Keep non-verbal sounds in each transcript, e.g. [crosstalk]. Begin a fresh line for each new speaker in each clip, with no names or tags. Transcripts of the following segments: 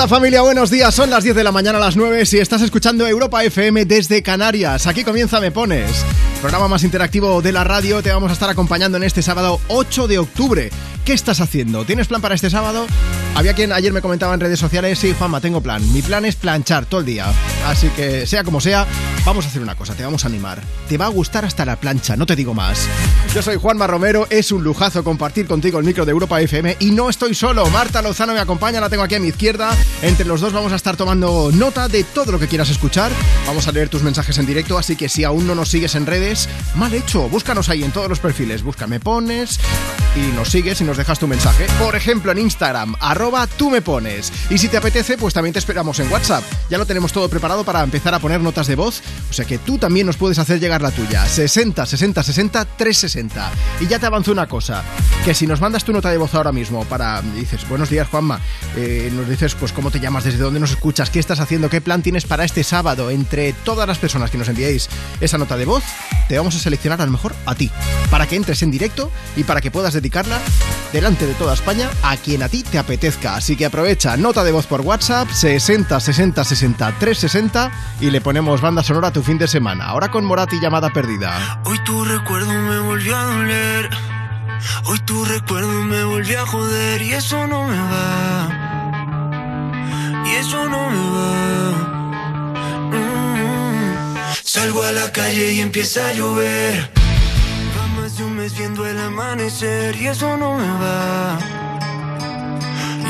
Hola familia, buenos días. Son las 10 de la mañana a las 9 si estás escuchando Europa FM desde Canarias. Aquí comienza Me Pones, programa más interactivo de la radio. Te vamos a estar acompañando en este sábado 8 de octubre. ¿Qué estás haciendo? ¿Tienes plan para este sábado? Había quien ayer me comentaba en redes sociales, sí, Juanma, tengo plan. Mi plan es planchar todo el día. Así que, sea como sea, vamos a hacer una cosa, te vamos a animar. Te va a gustar hasta la plancha, no te digo más. Yo soy Juanma Romero, es un lujazo compartir contigo el micro de Europa FM y no estoy solo. Marta Lozano me acompaña, la tengo aquí a mi izquierda. Entre los dos vamos a estar tomando nota de todo lo que quieras escuchar. Vamos a leer tus mensajes en directo, así que si aún no nos sigues en redes, mal hecho, búscanos ahí en todos los perfiles. Búscame, pones y nos sigues y nos dejas tu mensaje. Por ejemplo, en Instagram, tú me pones. Y si te apetece, pues también te esperamos en WhatsApp. Ya lo tenemos todo preparado para empezar a poner notas de voz, o sea que tú también nos puedes hacer llegar la tuya. 60 60 60 360. Y ya te avanzo una cosa, que si nos mandas tu nota de voz ahora mismo para, dices, buenos días Juanma, eh, nos dices pues cómo te llamas, desde dónde nos escuchas, qué estás haciendo, qué plan tienes para este sábado, entre todas las personas que nos enviéis esa nota de voz, te vamos a seleccionar a lo mejor a ti, para que entres en directo y para que puedas dedicarla delante de toda España a quien a ti te apetezca. Así que aprovecha nota de voz por WhatsApp 60 60 60 360 y le ponemos banda sonora a tu fin de semana. Ahora con Morati llamada perdida.
Hoy tu recuerdo me volvió a doler. Hoy tu recuerdo me volvió a joder y eso no me va. Y eso no me va. Mm. Salgo a la calle y empieza a llover. Va más de un mes viendo el amanecer y eso no me va.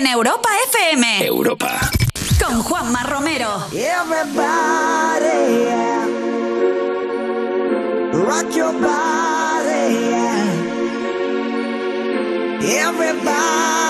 En Europa FM.
Europa.
Con Juanma Romero.
Everybody, yeah. rock your body, yeah. Everybody,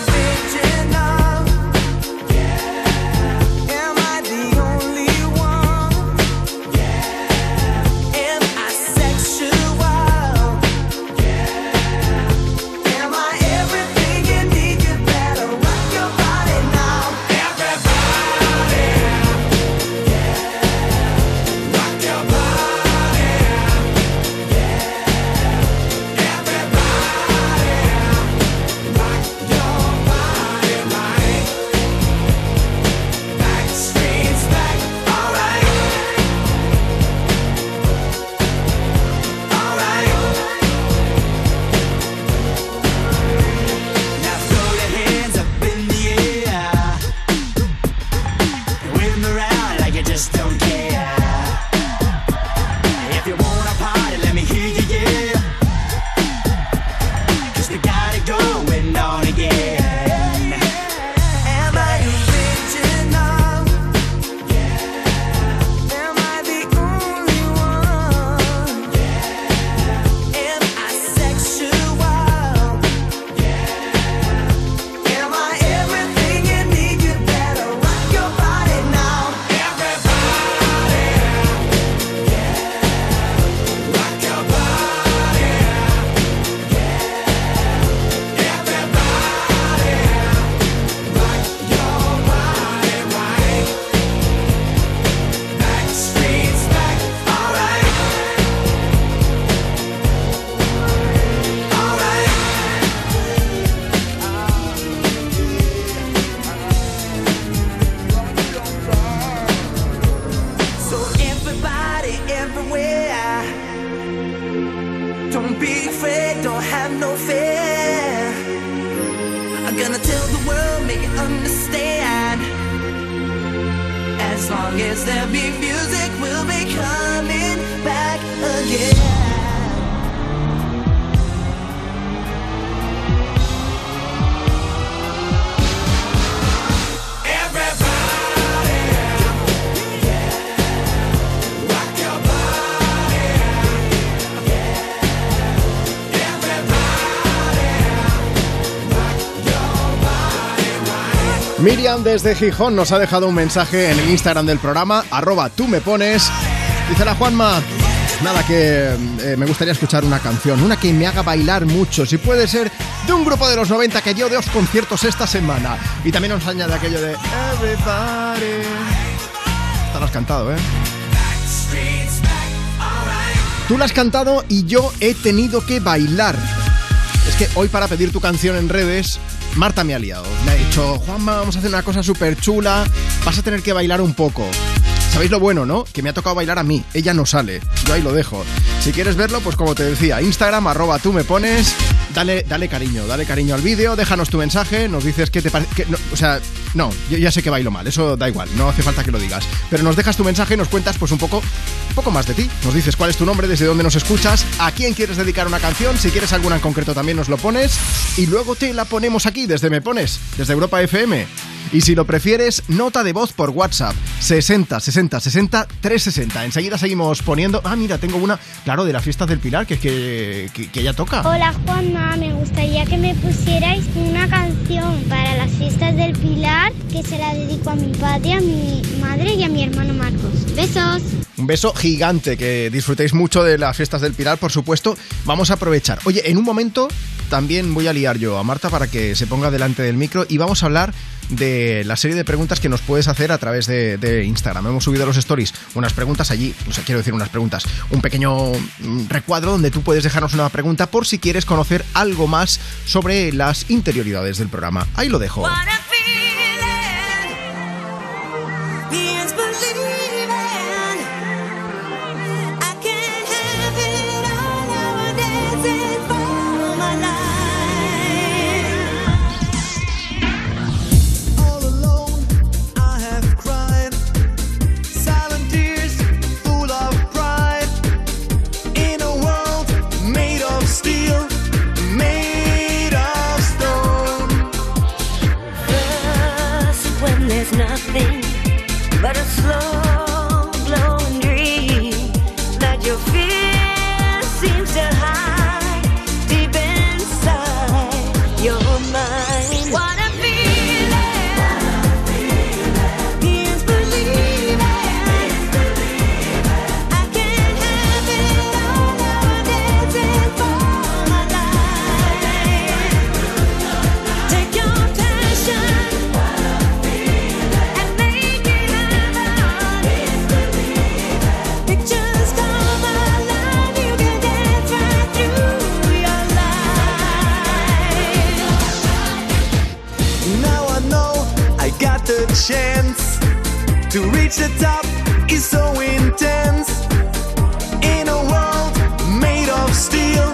Miriam desde Gijón nos ha dejado un mensaje en el Instagram del programa, arroba tú me pones. Dice la Juanma, nada que eh, me gustaría escuchar una canción, una que me haga bailar mucho, si puede ser de un grupo de los 90 que dio dos conciertos esta semana. Y también nos añade aquello de Everybody. Cantado, ¿eh? Tú la has cantado y yo he tenido que bailar. Es que hoy para pedir tu canción en redes, Marta me ha liado. Me ha dicho, Juanma, vamos a hacer una cosa súper chula, vas a tener que bailar un poco. ¿Sabéis lo bueno, no? Que me ha tocado bailar a mí. Ella no sale. Yo ahí lo dejo. Si quieres verlo, pues como te decía, Instagram, arroba tú me pones. Dale, dale cariño, dale cariño al vídeo, déjanos tu mensaje, nos dices qué te parece. No, o sea, no, yo ya sé que bailo mal, eso da igual, no hace falta que lo digas. Pero nos dejas tu mensaje y nos cuentas pues un poco, un poco más de ti. Nos dices cuál es tu nombre, desde dónde nos escuchas, a quién quieres dedicar una canción, si quieres alguna en concreto también nos lo pones y luego te la ponemos aquí desde Me Pones, desde Europa FM. Y si lo prefieres, nota de voz por WhatsApp 60 60 60 360. Enseguida seguimos poniendo. Ah, mira, tengo una, claro, de las fiestas del Pilar, que es que, que, que ya toca.
Hola Juanma, me gustaría que me pusierais una canción para las fiestas del Pilar que se la dedico a mi padre, a mi madre y a mi hermano Marcos. Besos.
Un beso gigante, que disfrutéis mucho de las fiestas del Pilar, por supuesto. Vamos a aprovechar. Oye, en un momento también voy a liar yo a Marta para que se ponga delante del micro y vamos a hablar de la serie de preguntas que nos puedes hacer a través de, Instagram. Hemos subido a los stories unas preguntas allí, o sea, quiero decir unas preguntas, un pequeño mm, recuadro donde tú puedes dejarnos una pregunta por si quieres conocer algo más sobre las interioridades del programa. Ahí lo dejo.
To
reach the top is so intense. In a world made of steel,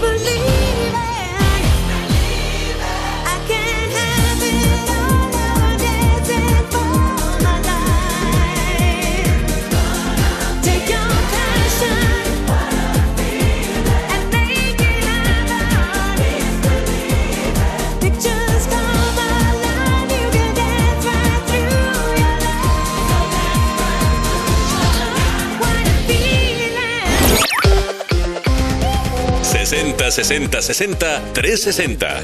believe.
60 60 60 360.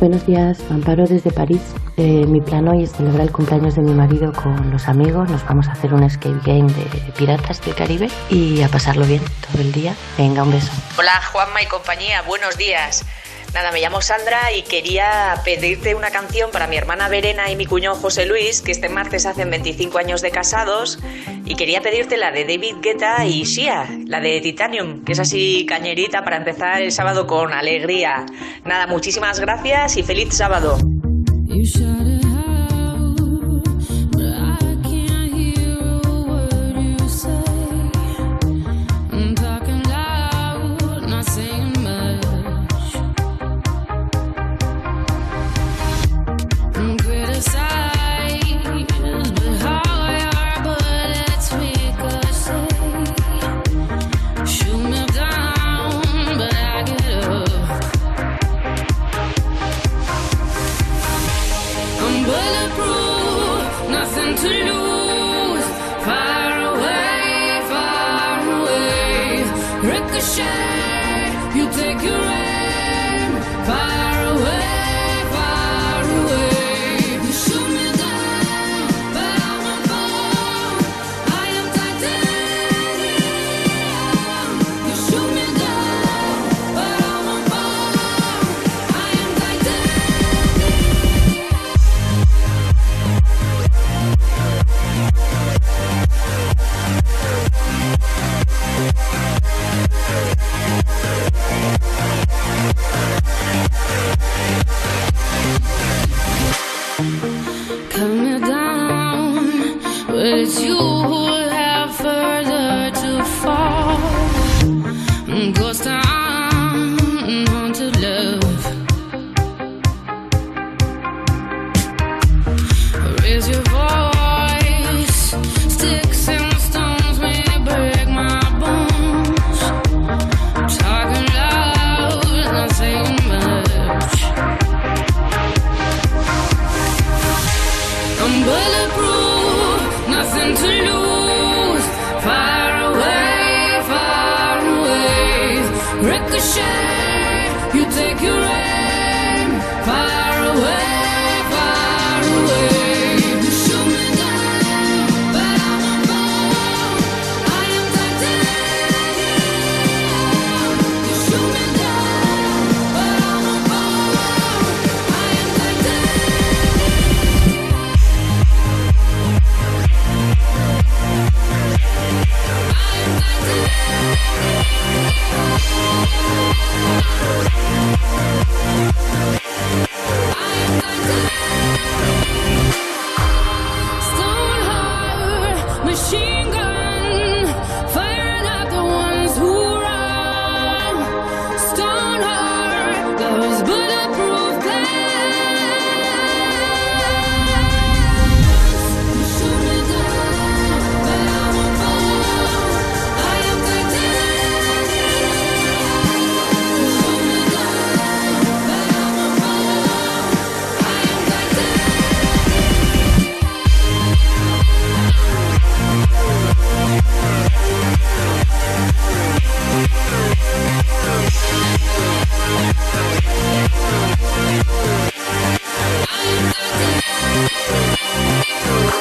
Buenos días, Amparo desde París. Eh, mi plan hoy es celebrar el cumpleaños de mi marido con los amigos. Nos vamos a hacer un escape game de piratas del Caribe y a pasarlo bien todo el día. Venga, un beso.
Hola Juanma y compañía, buenos días. Nada, me llamo Sandra y quería pedirte una canción para mi hermana Verena y mi cuñado José Luis, que este martes hacen 25 años de casados, y quería pedirte la de David Guetta y Sia, la de Titanium, que es así cañerita para empezar el sábado con alegría. Nada, muchísimas gracias y feliz sábado.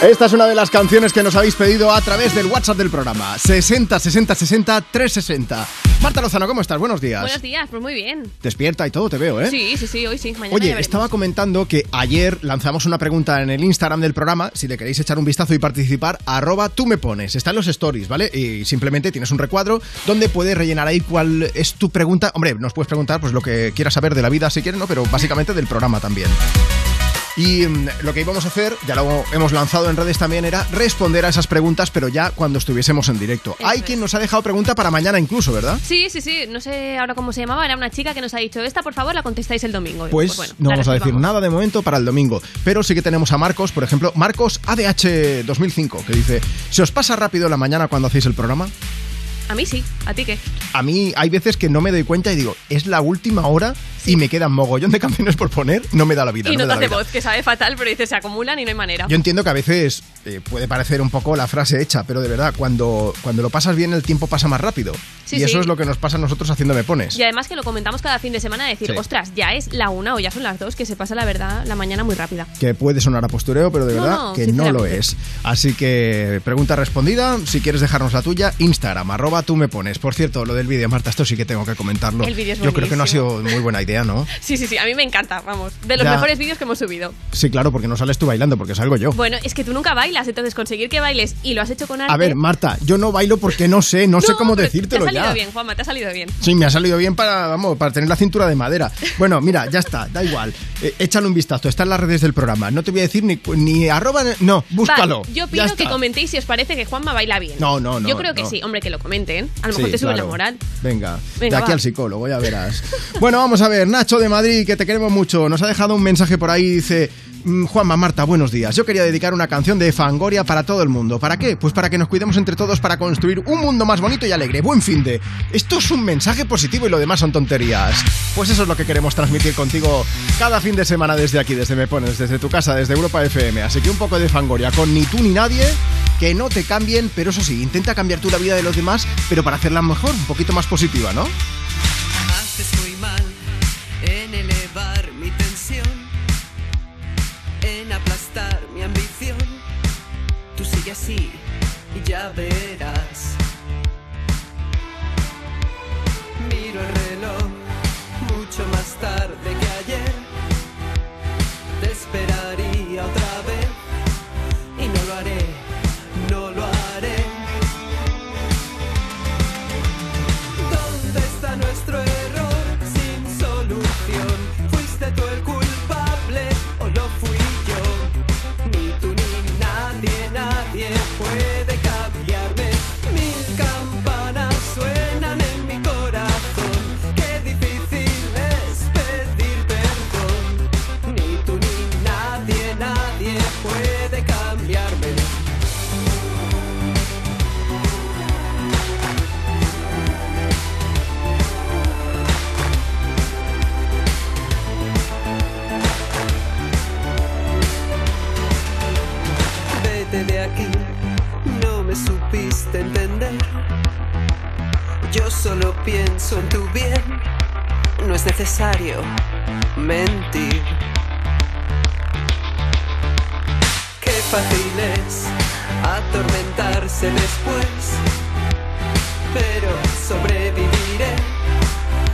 Esta es una de las canciones que nos habéis pedido a través del WhatsApp del programa. 60 60 60 360. Marta Lozano, ¿cómo estás? Buenos días.
Buenos días, pues muy bien.
Despierta y todo, te veo, ¿eh?
Sí, sí, sí, hoy sí. Mañana
Oye, estaba comentando que ayer lanzamos una pregunta en el Instagram del programa. Si le queréis echar un vistazo y participar, arroba tú me pones. Está en los stories, ¿vale? Y simplemente tienes un recuadro donde puedes rellenar ahí cuál es tu pregunta. Hombre, nos puedes preguntar pues lo que quieras saber de la vida si quieres, ¿no? Pero básicamente del programa también. Y mm, lo que íbamos a hacer, ya lo hemos lanzado en redes también, era responder a esas preguntas, pero ya cuando estuviésemos en directo.
Eso
Hay
es.
quien nos ha dejado pregunta para mañana incluso, ¿verdad?
Sí, sí, sí, no sé ahora cómo se llamaba, era una chica que nos ha dicho, esta por favor la contestáis el domingo.
Pues,
bueno,
no vamos a decir nada de momento para el domingo, pero sí que tenemos a Marcos, por ejemplo, Marcos ADH 2005, que dice, ¿se os pasa rápido la mañana cuando hacéis el programa?
A mí sí, ¿a ti qué?
A mí hay veces que no me doy cuenta y digo, es la última hora y me quedan mogollón de canciones por poner, no me da la vida.
y
no
no te hace voz, que sabe fatal, pero dice, se acumulan y no hay manera.
Yo entiendo que a veces eh, puede parecer un poco la frase hecha, pero de verdad, cuando, cuando lo pasas bien el tiempo pasa más rápido.
Sí,
y eso es lo que nos pasa a nosotros haciendo Me Pones.
Y además que lo comentamos cada fin de semana, decir, ostras, ya es la una o ya son las dos, que se pasa la verdad la mañana muy rápida.
Que puede sonar a postureo, pero de
No,
verdad
no,
que no lo es. Así que pregunta respondida. Si quieres dejarnos la tuya, Instagram, arroba tú me pones. Por cierto, lo del vídeo, Marta, esto sí que tengo que comentarlo.
El vídeo es
Yo creo que no ha sido muy buena idea, ¿no? [laughs]
Sí, sí, sí, a mí me encanta, vamos. De los
Ya.
mejores vídeos que hemos subido.
Sí, claro, porque no sales tú bailando, porque salgo yo.
Bueno, es que tú nunca bailas, entonces conseguir que bailes y lo has hecho con arte.
A ver, Marta, yo no bailo porque no sé, no, sé cómo decírtelo
Te ha salido
ya.
bien, Juanma, te ha salido bien.
Sí, me ha salido bien para, vamos, para tener la cintura de madera. Bueno, mira, ya está, da igual. Eh, échale un vistazo, está en las redes del programa. No te voy a decir ni, ni arroba, no, búscalo.
Vale, yo
Ya
pido que comentéis si os parece que Juanma baila bien.
No, no, no,
Yo creo que
no.
sí, hombre, que lo A lo mejor
Sí,
te sube
claro.
la moral.
Venga,
Venga,
de aquí
va.
al psicólogo, ya verás. [laughs] Bueno, vamos a ver, Nacho de Madrid, que te queremos mucho, nos ha dejado un mensaje por ahí, dice... "Mm, Juanma, Marta, buenos días. Yo quería dedicar una canción de Fangoria para todo el mundo. ¿Para qué? Pues para que nos cuidemos entre todos para construir un mundo más bonito y alegre. Buen fin de. Esto es un mensaje positivo y lo demás son tonterías. Pues eso es lo que queremos transmitir contigo cada fin de semana desde aquí, desde Me Pones, desde tu casa, desde Europa FM. Así que un poco de Fangoria con ni tú ni nadie, que no te cambien, pero eso sí, intenta cambiar tú la vida de los demás, pero para hacerla mejor, un poquito más positiva, ¿no?
Fui mal en elevar mi tensión, en aplastar mi ambición. Tú sigue así y ya verás. Miro el reloj mucho más tarde que ayer. Te esperaría De aquí, no me supiste entender. Yo solo pienso en tu bien, no es necesario mentir. Qué fácil es atormentarse después, pero sobreviviré,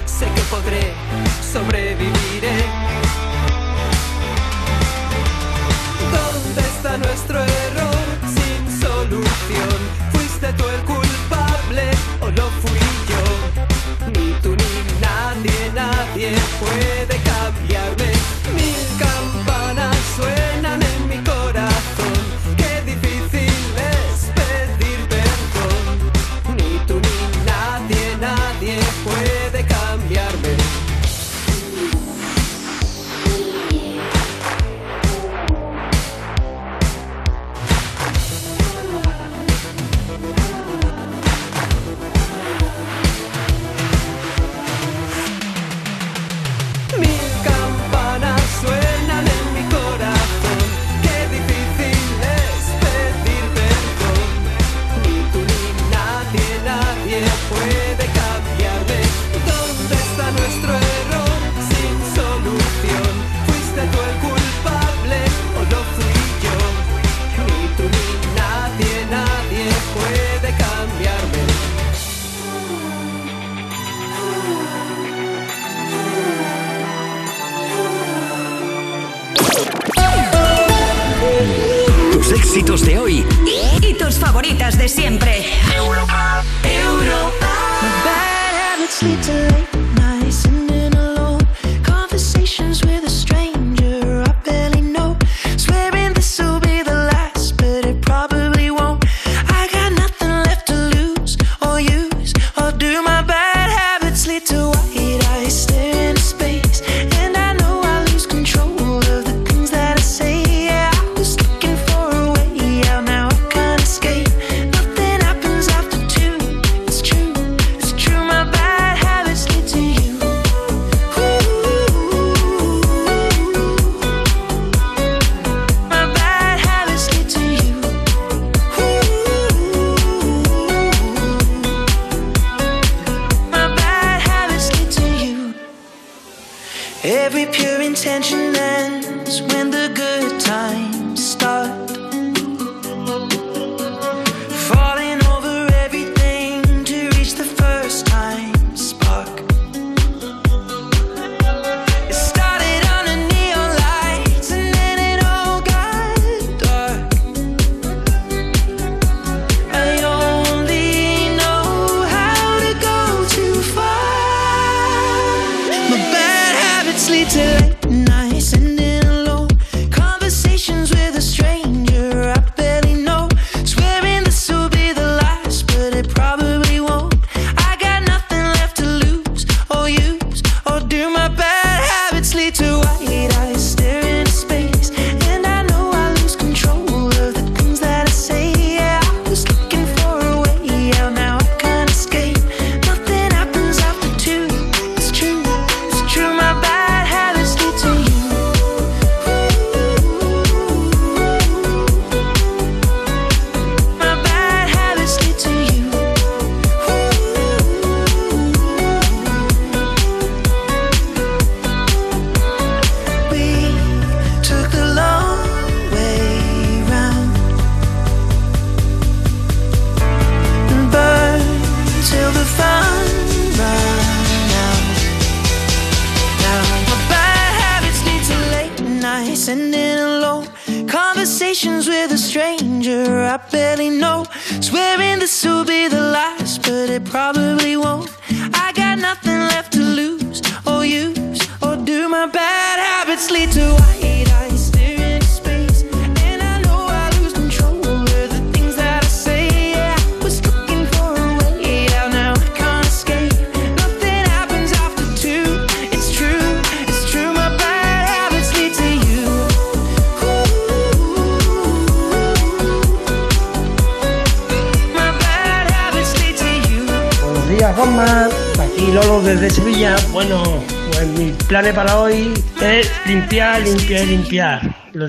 sé que podré, sobreviviré. ¿Dónde está nuestro? ¿Fuiste tú el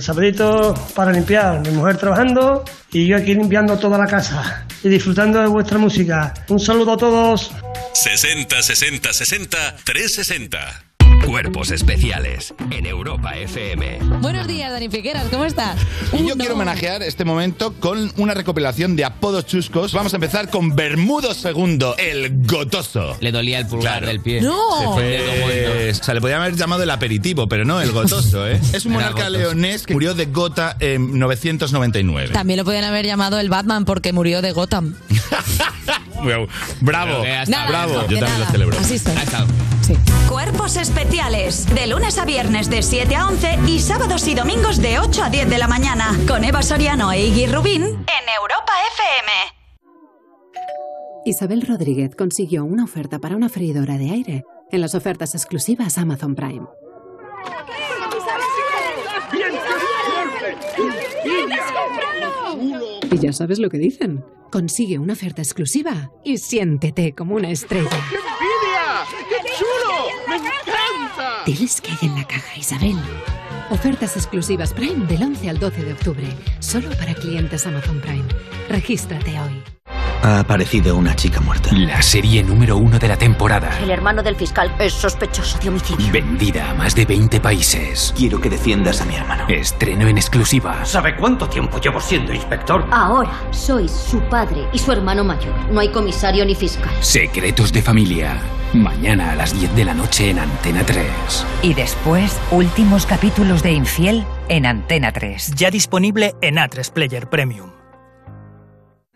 sabaditos para limpiar. Mi mujer trabajando y yo aquí limpiando toda la casa y disfrutando de vuestra música. Un saludo a todos.
60 60 60 360.
Cuerpos especiales FM.
Buenos días, Dani Piqueras, ¿cómo estás?
Y yo quiero homenajear este momento con una recopilación de apodos chuscos. Vamos a empezar con Bermudo II, el gotoso.
Le dolía el pulgar del pie.
¡No!
Se fue- o sea, le podían haber llamado el aperitivo, pero no, el gotoso, ¿eh? [laughs] Es un
Era
monarca
gotoso.
leonés que murió de gota en 999.
También lo podían haber llamado el Batman porque murió de Gotham. [laughs]
Bravo,
Nada,
bravo. Yo también
nada.
lo celebro.
Así soy.
Cuerpos especiales. De lunes a viernes de 7 a 11 y sábados y domingos de 8 a 10 de la mañana. Con Eva Soriano e Iggy Rubín en Europa FM.
Isabel Rodríguez consiguió una oferta para una freidora de aire en las ofertas exclusivas Amazon Prime. Y ya sabes lo que dicen. Consigue una oferta exclusiva y siéntete como una estrella.
envidia! ¡Qué chulo!
Diles que hay en la caja, Isabel. Ofertas exclusivas Prime del 11 al 12 de octubre. Solo para clientes Amazon Prime. Regístrate hoy.
Ha aparecido una chica muerta.
La serie número uno de la temporada.
El hermano del fiscal es sospechoso de homicidio.
Vendida a más de 20 países.
Quiero que defiendas a mi hermano.
Estreno en exclusiva.
¿Sabe cuánto tiempo llevo siendo inspector?
Ahora sois su padre y su hermano mayor. No hay comisario ni fiscal.
Secretos de familia. Mañana a las 10 de la noche en Antena 3.
Y después, últimos capítulos de Infiel
en Antena 3.
Ya disponible en A3 Player Premium.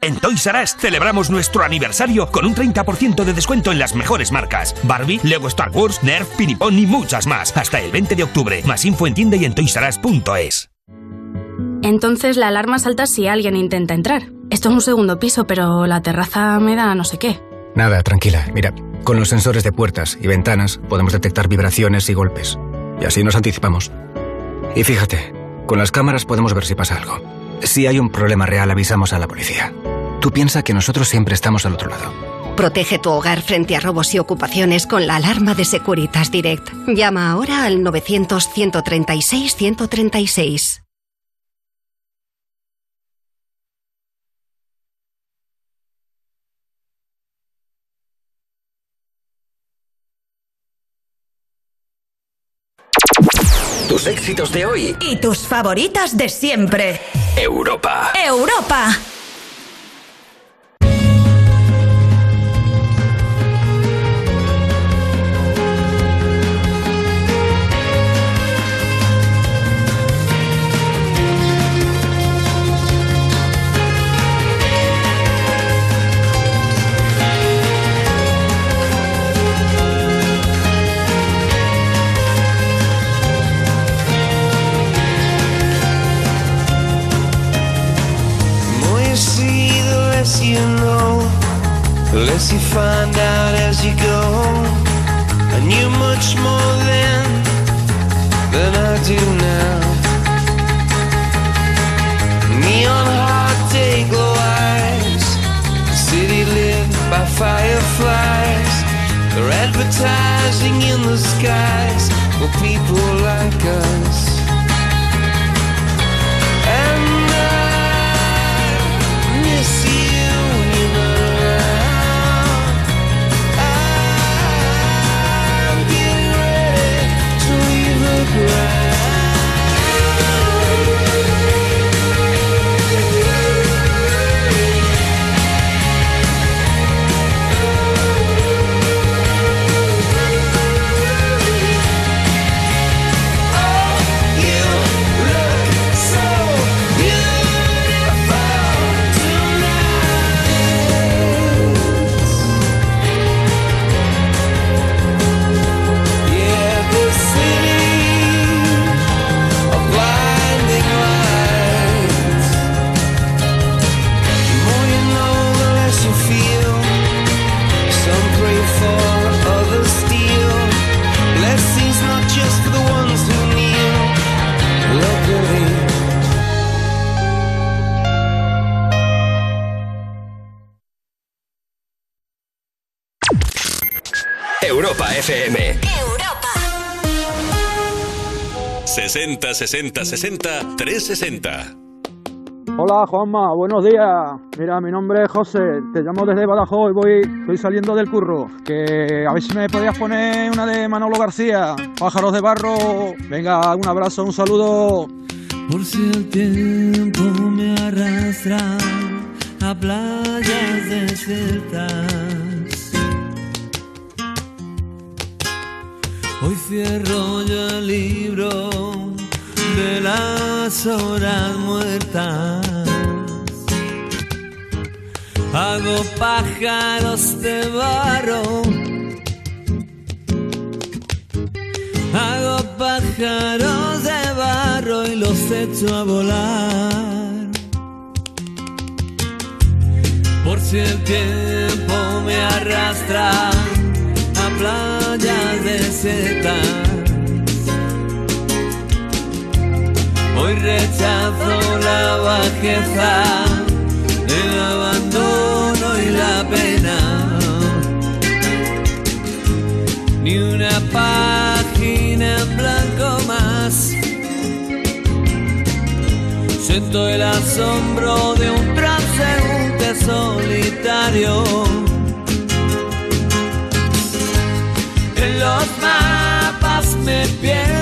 En Toys R Us celebramos nuestro aniversario con un 30% de descuento en las mejores marcas. Barbie, Lego Star Wars, Nerf, Pinipon y muchas más. Hasta el 20 de octubre. Más info en tienda y en toysrus.es.
Entonces la alarma salta si alguien intenta entrar. Esto es un segundo piso, pero la terraza me da no sé qué.
Nada, tranquila. Mira, con los sensores de puertas y ventanas podemos detectar vibraciones y golpes. Y así nos anticipamos. Y fíjate, con las cámaras podemos ver si pasa algo. Si hay un problema real, avisamos a la policía. Tú piensa que nosotros siempre estamos al otro lado.
Protege tu hogar frente a robos y ocupaciones con la alarma de Securitas Direct. Llama ahora al 900-136-136.
Tus éxitos de hoy.
Y tus favoritas de siempre.
Europa.
Europa.
The less you find out as you go. I knew much more then than I do now. Neon heart day glow eyes. City lit by fireflies. They're advertising in the skies for people like us.
Europa FM.
60 60 60 360.
Hola Juanma, buenos días. Mira, mi nombre es José, te llamo desde Badajoz y voy, estoy saliendo del curro. Que a ver si me podías poner una de Manolo García, Pájaros de Barro. Venga, un abrazo, un saludo.
Por si el tiempo me arrastra a playas desiertas. Hoy cierro yo el libro de las horas muertas. Hago pájaros de barro. Hago pájaros de barro y los echo a volar. Por si el tiempo me arrastra a playas desiertas. Hoy rechazo la bajeza, el abandono y la pena. Ni una página en blanco más. Siento el asombro de un transeúnte solitario. Los mapas me pierdo,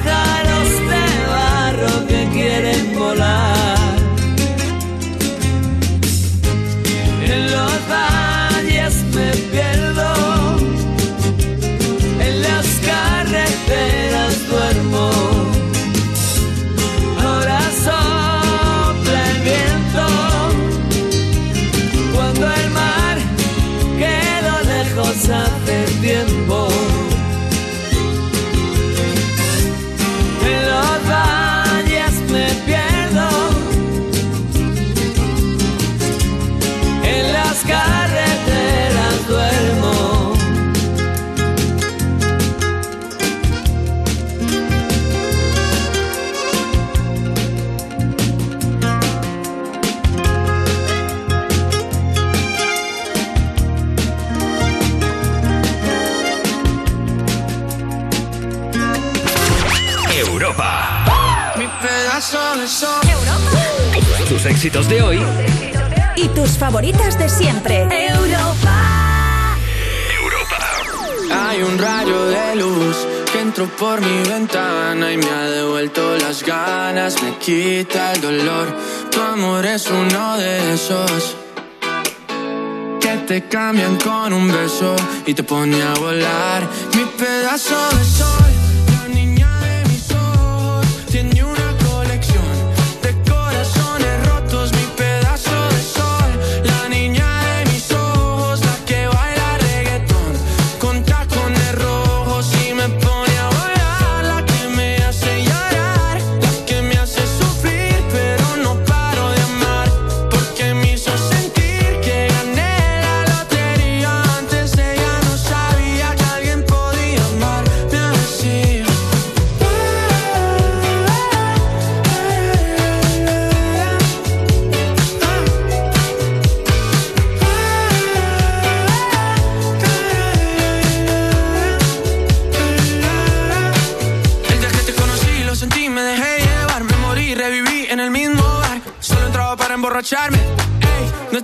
Tus éxitos de hoy
Y tus favoritas de siempre. Europa.
Hay un rayo de luz que entró por mi ventana y me ha devuelto las ganas, me quita el dolor. Tu amor es uno de esos que te cambian con un beso y te pone a volar. Mi pedazo de sol,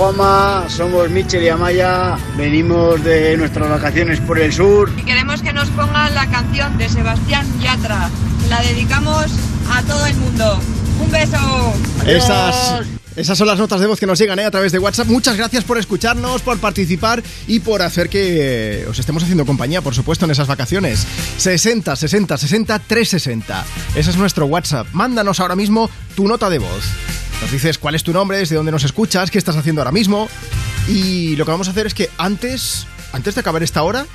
Juanma, somos Michel y Amaya, venimos de nuestras vacaciones por el sur.
Y queremos que nos pongan la canción de Sebastián Yatra. La dedicamos a todo el mundo. Un beso.
Esas, esas son las notas de voz que nos llegan ¿eh? a través de WhatsApp. Muchas gracias por escucharnos, por participar y por hacer que eh, os estemos haciendo compañía, por supuesto, en esas vacaciones. 60 60 60 360. Ese es nuestro WhatsApp. Mándanos ahora mismo tu nota de voz. Nos dices cuál es tu nombre, desde dónde nos escuchas, qué estás haciendo ahora mismo. Y lo que vamos a hacer es que antes, antes de acabar esta hora,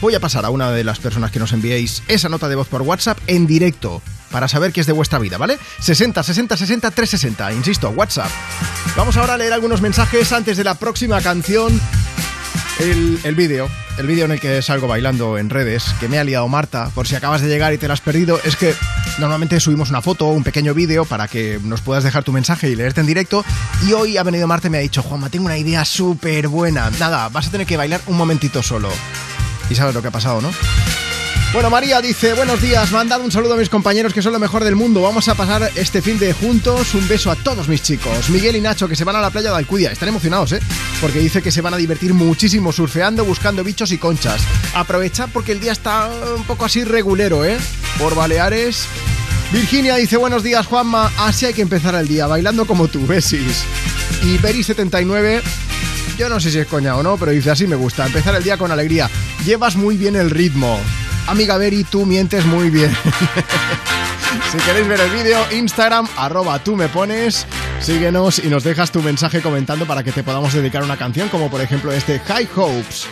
voy a pasar a una de las personas que nos enviéis esa nota de voz por WhatsApp en directo para saber qué es de vuestra vida, ¿vale? 60 60 60 360, insisto, WhatsApp. Vamos ahora a leer algunos mensajes antes de la próxima canción. El, el vídeo, el vídeo en el que salgo bailando en redes, que me ha liado Marta, por si acabas de llegar y te lo has perdido, es que normalmente subimos una foto un pequeño vídeo para que nos puedas dejar tu mensaje y leerte en directo. Y hoy ha venido Marta y me ha dicho, Juanma, tengo una idea súper buena. Nada, vas a tener que bailar un momentito solo. Y sabes lo que ha pasado, ¿no? Bueno, María dice, buenos días, dado un saludo a mis compañeros que son lo mejor del mundo. Vamos a pasar este fin de juntos. Un beso a todos mis chicos. Miguel y Nacho, que se van a la playa de Alcudia. Están emocionados, ¿eh? Porque dice que se van a divertir muchísimo surfeando, buscando bichos y conchas. Aprovechad porque el día está un poco así regulero, ¿eh? Por Baleares. Virginia dice, buenos días, Juanma. Así hay que empezar el día, bailando como tú, besis. Y Beri79... Yo no sé si es coña o no, pero dice así me gusta. Empezar el día con alegría. Llevas muy bien el ritmo. Amiga Beri, tú mientes muy bien. [laughs] si queréis ver el vídeo, Instagram, arroba tú me pones. Síguenos y nos dejas tu mensaje comentando para que te podamos dedicar una canción, como por ejemplo este High Hopes.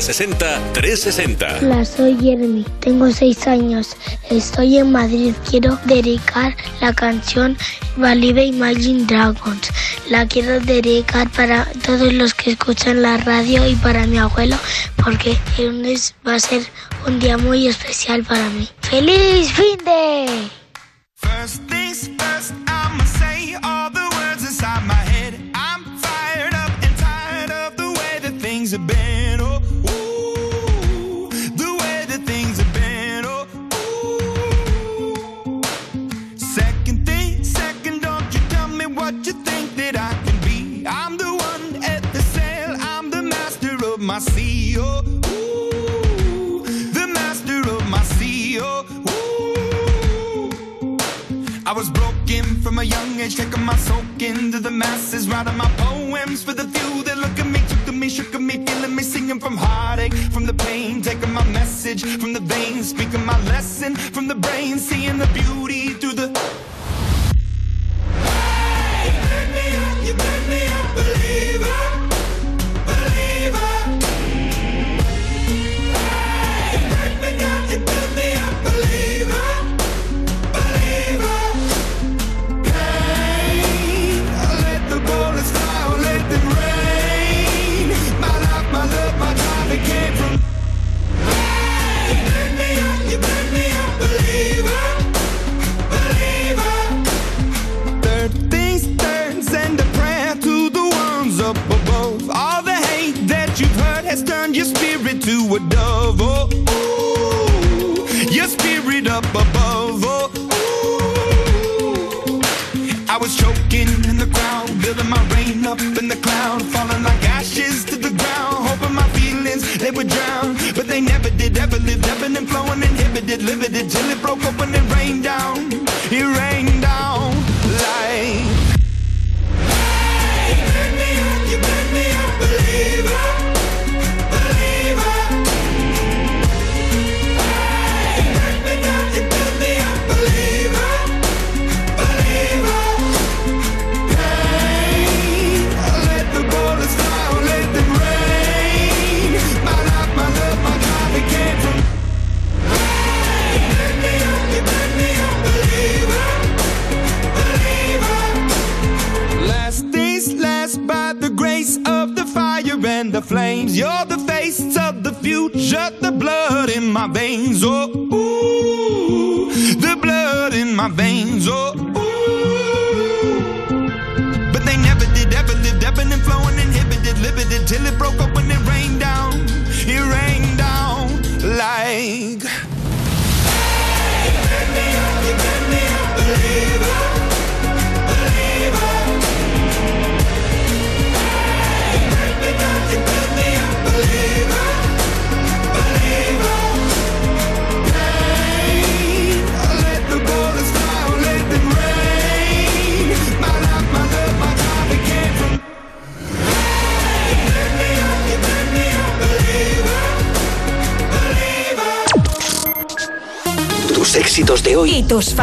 60 60 60 360.
Hola, soy Jeremy, tengo seis años, estoy en Madrid. Quiero dedicar la canción Believe Imagine Dragons. La quiero dedicar para todos los que escuchan la radio y para mi abuelo, porque el lunes va a ser un día muy especial para mí. ¡Feliz fin de!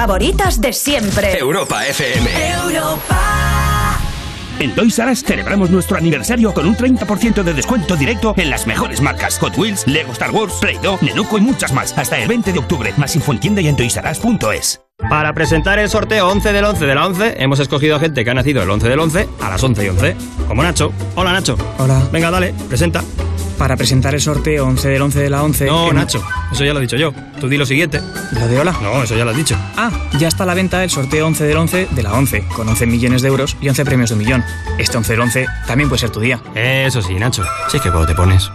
Favoritas de siempre.
Europa FM.
Europa.
En Toys R Us celebramos nuestro aniversario con un 30% de descuento directo en las mejores marcas Hot Wheels, Lego Star Wars, Play-Doh, Nenuco y muchas más. Hasta el 20 de octubre. Más info en tienda y en toysras.es.
Para presentar el sorteo 11 del 11 de la 11, hemos escogido a gente que ha nacido el 11 del 11 a las 11 y 11. Como Nacho. Hola, Nacho.
Hola.
Venga, dale, presenta.
Para presentar el sorteo 11 del 11 de la 11...
No,
hemos-
Nacho, eso ya lo he dicho yo. Tú di lo siguiente.
¿Lo de hola?
No, eso ya lo has dicho.
Ah, ya está a la venta el sorteo 11 del 11 de la 11, con 11 millones de euros y 11 premios de un millón. Este 11 del 11 también puede ser tu día.
Eso sí, Nacho. Sí es que cuando te pones...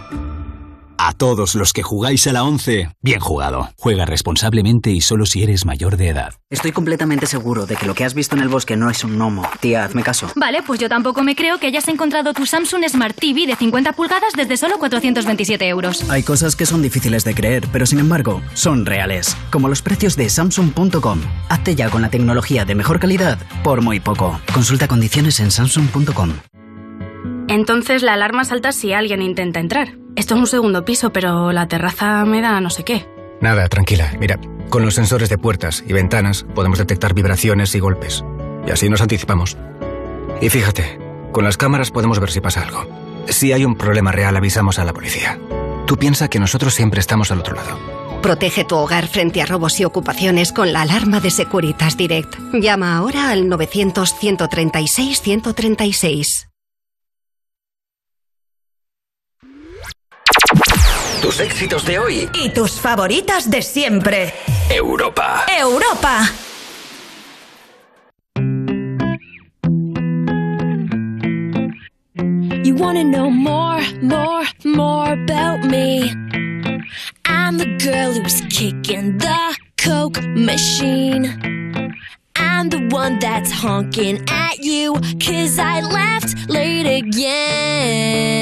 A todos los que jugáis a la 11, bien jugado. Juega responsablemente y solo si eres mayor de edad.
Estoy completamente seguro de que lo que has visto en el bosque no es un gnomo. Tía, hazme caso.
Vale, pues yo tampoco me creo que hayas encontrado tu Samsung Smart TV de 50 pulgadas desde solo 427 euros.
Hay cosas que son difíciles de creer, pero sin embargo, son reales. Como los precios de Samsung.com. Hazte ya con la tecnología de mejor calidad por muy poco. Consulta condiciones en Samsung.com.
Entonces la alarma salta si alguien intenta entrar. Esto es un segundo piso, pero la terraza me da no sé qué.
Nada, tranquila. Mira, con los sensores de puertas y ventanas podemos detectar vibraciones y golpes. Y así nos anticipamos. Y fíjate, con las cámaras podemos ver si pasa algo. Si hay un problema real, avisamos a la policía. Tú piensa que nosotros siempre estamos al otro lado.
Protege tu hogar frente a robos y ocupaciones con la alarma de Securitas Direct. Llama ahora al 900-136-136.
Tus éxitos de hoy.
Y tus favoritas de siempre.
Europa.
Europa.
You wanna know more, more, more about me? I'm the girl who's kicking the Coke machine. I'm the one that's honking at you, cause I left late again.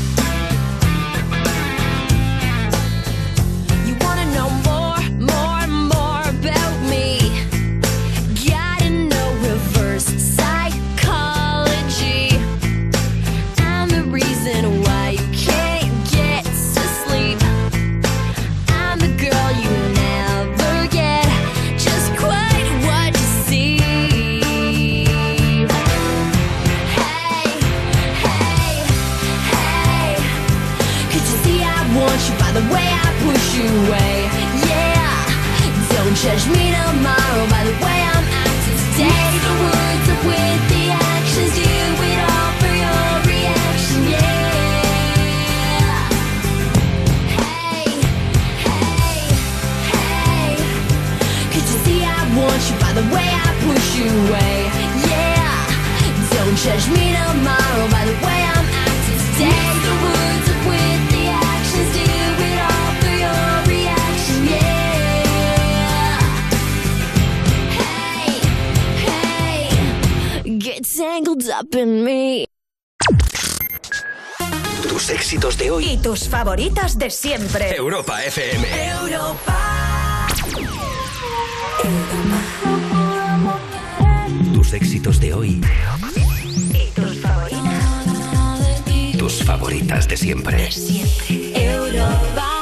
Me.
Tus éxitos de hoy.
Y tus favoritas de siempre.
Europa FM. Tus éxitos de hoy.
Y tus favoritas.
Tus favoritas de siempre.
Europa.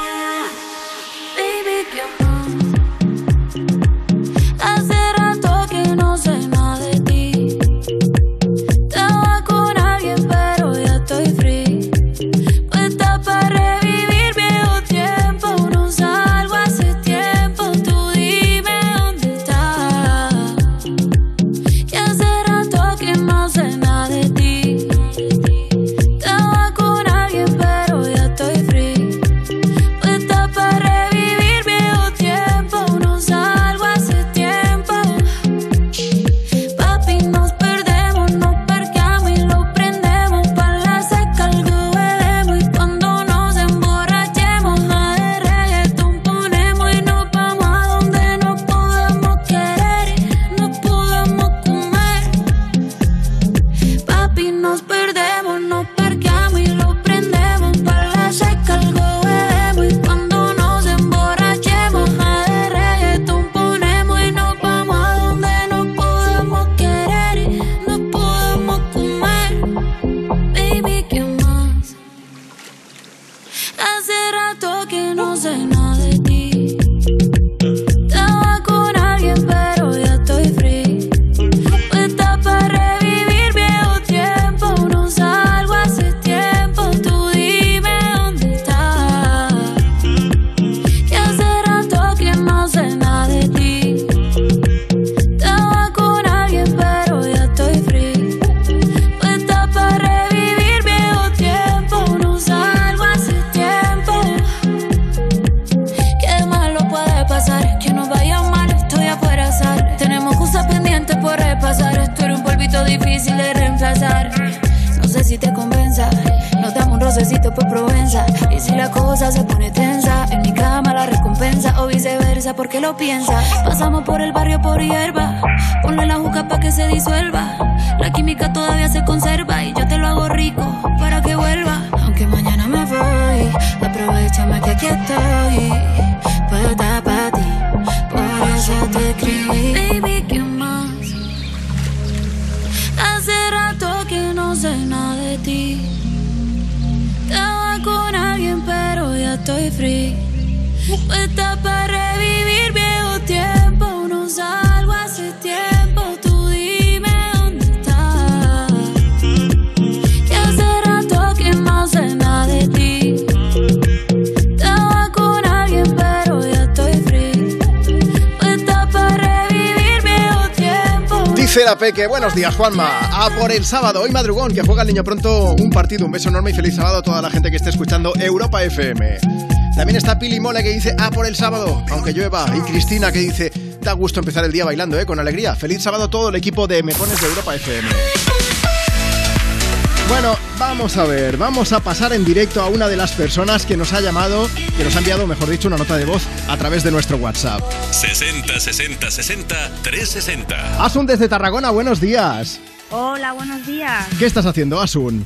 La cosa se pone tensa, en mi cama la recompensa o viceversa, porque lo piensa. Pasamos por el barrio por hierba, ponle la juca pa' que se disuelva. La química todavía se conserva y yo te lo hago rico para que vuelva. Aunque mañana me voy, aprovechame que aquí estoy. Puesta para ti, por eso te escribí. Baby, ¿qué más? Hace rato que no sé nada de ti. Pero ya estoy free. Puesta para revivir viejo tiempo. No salgo
Dice Peque, buenos días Juanma, a por el sábado, hoy madrugón, que juega el niño pronto un partido, un beso enorme y feliz sábado a toda la gente que esté escuchando Europa FM. También está Pili Mole que dice, a por el sábado, aunque llueva, y Cristina que dice, da gusto empezar el día bailando, ¿eh? con alegría. Feliz sábado a todo el equipo de Me Pones de Europa FM. Bueno, vamos a ver, vamos a pasar en directo a una de las personas que nos ha llamado, que nos ha enviado, mejor dicho, una nota de voz a través de nuestro WhatsApp.
60 60 60 360.
Asun desde Tarragona, buenos días.
Hola, buenos días.
¿Qué estás haciendo, Asun?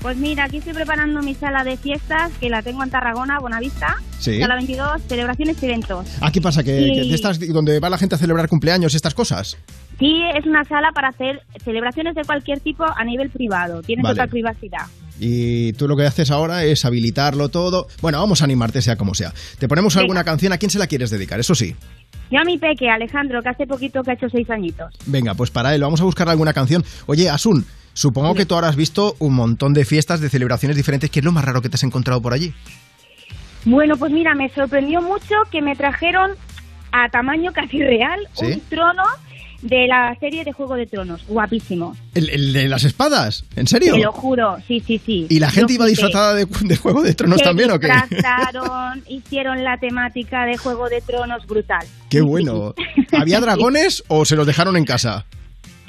Pues mira, aquí estoy preparando mi sala de fiestas, que la tengo en Tarragona, Buenavista.
Sí.
Sala 22, celebraciones y eventos.
Aquí pasa que,
Sí.
que de estas donde va la gente a celebrar cumpleaños y estas cosas.
Sí, es una sala para hacer celebraciones de cualquier tipo a nivel privado. Tiene
Vale.
total privacidad.
Y tú lo que haces ahora es habilitarlo todo. Bueno, vamos a animarte sea como sea. Te ponemos
Venga.
alguna canción, ¿a quién se la quieres dedicar? Eso sí.
Yo a mi peque, Alejandro, que hace poquito que ha hecho seis añitos.
Venga, pues para él vamos a buscar alguna canción. Oye, Asun, supongo que tú ahora has visto un montón de fiestas, de celebraciones diferentes. ¿Qué es lo más raro que te has encontrado por allí?
Bueno, pues mira, me sorprendió mucho que me trajeron a tamaño casi real
¿Sí?
un trono de la serie de Juego de Tronos. Guapísimo.
¿El, el de las espadas? ¿En serio?
Te lo juro, sí, sí, sí.
¿Y la
Yo
gente iba disfrazada de, de Juego de Tronos también o qué?
disfrazaron, [laughs] hicieron la temática de Juego de Tronos brutal.
Qué bueno. ¿Había dragones o se los dejaron en casa?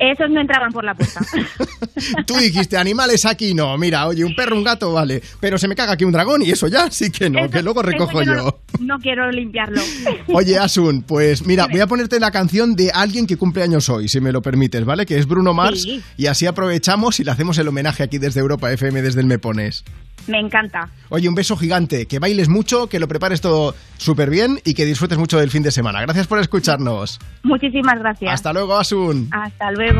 Esos no entraban por la puerta. [laughs]
Tú dijiste, animales aquí no. Mira, oye, un perro, un gato, vale. Pero se me caga aquí un dragón y eso ya sí que no, que luego recojo yo.
No, no quiero limpiarlo. [laughs]
Oye, Asun, pues mira, voy a ponerte la canción de alguien que cumple años hoy, si me lo permites, ¿vale? Que es Bruno Mars.
Sí.
Y así aprovechamos y le hacemos el homenaje aquí desde Europa FM, desde el Me Pones.
Me encanta.
Oye, un beso gigante, que bailes mucho, que lo prepares todo súper bien y que disfrutes mucho del fin de semana. Gracias por escucharnos.
Muchísimas gracias.
Hasta luego, Asun.
Hasta luego.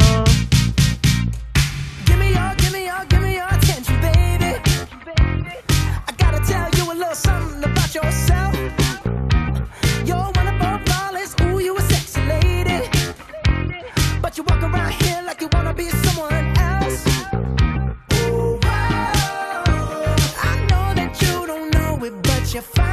Know it,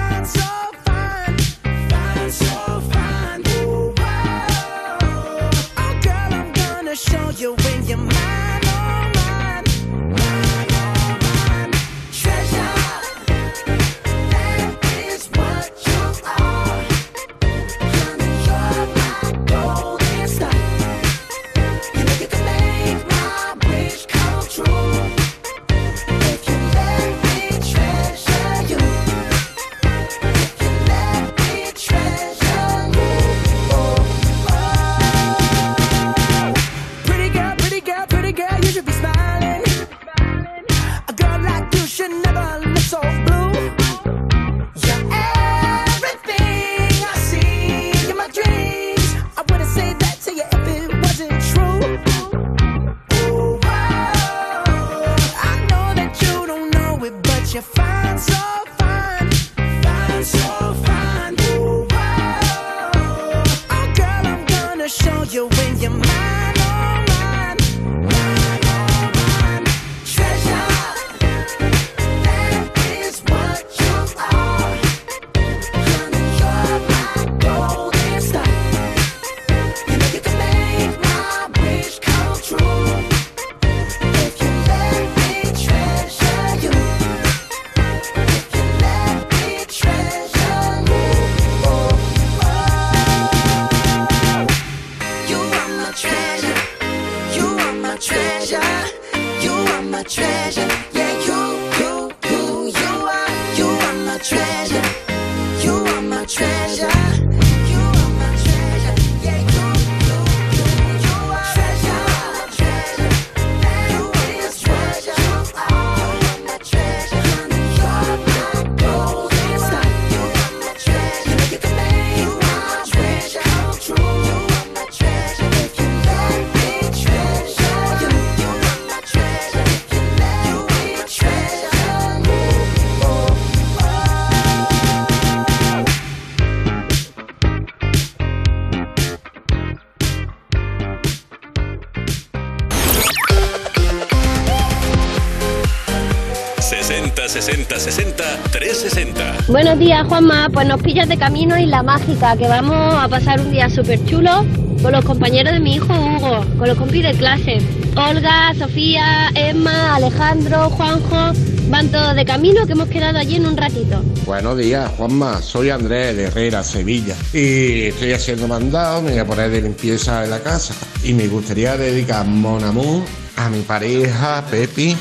60 60 60 360.
Buenos días, Juanma. Pues nos pillas de camino Isla Mágica, que vamos a pasar un día súper chulo con los compañeros de mi hijo Hugo, con los compis de clase. Olga, Sofía, Emma, Alejandro, Juanjo, van todos de camino que hemos quedado allí en un ratito.
Buenos días, Juanma. Soy Andrés de Herrera, Sevilla. Y estoy haciendo mandado, me voy a poner de limpieza en la casa. Y me gustaría dedicar Mon Amour a mi pareja, Pepi,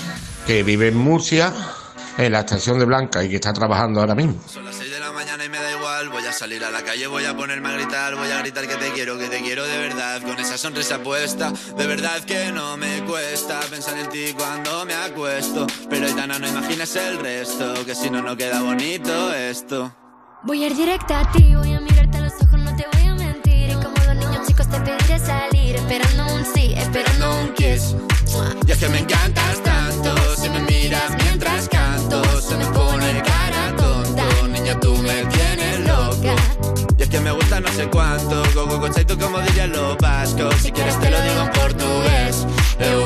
que vive en Murcia, en la estación de Blanca y que está trabajando ahora mismo.
Son las 6 de la mañana y me da igual. Voy a salir a la calle, voy a ponerme a gritar. Voy a gritar que te quiero, que te quiero de verdad. Con esa sonrisa puesta, de verdad que no me cuesta pensar en ti cuando me acuesto. Pero Aitana, no imagines el resto, que si no, no queda bonito esto.
Voy a ir directa a ti, voy a mirarte a los ojos, no te voy a mentir. Y como dos niños chicos te pediré salir, esperando un sí, esperando un kiss.
Y es que me encantas tanto, si me miras canto, se me pone cara tonta. Niña, tú me tienes loca. Y es que me gusta no sé cuánto, go go go chaito como dirían los vascos. Si quieres te lo digo en portugués, eu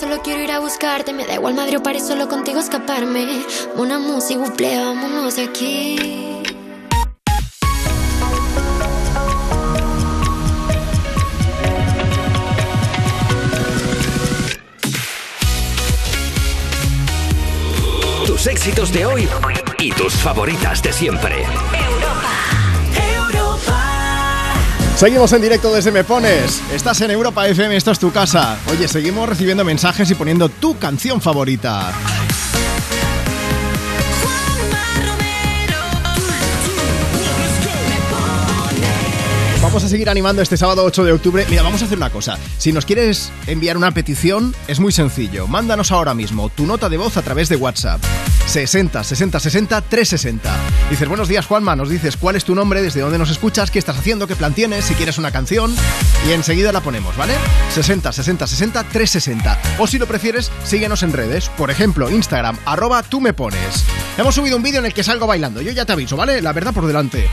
Solo quiero ir a buscarte. Me da igual Madrid o París, solo contigo escaparme. Una música, buple, vámonos de aquí.
Tus éxitos de hoy y tus favoritas de siempre.
Seguimos en directo desde Me Pones. Estás en Europa FM, esto es tu casa. Oye, seguimos recibiendo mensajes y poniendo tu canción favorita. Vamos a seguir animando este sábado 8 de octubre. Mira, vamos a hacer una cosa. Si nos quieres enviar una petición, es muy sencillo. Mándanos ahora mismo tu nota de voz a través de WhatsApp. 60 60 60 360. Dices, buenos días Juanma, nos dices cuál es tu nombre, desde dónde nos escuchas, qué estás haciendo, qué plan tienes, si quieres una canción y enseguida la ponemos, ¿vale? 60 60 60 360. O si lo prefieres, síguenos en redes, por ejemplo, Instagram, arroba tú me pones. Hemos subido un vídeo en el que salgo bailando, yo ya te aviso, ¿vale? La verdad por delante.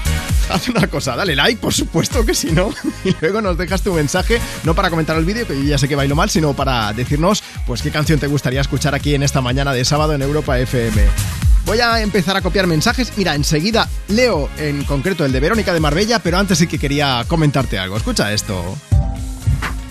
Haz [laughs] una cosa, dale like, por supuesto que si no, [laughs] y luego nos dejas tu mensaje, no para comentar el vídeo, que ya sé que bailo mal, sino para decirnos, pues, qué canción te gustaría escuchar aquí en esta mañana de sábado en Europa FM. Voy a empezar a copiar mensajes. Mira, enseguida leo en concreto el de Verónica de Marbella, pero antes sí que quería comentarte algo. Escucha esto.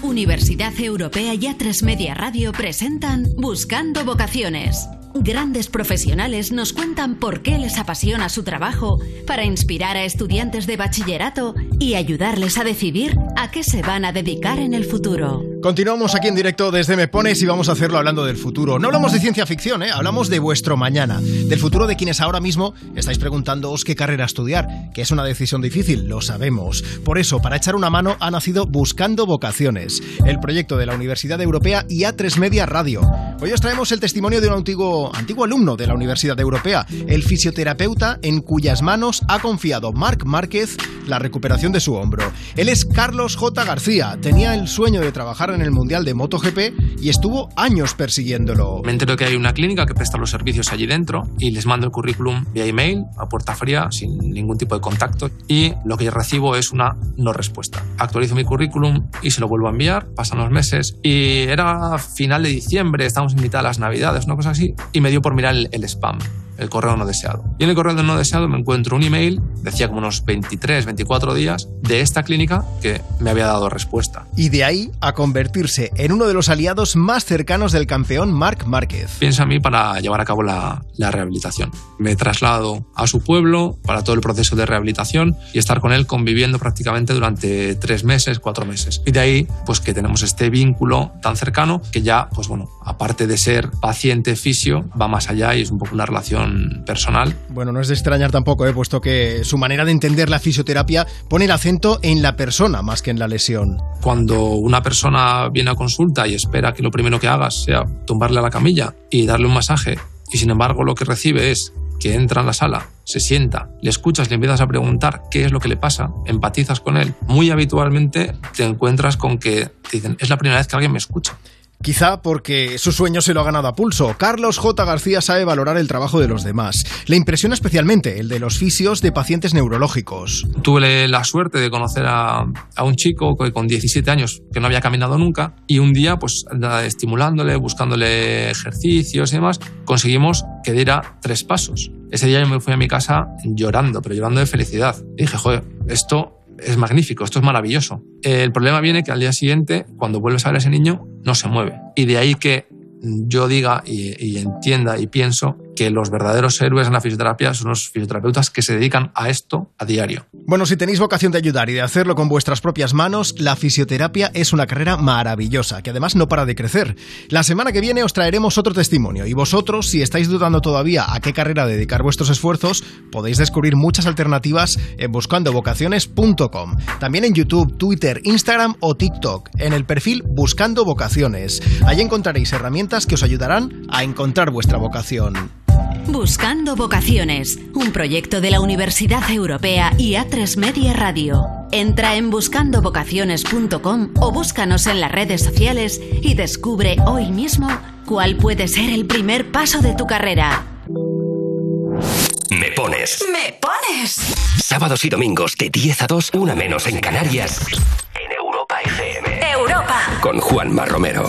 Universidad Europea y A3 Media Radio presentan Buscando Vocaciones. Grandes profesionales nos cuentan por qué les apasiona su trabajo para inspirar a estudiantes de bachillerato y ayudarles a decidir a qué se van a dedicar en el futuro.
Continuamos aquí en directo desde Me Pones y vamos a hacerlo hablando del futuro. No hablamos de ciencia ficción, ¿eh? hablamos de vuestro mañana, del futuro de quienes ahora mismo estáis preguntándoos qué carrera estudiar, que es una decisión difícil, lo sabemos. Por eso, para echar una mano, ha nacido Buscando Vocaciones, el proyecto de la Universidad Europea y A3 Media Radio. Hoy os traemos el testimonio de un antiguo, antiguo alumno de la Universidad Europea, el fisioterapeuta en cuyas manos ha confiado Marc Márquez la recuperación de su hombro. Él es Carlos J. García. Tenía el sueño de trabajar en el Mundial de MotoGP y estuvo años persiguiéndolo.
Me entero que hay una clínica que presta los servicios allí dentro y les mando el currículum vía email a puerta fría sin ningún tipo de contacto y lo que recibo es una no respuesta. Actualizo mi currículum y se lo vuelvo a enviar, pasan los meses y era final de diciembre, estamos en mitad de las navidades, una cosa así, y me dio por mirar el, spam el correo no deseado. Y en el correo no deseado me encuentro un email, decía como unos 23, 24 días, de esta clínica que me había dado respuesta.
Y de ahí a convertirse en uno de los aliados más cercanos del campeón Marc Márquez.
Piensa en mí para llevar a cabo la, la rehabilitación. Me traslado a su pueblo para todo el proceso de rehabilitación y estar con él conviviendo prácticamente durante tres meses, cuatro meses. Y de ahí, pues que tenemos este vínculo tan cercano que ya, pues bueno, aparte de ser paciente fisio, va más allá y es un poco una relación personal.
Bueno, no es de extrañar tampoco, ¿eh? puesto que su manera de entender la fisioterapia pone el acento en la persona más que en la lesión.
Cuando una persona viene a consulta y espera que lo primero que hagas sea tumbarle a la camilla y darle un masaje, y sin embargo lo que recibe es que entra en la sala, se sienta, le escuchas, le empiezas a preguntar qué es lo que le pasa, empatizas con él, muy habitualmente te encuentras con que te dicen, es la primera vez que alguien me escucha.
Quizá porque su sueño se lo ha ganado a pulso. Carlos J. García sabe valorar el trabajo de los demás. Le impresiona especialmente el de los fisios de pacientes neurológicos.
Tuve la suerte de conocer a, un chico que con 17 años que no había caminado nunca y un día, pues estimulándole, buscándole ejercicios y demás, conseguimos que diera tres pasos. Ese día yo me fui a mi casa llorando, pero llorando de felicidad. Dije, joder, esto es magnífico, esto es maravilloso. El problema viene que al día siguiente, cuando vuelves a ver a ese niño, no se mueve. Y de ahí que yo diga y, y, entienda y pienso que los verdaderos héroes en la fisioterapia son los fisioterapeutas que se dedican a esto a diario.
Bueno, si tenéis vocación de ayudar y de hacerlo con vuestras propias manos, la fisioterapia es una carrera maravillosa, que además no para de crecer. La semana que viene os traeremos otro testimonio y vosotros, si estáis dudando todavía a qué carrera dedicar vuestros esfuerzos, podéis descubrir muchas alternativas en buscandovocaciones.com. También en YouTube, Twitter, Instagram o TikTok, en el perfil Buscando Vocaciones. Allí encontraréis herramientas que os ayudarán a encontrar vuestra vocación.
Buscando Vocaciones, un proyecto de la Universidad Europea y A3 Media Radio. Entra en buscandovocaciones.com o búscanos en las redes sociales y descubre hoy mismo cuál puede ser el primer paso de tu carrera.
Me pones.
Me pones.
Sábados y domingos de 10 a 2, una menos en Canarias. En Europa FM.
Europa.
Con Juanma Romero.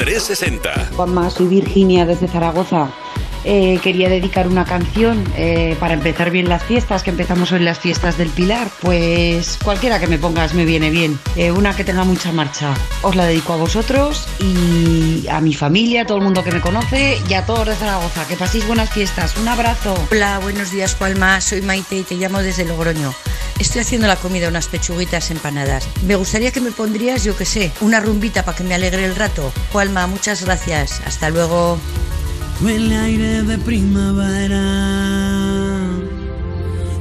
360.
Juanma, soy Virginia desde Zaragoza. Eh, quería dedicar una canción eh, para empezar bien las fiestas, que empezamos hoy las fiestas del Pilar. Pues cualquiera que me pongas me viene bien. Eh, una que tenga mucha marcha. Os la dedico a vosotros y a mi familia, a todo el mundo que me conoce y a todos de Zaragoza. Que paséis buenas fiestas. Un abrazo.
Hola, buenos días Juanma, soy Maite y te llamo desde Logroño. Estoy haciendo la comida, unas pechuguitas empanadas. Me gustaría que me pondrías, yo que sé, una rumbita para que me alegre el rato. Juanma, muchas gracias. Hasta luego.
Huele aire de primavera.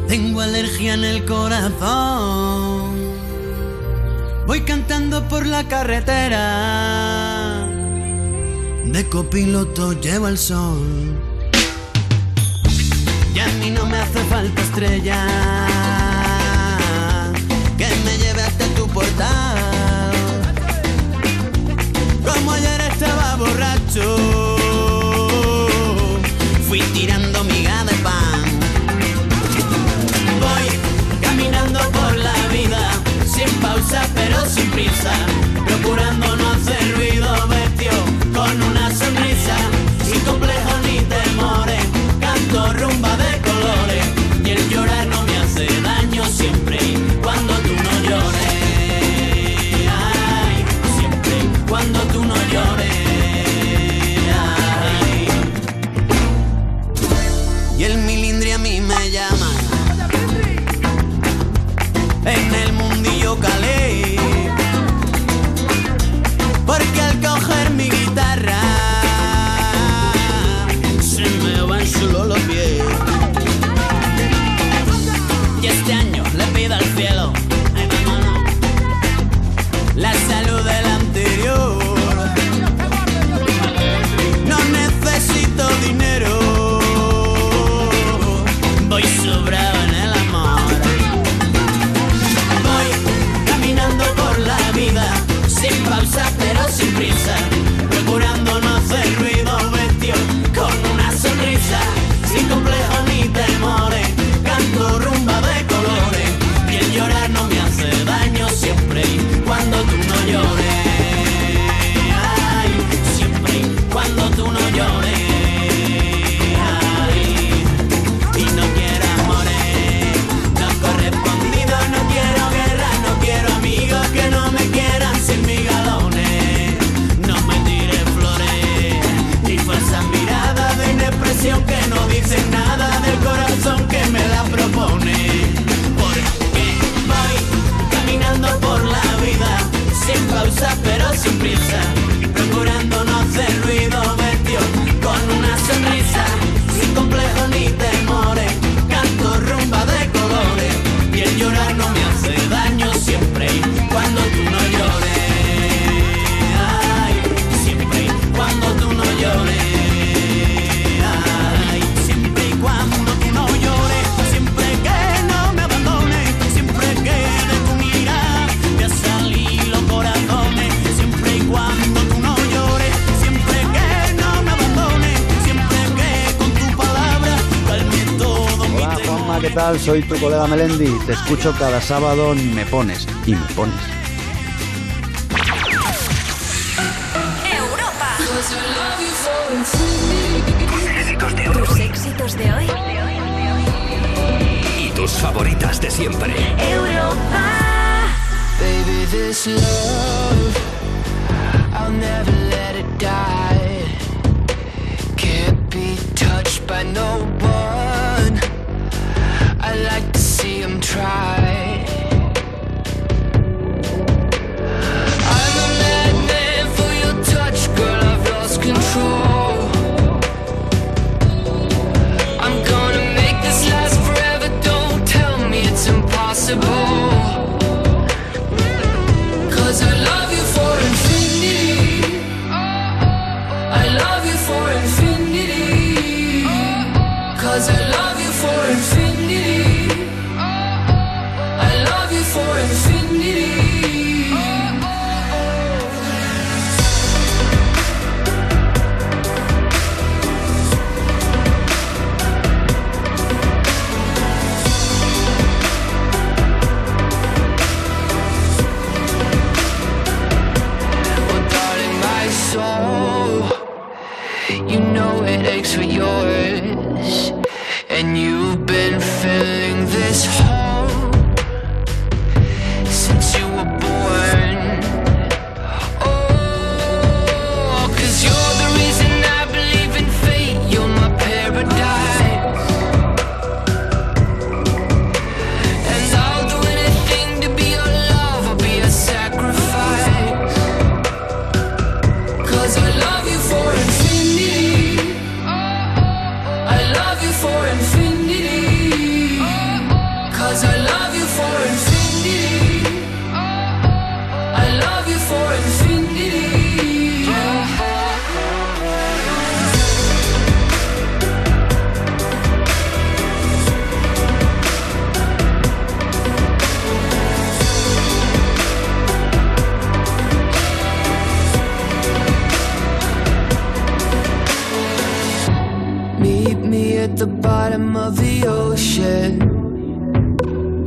Tengo alergia en el corazón. Voy cantando por la carretera. De copiloto llevo el sol. Y a mí no me hace falta estrella. Como ayer estaba borracho. Fui tirando miga de pan. Voy caminando por la vida, sin pausa pero sin prisa, procurando no hacer ruido, vestido con una sonrisa, sin complejo ni temores, canto rumba de
¿qué tal? Soy tu colega Melendi. Te escucho cada sábado en Me Pones. Y me pones.
Tus éxitos de hoy.
Y tus favoritas de siempre.
Baby, this love, I'll never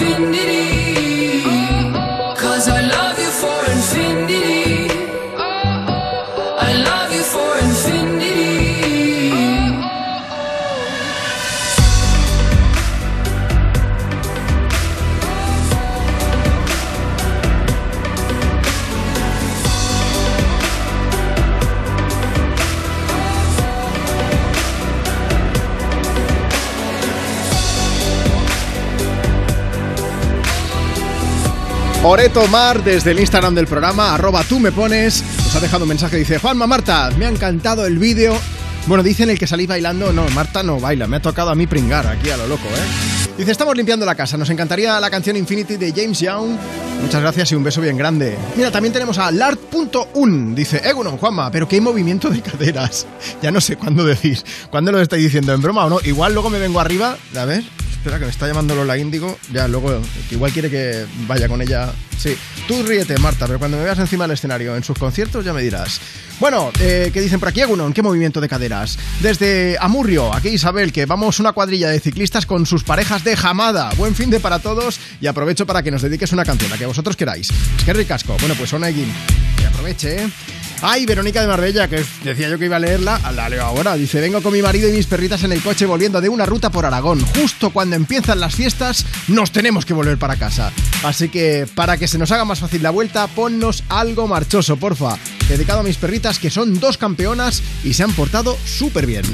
I love you for
Oreto Mar, desde el Instagram del programa, arroba tú me pones, nos ha dejado un mensaje, dice, Juanma, Marta, me ha encantado el vídeo. Bueno, dicen el que salís bailando, no, Marta no baila, me ha tocado a mí pringar aquí a lo loco, ¿eh? Dice, estamos limpiando la casa, nos encantaría la canción Infinity de James Young. Muchas gracias y un beso bien grande. Mira, también tenemos a Lart.un, dice, Egunon, Juanma, pero qué movimiento de caderas. [laughs] Ya no sé cuándo decís, cuándo lo estáis diciendo, en broma o no. Igual luego me vengo arriba, a ver, Espera, que me está llamando Lola Índigo. Ya, luego, igual quiere que vaya con ella. Sí. Tú ríete, Marta, pero cuando me veas encima del escenario en sus conciertos ya me dirás. Bueno, eh, ¿qué dicen por aquí, Agunon? ¿Qué movimiento de caderas? Desde Amurrio, aquí Isabel, que vamos una cuadrilla de ciclistas con sus parejas de jamada. Buen fin de para todos y aprovecho para que nos dediques una canción, la que vosotros queráis. Es que ricasco. Bueno, pues Ona Egin. Que aproveche, ¿eh? Ay, Verónica de Marbella, que decía yo que iba a leerla, la leo ahora. Dice, vengo con mi marido y mis perritas en el coche volviendo de una ruta por Aragón. Justo cuando empiezan las fiestas, nos tenemos que volver para casa. Así que, para que se nos haga más fácil la vuelta, ponnos algo marchoso, porfa. Dedicado a mis perritas, que son dos campeonas y se han portado súper bien.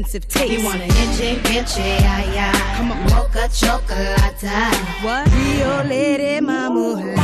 Expensive taste.
You want an inche, inche, ay, ay.
Come on.
Mocha chocolate.
What? Rio Lady Mama.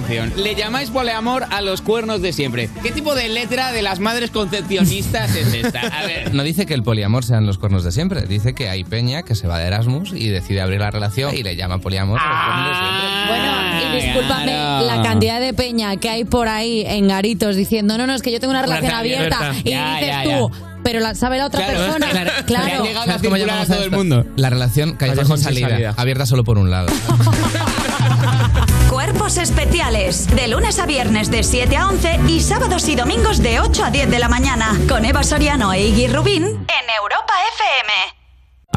Canción, le llamáis poliamor a los cuernos de siempre. ¿Qué tipo de letra de las madres concepcionistas es esta? A ver.
No dice que el poliamor sean los cuernos de siempre, dice que hay peña que se va de Erasmus y decide abrir la relación y le llama poliamor a los cuernos de siempre.
Bueno, y discúlpame,
Claro.
la cantidad de peña que hay por ahí en garitos diciendo, no, no, es que yo tengo una relación abierta.
abierta.
Y
Ya,
dices
ya,
tú, pero la, sabe la otra
Claro,
persona.
claro,
Claro.
le ha llegado
¿Sabes cómo llamamos a
todo el mundo.
La relación callejón
Callejón
salida,
salida.
abierta solo por un lado. [laughs]
Cuerpos especiales. De lunes a viernes de 7 a 11 y sábados y domingos de 8 a 10 de la mañana. Con Eva Soriano e Iggy Rubín en Europa FM.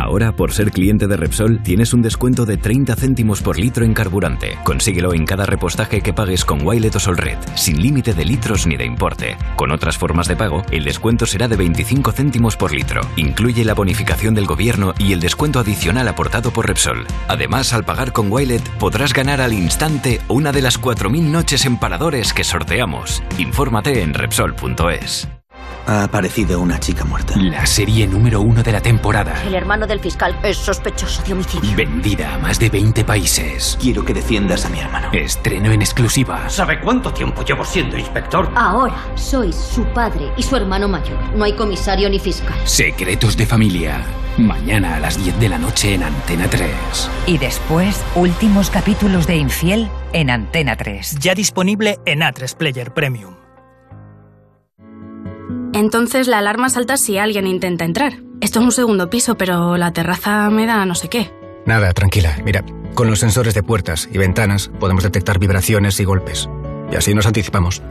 Ahora, por ser cliente de Repsol, tienes un descuento de 30 céntimos por litro en carburante. Consíguelo en cada repostaje que pagues con Wilet o Solred, sin límite de litros ni de importe. Con otras formas de pago, el descuento será de 25 céntimos por litro. Incluye la bonificación del gobierno y el descuento adicional aportado por Repsol. Además, al pagar con Wilet, podrás ganar al instante una de las 4.000 noches en paradores que sorteamos. Infórmate en Repsol.es.
Ha aparecido una chica muerta.
La serie número uno de la temporada.
El hermano del fiscal es sospechoso de homicidio.
Vendida a más de 20 países.
Quiero que defiendas a mi hermano.
Estreno en exclusiva.
¿Sabe cuánto tiempo llevo siendo inspector? Ahora sois su padre y su hermano mayor. No hay comisario ni fiscal.
Secretos de familia. Mañana a las 10 de la noche en Antena 3.
Y después, últimos capítulos de Infiel en Antena 3.
Ya disponible en A3 Player Premium.
Entonces la alarma salta si alguien intenta entrar. Esto es un segundo piso, pero la terraza me da no sé qué.
Nada, tranquila. Mira, con los sensores de puertas y ventanas podemos detectar vibraciones y golpes. Y así nos anticipamos.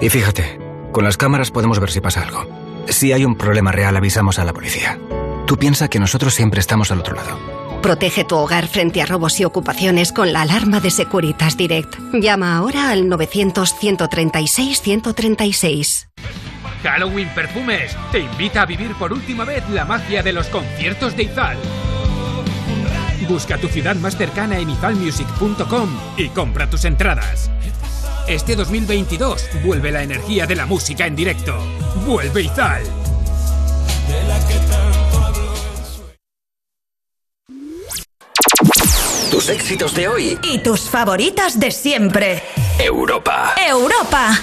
Y fíjate, con las cámaras podemos ver si pasa algo. Si hay un problema real, avisamos a la policía. Tú piensa que nosotros siempre estamos al otro lado.
Protege tu hogar frente a robos y ocupaciones con la alarma de Securitas Direct. Llama ahora al 900-136-136.
Halloween Perfumes te invita a vivir por última vez la magia de los conciertos de Izal. Busca tu ciudad más cercana en izalmusic.com y compra tus entradas. Este 2022 vuelve la energía de la música en directo. Vuelve Izal.
Tus éxitos de hoy.
Y tus favoritas de siempre.
Europa.
Europa.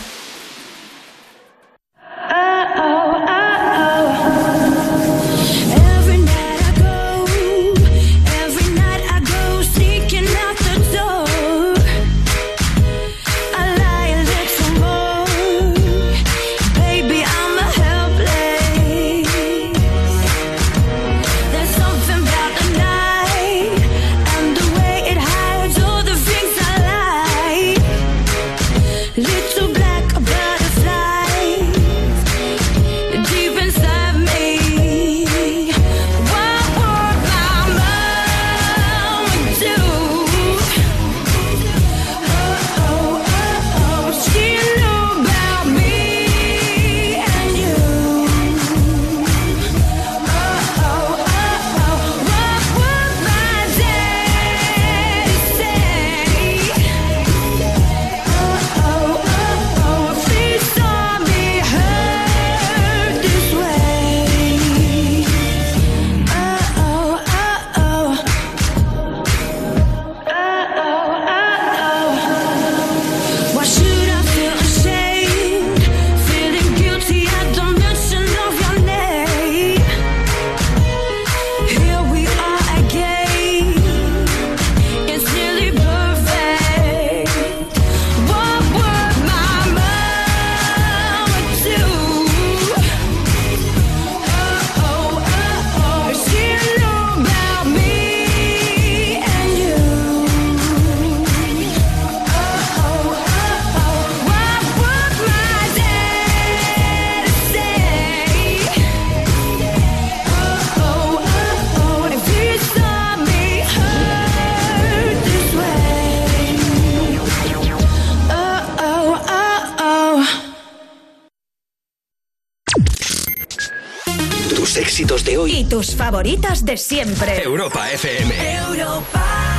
De hoy.
Y tus favoritas de siempre.
Europa FM.
Europa.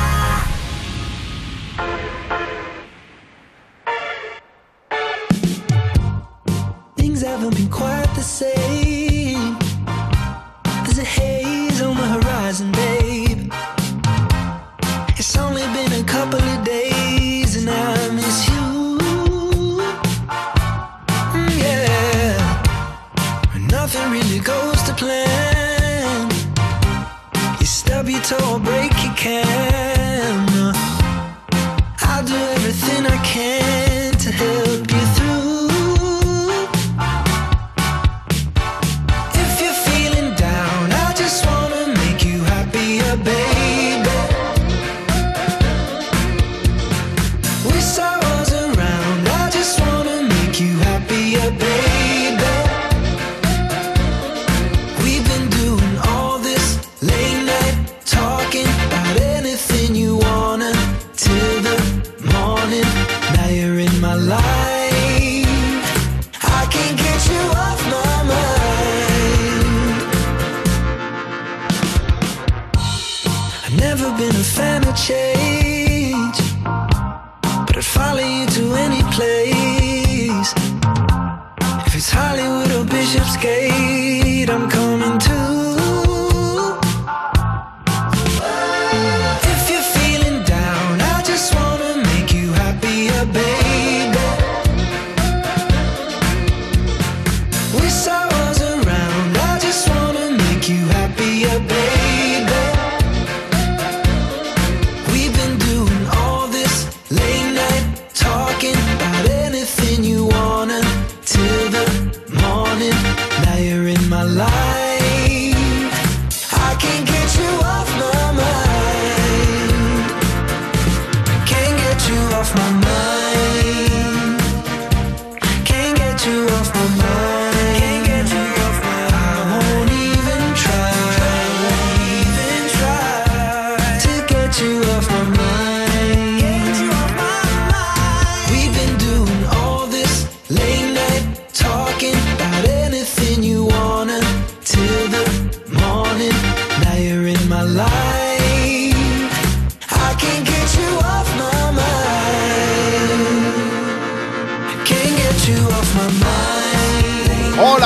Bishopsgate, I'm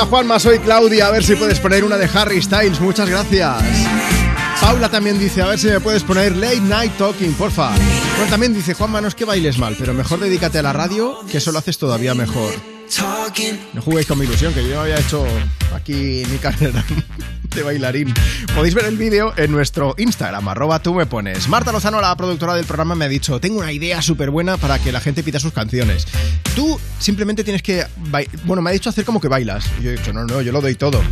Juanma, soy Claudia. A ver si puedes poner una de Harry Styles. Muchas gracias. Paula también dice, a ver si me puedes poner Late Night Talking, porfa. Bueno, también dice, Juanma, no es que bailes mal, pero mejor dedícate a la radio, que eso lo haces todavía mejor. No juguéis con mi ilusión, que yo había hecho aquí mi carrera de bailarín. Podéis ver el vídeo en nuestro Instagram, arroba tú me pones. Marta Lozano, la productora del programa, me ha dicho, tengo una idea súper buena para que la gente pida sus canciones. Tú simplemente tienes que... Bueno, me ha dicho hacer como que bailas. Y yo he dicho, no, no, yo lo doy todo.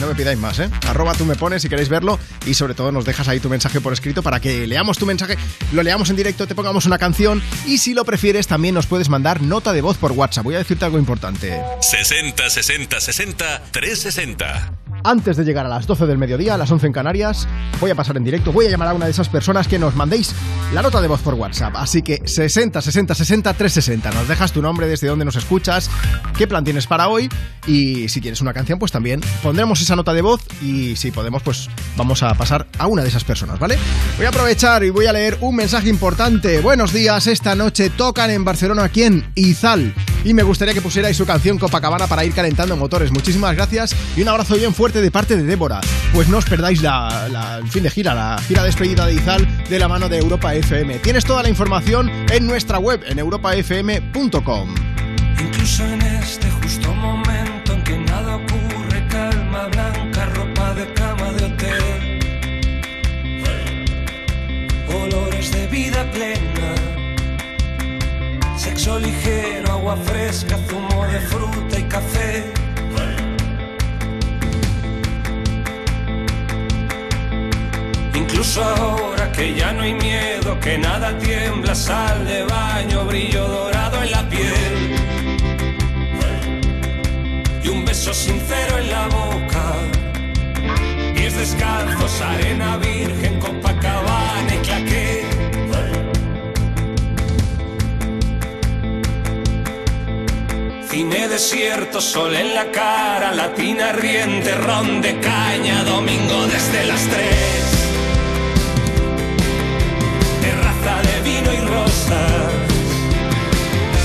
No me pidáis más, ¿eh? Arroba tú me pones si queréis verlo y sobre todo nos dejas ahí tu mensaje por escrito para que leamos tu mensaje, lo leamos en directo, te pongamos una canción y si lo prefieres también nos puedes mandar nota de voz por WhatsApp. Voy a decirte algo importante.
60 60 60 360.
Antes de llegar a las 12 del mediodía, a las 11 en Canarias, voy a pasar en directo, voy a llamar a una de esas personas que nos mandéis la nota de voz por WhatsApp. Así que 60 60 60 360. Nos dejas tu nombre, desde dónde nos escuchas, qué plan tienes para hoy y si tienes una canción, pues también pondremos esa nota de voz y si podemos, pues vamos a pasar a una de esas personas, ¿vale? Voy a aprovechar y voy a leer un mensaje importante. Buenos días, esta noche tocan en Barcelona quién? Izal. Y me gustaría que pusierais su canción Copacabana para ir calentando motores. Muchísimas gracias y un abrazo bien fuerte de parte de Débora. Pues no os perdáis la, la- el fin de gira, la gira despedida de Izal de la mano de Europa FM. Tienes toda la información en nuestra web en europafm.com.
Incluso en este justo momento en que nada ocurre, calma blanca, ropa de cama de hotel, olores de vida plena, sexo ligero, agua fresca, zumo de fruta y café. Incluso ahora que ya no hay miedo, que nada tiembla, sal de baño, brillo dorado en la piel y un beso sincero en la boca. Pies descalzos, arena virgen, Copacabana y claqué. Cine de desierto, sol en la cara, latina riente, ron de caña, domingo desde las tres.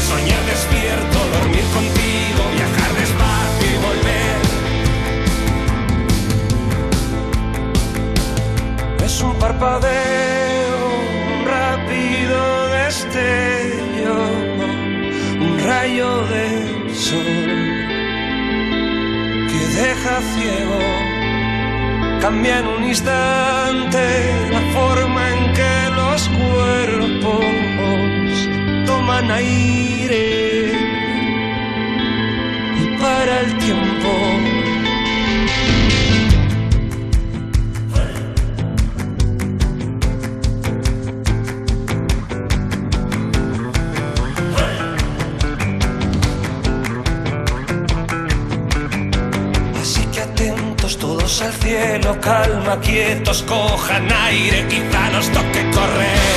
Soñar despierto, dormir contigo, viajar despacio y volver. Es un parpadeo, un rápido destello, un rayo de sol que deja ciego. Cambia en un instante la forma en que los cuerpos aire y para el tiempo. Al cielo, calma, quietos, cojan aire, quizá nos toque correr.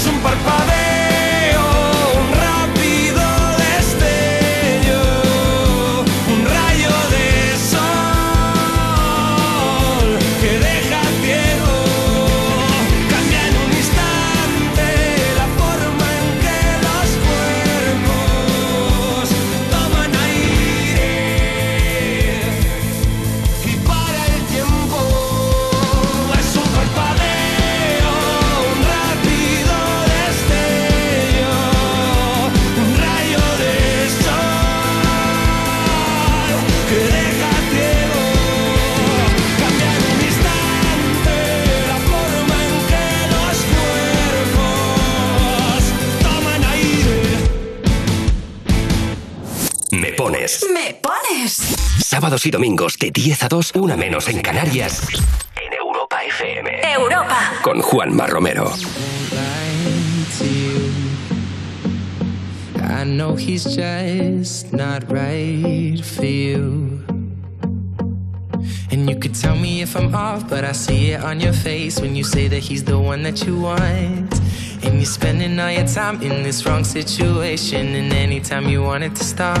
Es un parpadeo,
Sábados y domingos de 10 a 2, una menos en Canarias. En Europa FM.
Europa.
Con Juanma Romero.
I know he's just not right for you. And you could tell me if I'm off, but I see it on your face when you say that he's the one that you want. And you're spending all your time in this wrong situation, and anytime you want it to stop.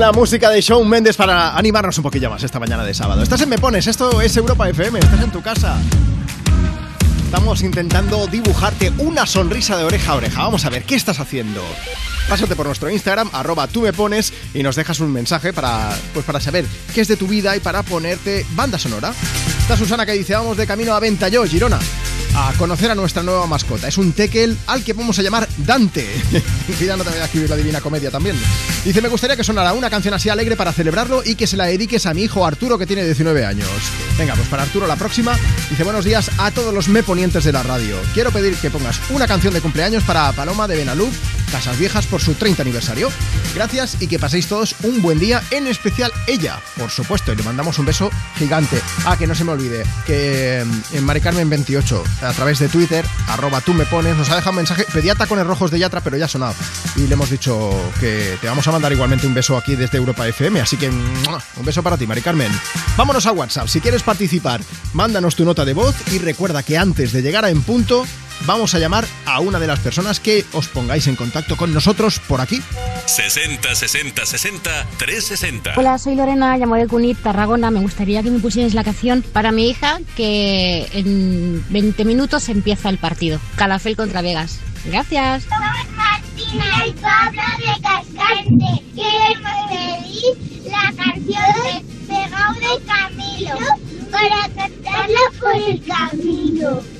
la música de Shawn Mendes para animarnos un poquillo más esta mañana de sábado. Estás en Me Pones, esto es Europa FM, estás en tu casa. Estamos intentando dibujarte una sonrisa de oreja a oreja. Vamos a ver, ¿qué estás haciendo? Pásate por nuestro Instagram, arroba tú me pones, y nos dejas un mensaje para, pues para saber qué es de tu vida y para ponerte banda sonora. Está Susana que dice, vamos de camino a Ventalló, Girona, a conocer a nuestra nueva mascota. Es un tekel al que vamos a llamar Dante. [laughs] Cuidado, no te voy a escribir la Divina Comedia también. Dice, me gustaría que sonara una canción así alegre para celebrarlo y que se la dediques a mi hijo Arturo, que tiene 19 años. Venga, pues para Arturo la próxima. Dice, buenos días a todos los me ponientes de la radio. Quiero pedir que pongas una canción de cumpleaños para Paloma de Benalú, Casas Viejas, por su 30 aniversario. Gracias y que paséis todos un buen día, en especial ella, por supuesto, y le mandamos un beso gigante. Ah, que no se me olvide, que mm, en Mari Carmen 28, a través de Twitter, arroba tú me pones, nos ha dejado un mensaje, pedía tacones rojos de Yatra, pero ya ha sonado. Y le hemos dicho que te vamos a mandar igualmente un beso aquí desde Europa FM, así que ¡mua! un beso para ti, Mari Carmen. Vámonos a WhatsApp, si quieres participar, mándanos tu nota de voz y recuerda que antes de llegar a En Punto, vamos a llamar a una de las personas que os pongáis en contacto con nosotros por aquí.
60 60 60 360.
Hola, soy Lorena, llamo de Cunit, Tarragona. Me gustaría que me pusierais la canción para mi hija, que en 20 minutos empieza el partido. Calafel contra Vegas. Gracias.
Martina y Pablo de Cascante. Queremos pedir la canción de Pegao de Camilo para cantarla por el camino.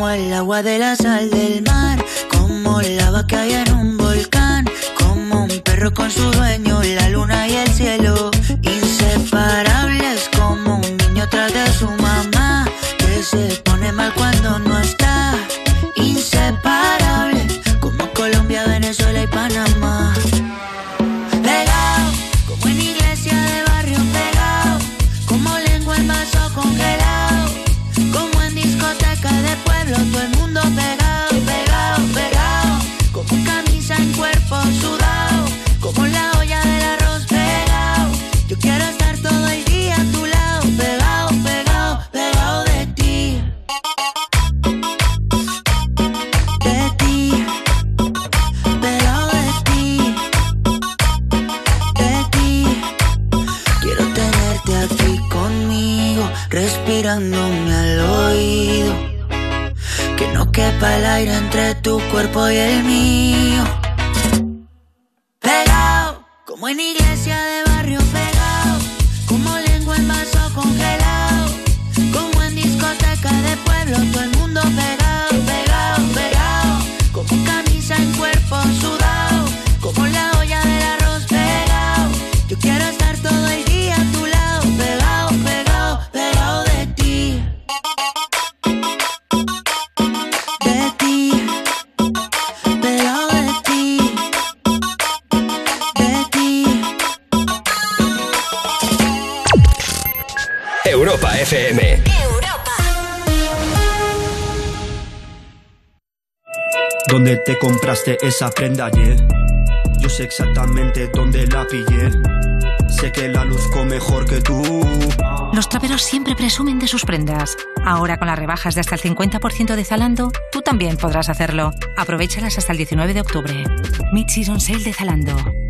Como el agua de la sal del mar, como lava que hay en un volcán, como un perro con su dueño, la luna y el cielo. Inseparables como un niño tras de su mamá, que se pone mal cuando no está. Quepa el aire entre tu cuerpo y el mío. Pegado, como en iglesia de
Europa FM.
¿Dónde te compraste esa prenda ayer? Yo sé exactamente dónde la pillé. Sé que la luzco mejor que tú.
Los traperos siempre presumen de sus prendas. Ahora con las rebajas de hasta el 50% de Zalando, tú también podrás hacerlo. Aprovechalas hasta el 19 de octubre. Mid-Season Sale de Zalando.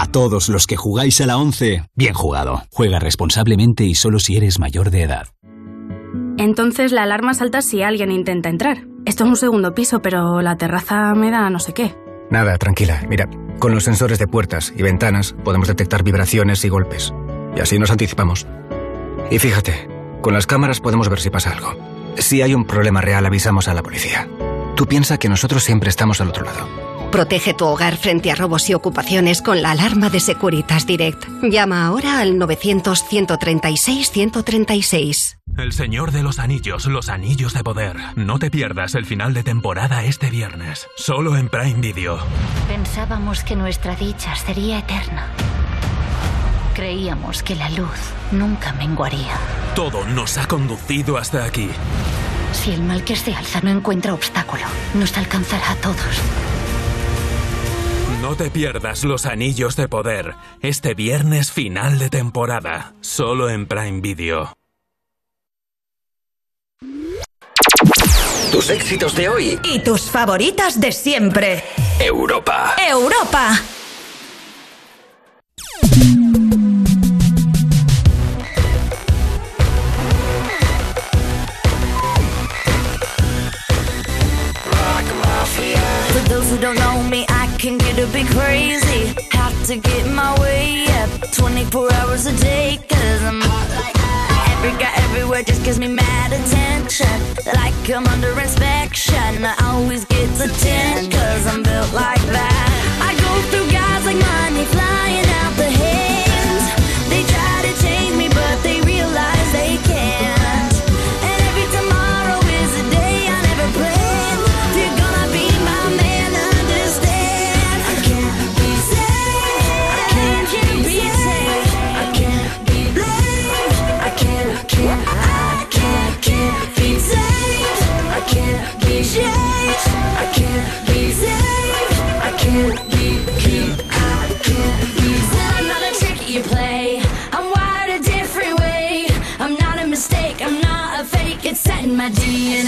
A todos los que jugáis a la 11, bien jugado. Juega responsablemente y solo si eres mayor de edad.
Entonces la alarma salta si alguien intenta entrar. Esto es un segundo piso, pero la terraza me da no sé qué.
Nada, tranquila. Mira, con los sensores de puertas y ventanas podemos detectar vibraciones y golpes. Y así nos anticipamos. Y fíjate, con las cámaras podemos ver si pasa algo. Si hay un problema real, avisamos a la policía. Tú piensa que nosotros siempre estamos al otro lado.
Protege tu hogar frente a robos y ocupaciones con la alarma de Securitas Direct. Llama ahora al 900-136-136.
El Señor de los Anillos, los Anillos de Poder. No te pierdas el final de temporada este viernes, solo en Prime Video.
Pensábamos que nuestra dicha sería eterna. Creíamos que la luz nunca menguaría.
Todo nos ha conducido hasta aquí.
Si el mal que se alza no encuentra obstáculo, nos alcanzará a todos.
No te pierdas los Anillos de Poder, este viernes final de temporada, solo en Prime Video.
Tus éxitos de hoy.
Y tus favoritas de siempre.
Europa.
Europa.
Bit crazy. Have to get my way up 24 hours a day. Cause I'm hot like that. Every guy everywhere just gives me mad attention. Like I'm under inspection. I always get the 10 cause I'm built like that. I go through guys like money flying my DNA.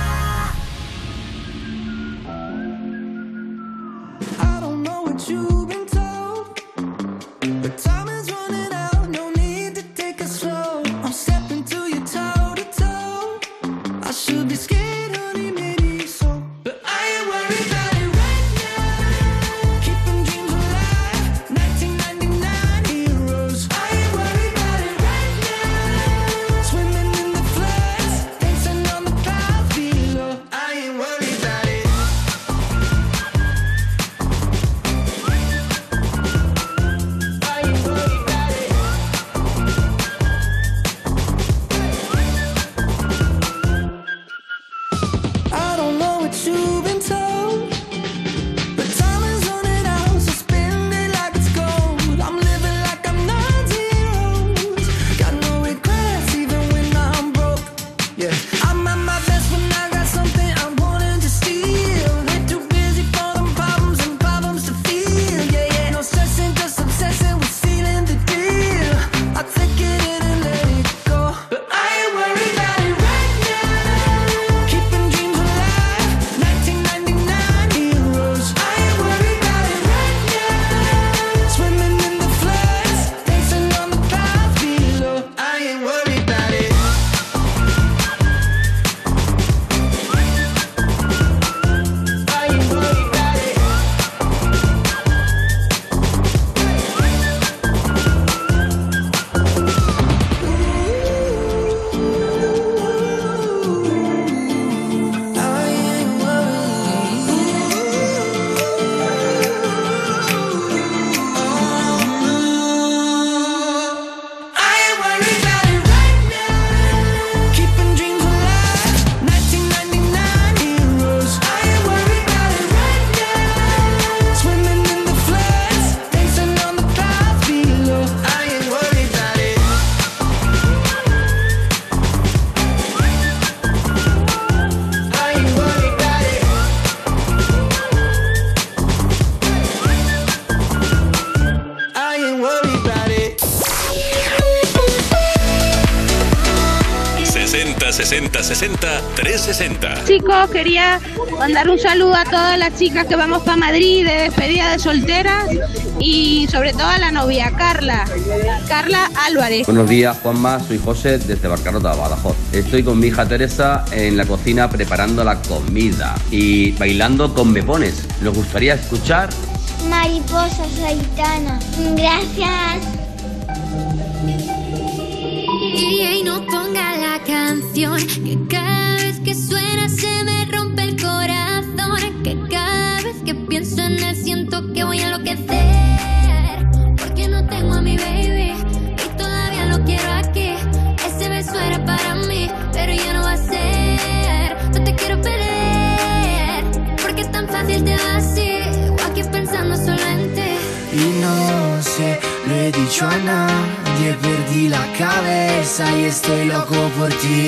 quería mandar un saludo a todas las chicas que vamos para Madrid de despedida de solteras y sobre todo a la novia Carla, Carla Álvarez.
Buenos días, Juanma, soy José desde Barcarota, Badajoz. Estoy con mi hija Teresa en la cocina preparando la comida y bailando con mepones. ¿Nos gustaría escuchar?
Mariposa Saitana. Gracias.
estoy loco por ti.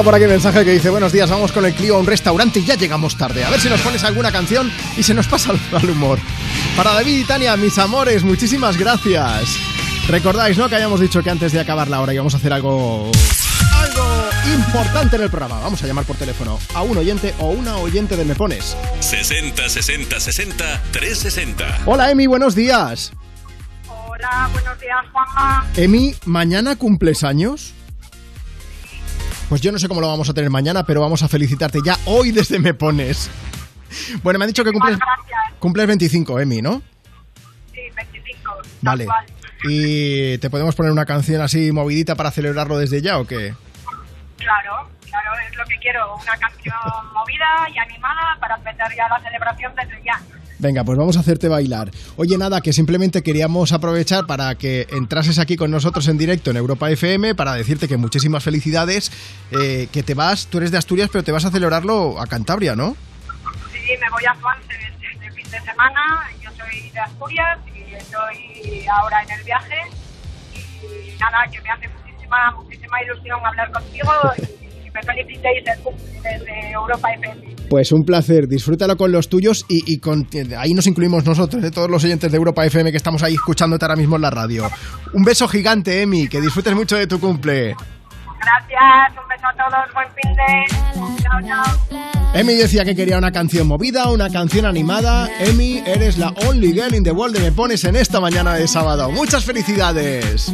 Tengo por aquí un mensaje que dice, buenos días, vamos con el Clio a un restaurante y ya llegamos tarde. A ver si nos pones alguna canción y se nos pasa el el [laughs] humor. Para David y Tania, mis amores, muchísimas gracias. Recordáis, ¿no? Que habíamos dicho que antes de acabar la hora íbamos a hacer algo... Algo importante en el programa. Vamos a llamar por teléfono a un oyente o una oyente de Me Pones.
60 60 60 360.
Hola, Emi, buenos días.
Hola, buenos días, Juanma.
Emi, ¿mañana cumples años? Pues yo no sé cómo lo vamos a tener mañana, pero vamos a felicitarte ya hoy desde Me Pones. Bueno, me han dicho que cumples, cumples 25, Emi, ¿no?
Sí, 25.
Vale. ¿Y te podemos poner una canción así movidita para celebrarlo desde ya o qué?
Claro, claro, es lo que quiero. Una canción movida y animada para empezar ya la celebración desde ya.
Venga, pues vamos a hacerte bailar. Oye, nada, que simplemente queríamos aprovechar para que entrases aquí con nosotros en directo en Europa FM para decirte que muchísimas felicidades, eh, que te vas, tú eres de Asturias, pero te vas a celebrarlo a Cantabria, ¿no?
Sí, me voy a Suanse este fin de semana. Yo soy de Asturias y estoy ahora en el viaje. Y nada, que me hace muchísima, muchísima ilusión hablar contigo y desde Europa FM.
Pues un placer, disfrútalo con los tuyos y, y con, ahí nos incluimos nosotros, de todos los oyentes de Europa FM que estamos ahí escuchándote ahora mismo en la radio. Un beso gigante, Emi, que disfrutes mucho de tu cumple.
Gracias, un beso a todos, buen fin de. Chao, chao.
Emi decía que quería una canción movida, una canción animada. Emi, eres la only girl in the world que me pones en esta mañana de sábado. Muchas felicidades.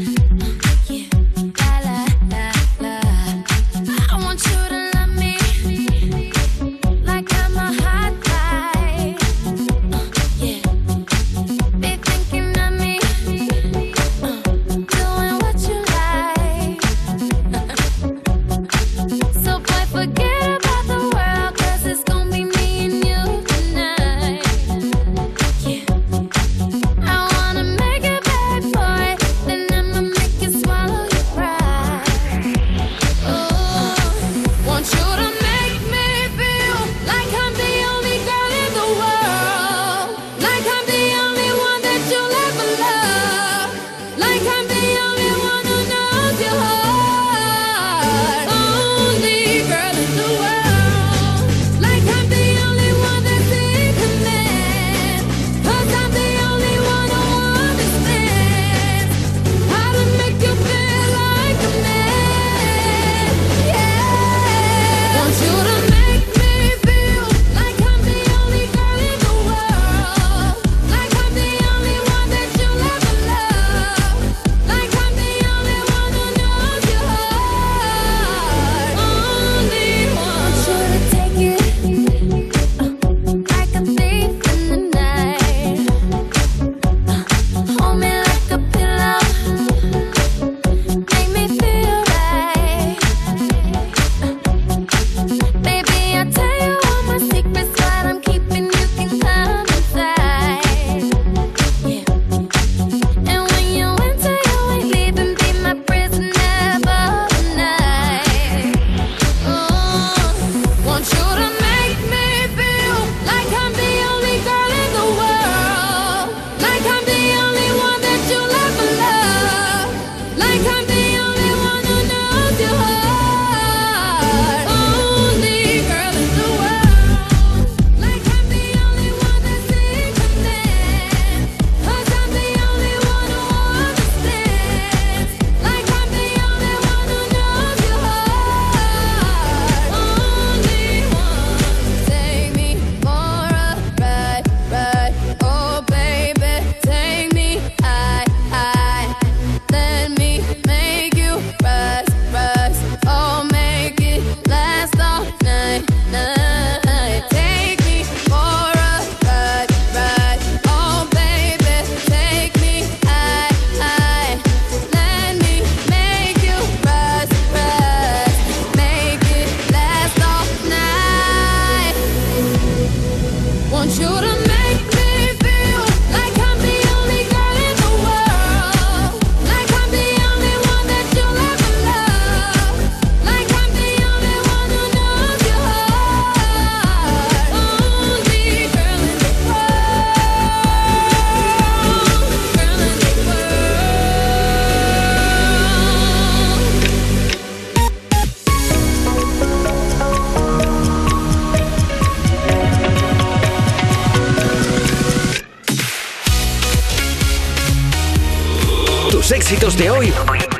Éxitos de hoy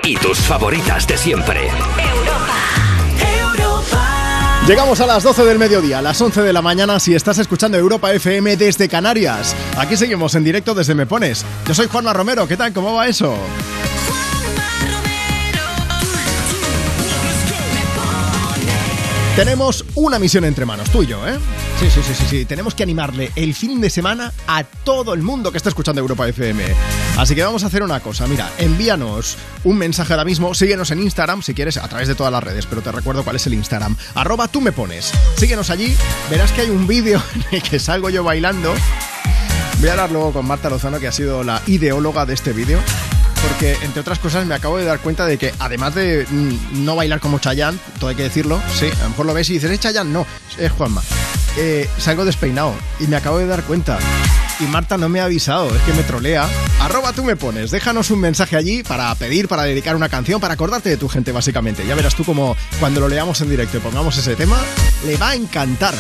y tus favoritas de siempre.
Llegamos a las 12 del mediodía, a las 11 de la mañana si estás escuchando Europa FM desde Canarias. Aquí seguimos en directo desde Me Pones. Yo soy Juanma Romero, ¿qué tal? ¿Cómo va eso? Tenemos una misión entre manos, tú y yo, ¿eh? Sí, sí, sí, sí, sí. Tenemos que animarle el fin de semana a todo el mundo que está escuchando Europa FM. Así que vamos a hacer una cosa. Mira, envíanos un mensaje ahora mismo. Síguenos en Instagram si quieres, a través de todas las redes, pero te recuerdo cuál es el Instagram. Arroba tú me pones. Síguenos allí. Verás que hay un vídeo [laughs] en el que salgo yo bailando. Voy a hablar luego con Marta Lozano, que ha sido la ideóloga de este vídeo. Porque, entre otras cosas, me acabo de dar cuenta de que, además de mm, no bailar como Chayanne, todo hay que decirlo, sí, a lo mejor lo ves y dices, ¿es Chayanne? No, es Juanma. Eh, salgo despeinado y me acabo de dar cuenta. Y Marta no me ha avisado, es que me trolea. Arroba tú me pones, déjanos un mensaje allí para pedir, para dedicar una canción, para acordarte de tu gente, básicamente. Ya verás tú como cuando lo leamos en directo y pongamos ese tema, le va a encantar.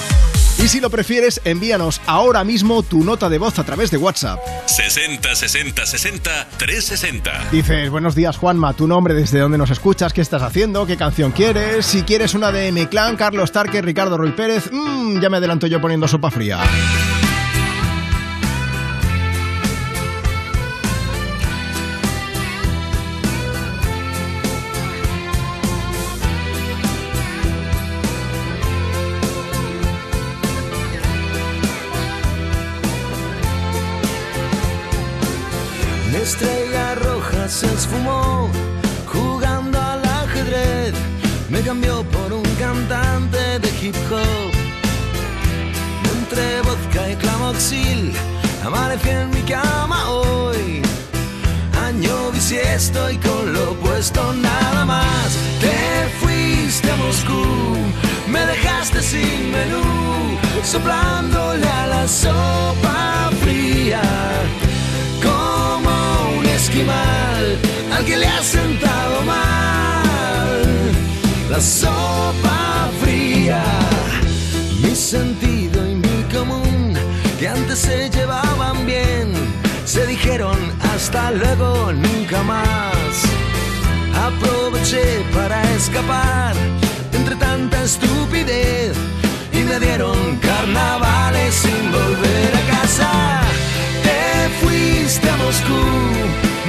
Y si lo prefieres, envíanos ahora mismo tu nota de voz a través de WhatsApp.
60 60 60 360.
Dices, buenos días Juanma, tu nombre, desde dónde nos escuchas, qué estás haciendo, qué canción quieres, si quieres una de M-Clan, Carlos Tarque, Ricardo Ruiz Pérez, mmm, ya me adelanto yo poniendo sopa fría.
Soplándole a la sopa fría como un esquimal al que le ha sentado mal la sopa fría. Mi sentido y mi común, que antes se llevaban bien, se dijeron hasta luego, nunca más. Aproveché para escapar entre tanta estupidez me dieron carnavales sin volver a casa. Te fuiste a Moscú,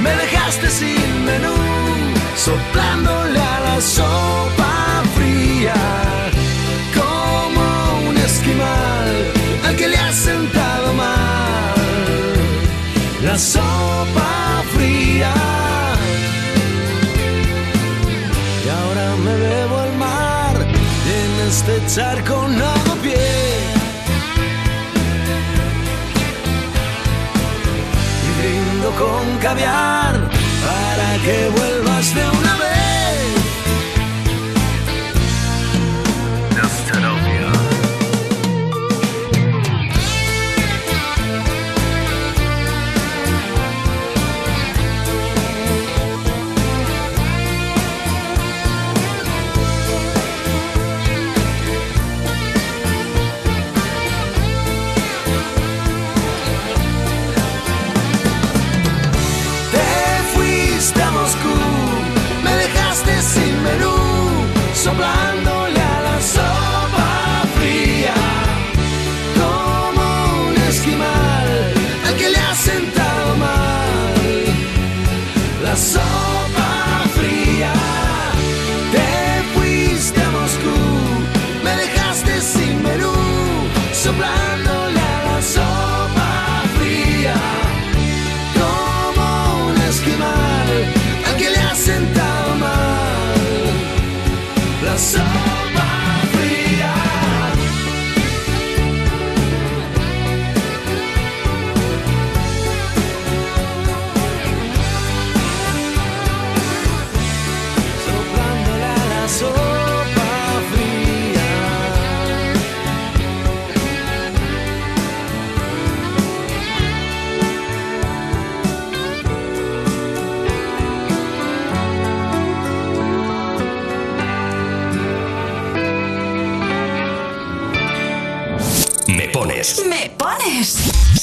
me dejaste sin menú, soplándole a la sopa fría, como un esquimal al que le ha sentado mal la sopa fría. Y ahora me bebo el mar en este charco no para que vuelvas de una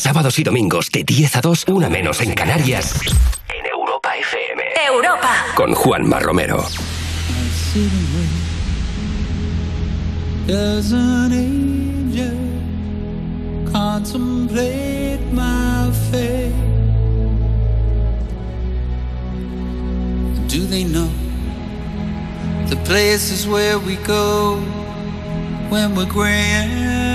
Sábados y domingos de 10 a 2, una menos en Canarias. En Europa FM.
Europa.
Con Juanma Romero.
Does an angel contemplate my fate? Do they know the places where we go when we're gray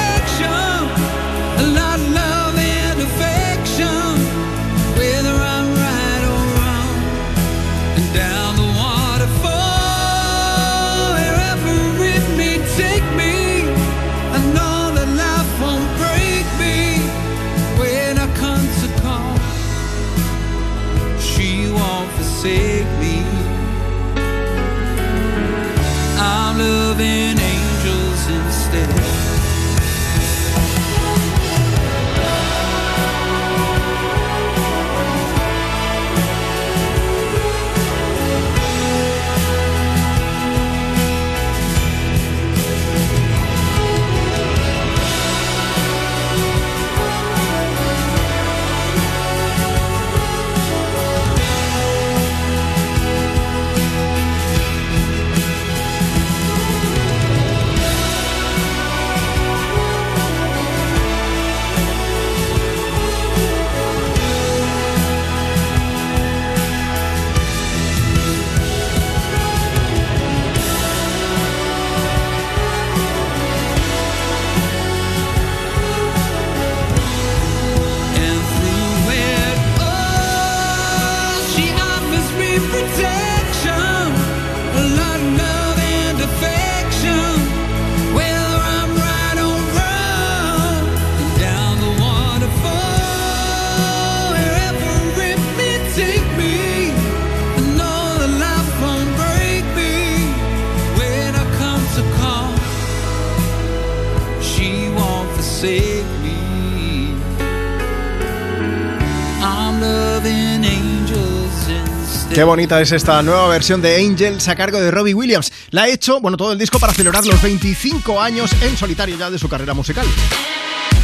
bonita es esta nueva versión de Angels a cargo de Robbie Williams. La ha hecho, bueno, todo el disco para celebrar los 25 años en solitario ya de su carrera musical.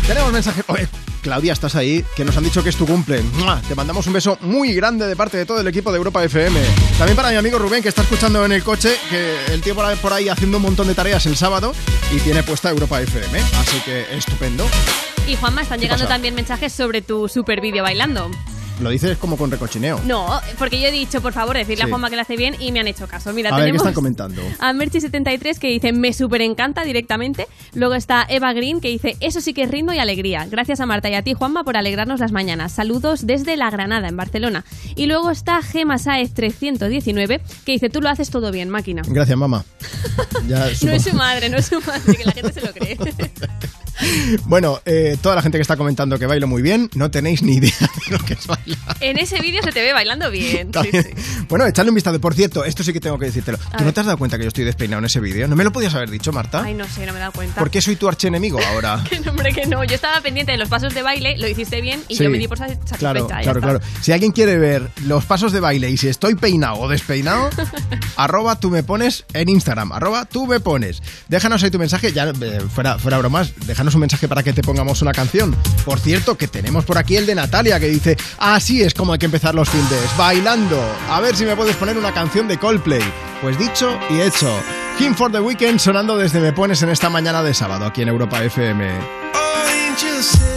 Tenemos mensaje. Oye, Claudia, estás ahí, que nos han dicho que es tu cumple. ¡Mua! Te mandamos un beso muy grande de parte de todo el equipo de Europa FM. También para mi amigo Rubén, que está escuchando en el coche, que el tío por ahí, por ahí haciendo un montón de tareas el sábado y tiene puesta Europa FM. Así que estupendo.
Y Juanma, están
¿Qué
llegando
pasa?
también mensajes sobre tu super vídeo bailando.
Lo dices como con recochineo.
No, porque yo he dicho, por favor, decirle
Sí.
a Juanma que le hace bien y me han hecho caso. Mira,
a ver qué
tenemos
están comentando.
a Merchi73 que dice, me súper encanta directamente. Luego está Eva Green que dice, eso sí que es ritmo y alegría. Gracias a Marta y a ti, Juanma, por alegrarnos las mañanas. Saludos desde La Granada, en Barcelona. Y luego está Gema Saez 319 que dice, tú lo haces todo bien, máquina.
Gracias, mamá. [laughs] Ya
No es su madre, no es su madre, que la gente se lo cree. [laughs]
Bueno, eh, toda la gente que está comentando que bailo muy bien, no tenéis ni idea de lo que es bailar.
en ese vídeo se te ve bailando bien. [laughs] Sí,
También-
sí.
Bueno, echarle un vistazo. Por cierto, esto sí que tengo que decírtelo.
A
¿Tú no te has dado cuenta que yo estoy despeinado en ese vídeo? ¿No me lo podías haber dicho, Marta?
Ay, no sé, no me he dado cuenta.
¿Por qué soy tu archienemigo ahora? [laughs]
Que no, hombre, que no. Yo estaba pendiente de los pasos de baile, lo hiciste bien y
Sí.
yo me di por sa- satisfecha.
Claro, claro, claro. Si alguien quiere ver los pasos de baile y si estoy peinado o despeinado, [laughs] arroba tú me pones en Instagram, arroba tú me pones. Déjanos ahí tu mensaje, ya eh, fuera, fuera bromas, déjanos un mensaje para que te pongamos una canción. Por cierto, que tenemos por aquí el de Natalia que dice, así es como hay que empezar los findes, bailando. A ver si me puedes poner una canción de Coldplay. Pues dicho y hecho. Him for the Weekend sonando desde Me Pones en esta mañana de sábado aquí en Europa FM.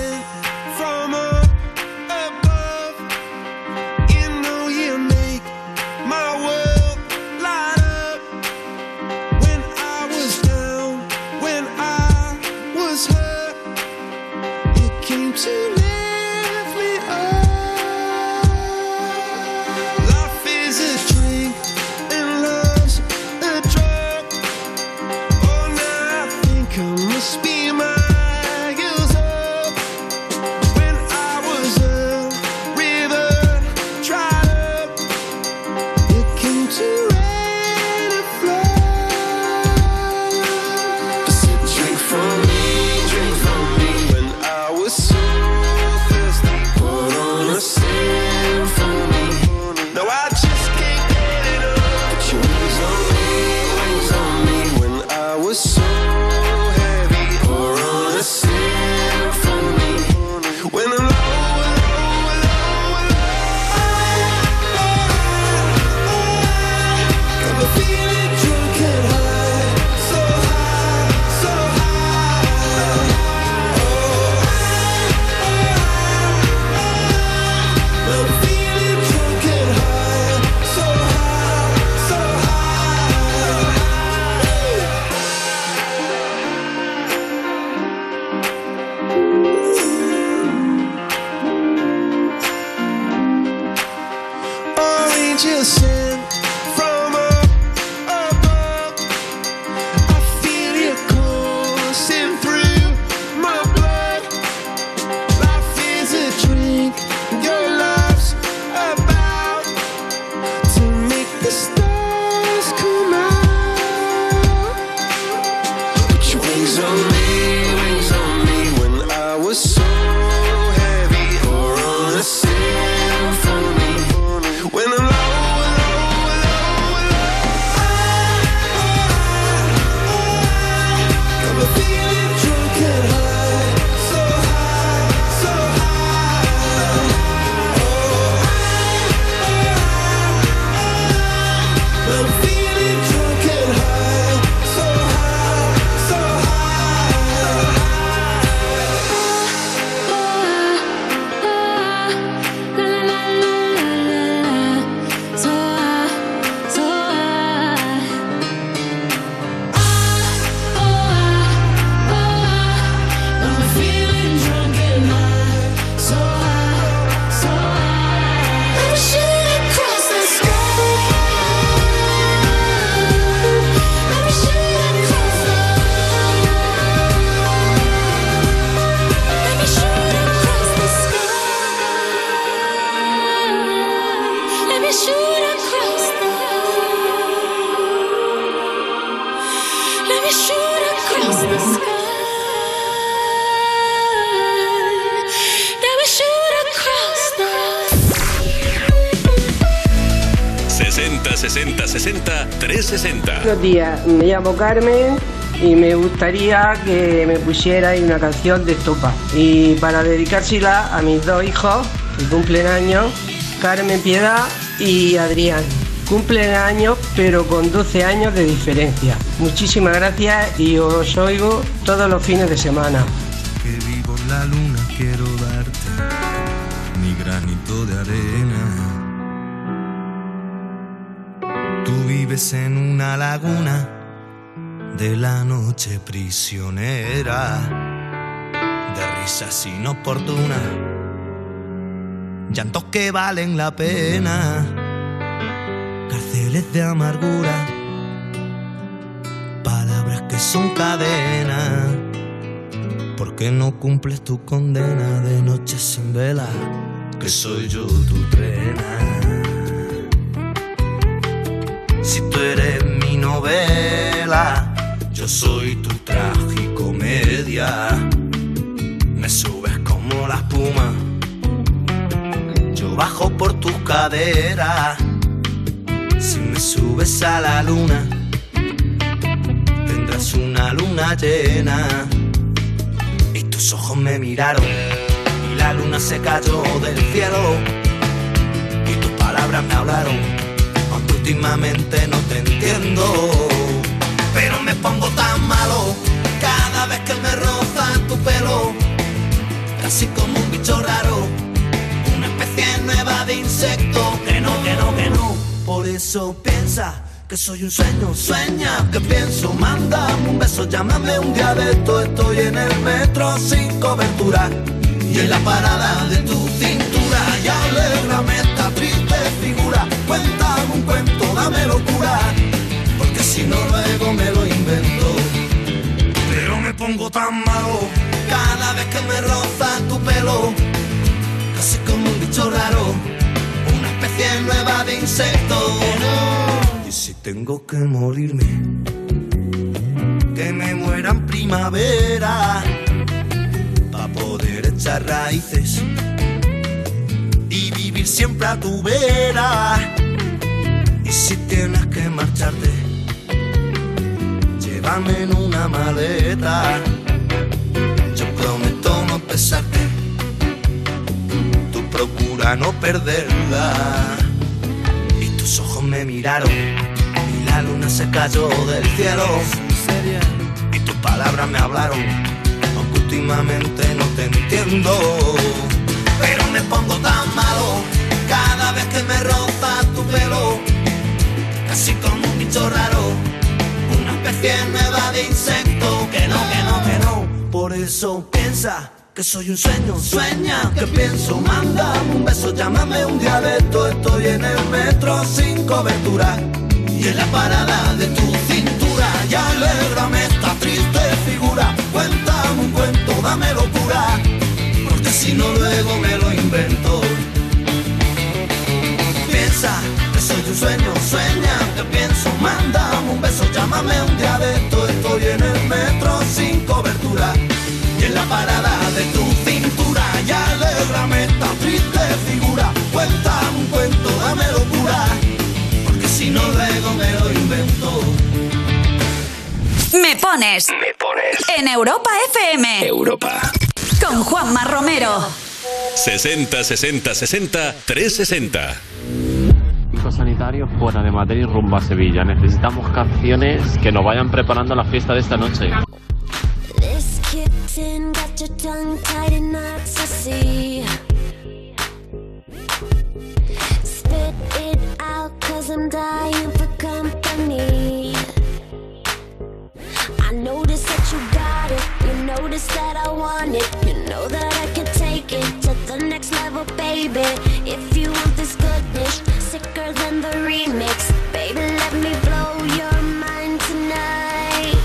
Me
llamo Carmen y me gustaría que me pusierais una canción de estopa. Y para dedicársela a mis dos hijos que cumplen años, Carmen Piedad y Adrián. Cumplen años pero con 12 años de diferencia. Muchísimas gracias y os oigo todos los fines de semana.
Noche prisionera, de risas inoportunas, llantos que valen la pena, cárceles de amargura, palabras que son cadenas. ¿Por qué no cumples tu condena de noche sin vela? Que soy yo tu trena. Si tú eres mi novela, yo soy tu tragicomedia. Me subes como la espuma, yo bajo por tus caderas. Si me subes a la luna, tendrás una luna llena. Y tus ojos me miraron y la luna se cayó del cielo. Y tus palabras me hablaron, aunque últimamente no te entiendo. Pero me pongo tan malo cada vez que me roza tu pelo. Casi como un bicho raro, una especie nueva de insecto. Que no, que no, que no. Por eso piensa que soy un sueño, sueña que pienso, mándame un beso, llámame un día de esto, estoy en el metro sin cobertura y en la parada de tu cintura y alégrame esta triste figura, cuéntame un cuento, dame locura, me lo invento, pero me pongo tan malo cada vez que me roza tu pelo, casi como un bicho raro, una especie nueva de insecto. Y si tengo que morirme, que me muera en primavera, para poder echar raíces y vivir siempre a tu vera. Y si tienes que marcharte, llévame en una maleta. Yo prometo no pesarte, tú procura no perderla. Y tus ojos me miraron y la luna se cayó del cielo. Y tus palabras me hablaron, aunque últimamente no te entiendo. Pero me pongo tan malo cada vez que me roza tu pelo, casi como un bicho raro, una especie nueva de insecto. Que no, que no, que no. Por eso piensa que soy un sueño, sueña que pienso, mándame un beso, llámame un día de esto, estoy en el metro sin cobertura y en la parada de tu cintura y alégrame esta triste figura, cuéntame un cuento, dame locura, porque si no luego me lo invento. Piensa un sueño, sueña que pienso, mándame un beso, llámame un día de esto, estoy en el metro sin cobertura y en la parada de tu cintura y alégrame esta triste figura, cuéntame un cuento, dame locura, porque si no luego me lo invento.
Me pones.
Me pones.
En Europa FM.
Europa.
Con Juanma Romero.
60 60 60 360.
Médico sanitario fuera de Madrid rumbo a Sevilla. Necesitamos canciones que nos vayan preparando la fiesta de esta noche.
That I it. The next level, baby. If you want this goodness, sicker than the remix. Baby, let me blow your mind tonight.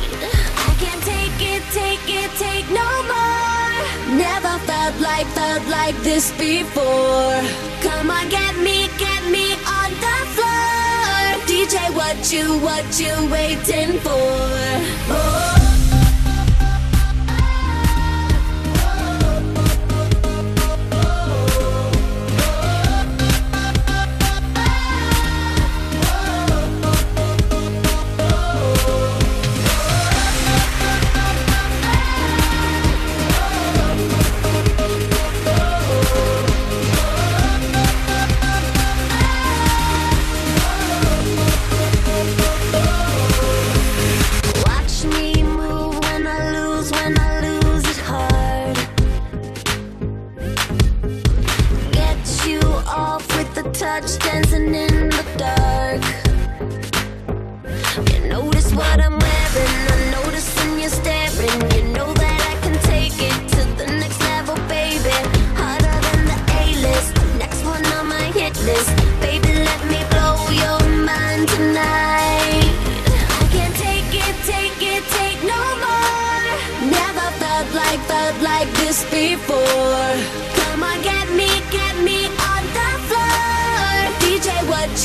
I can't take it, take it, take no more. Never felt like, felt like this before. Come on, get me, get me on the floor. DJ, what you, what you waiting for? Oh. touch dancing in the dark.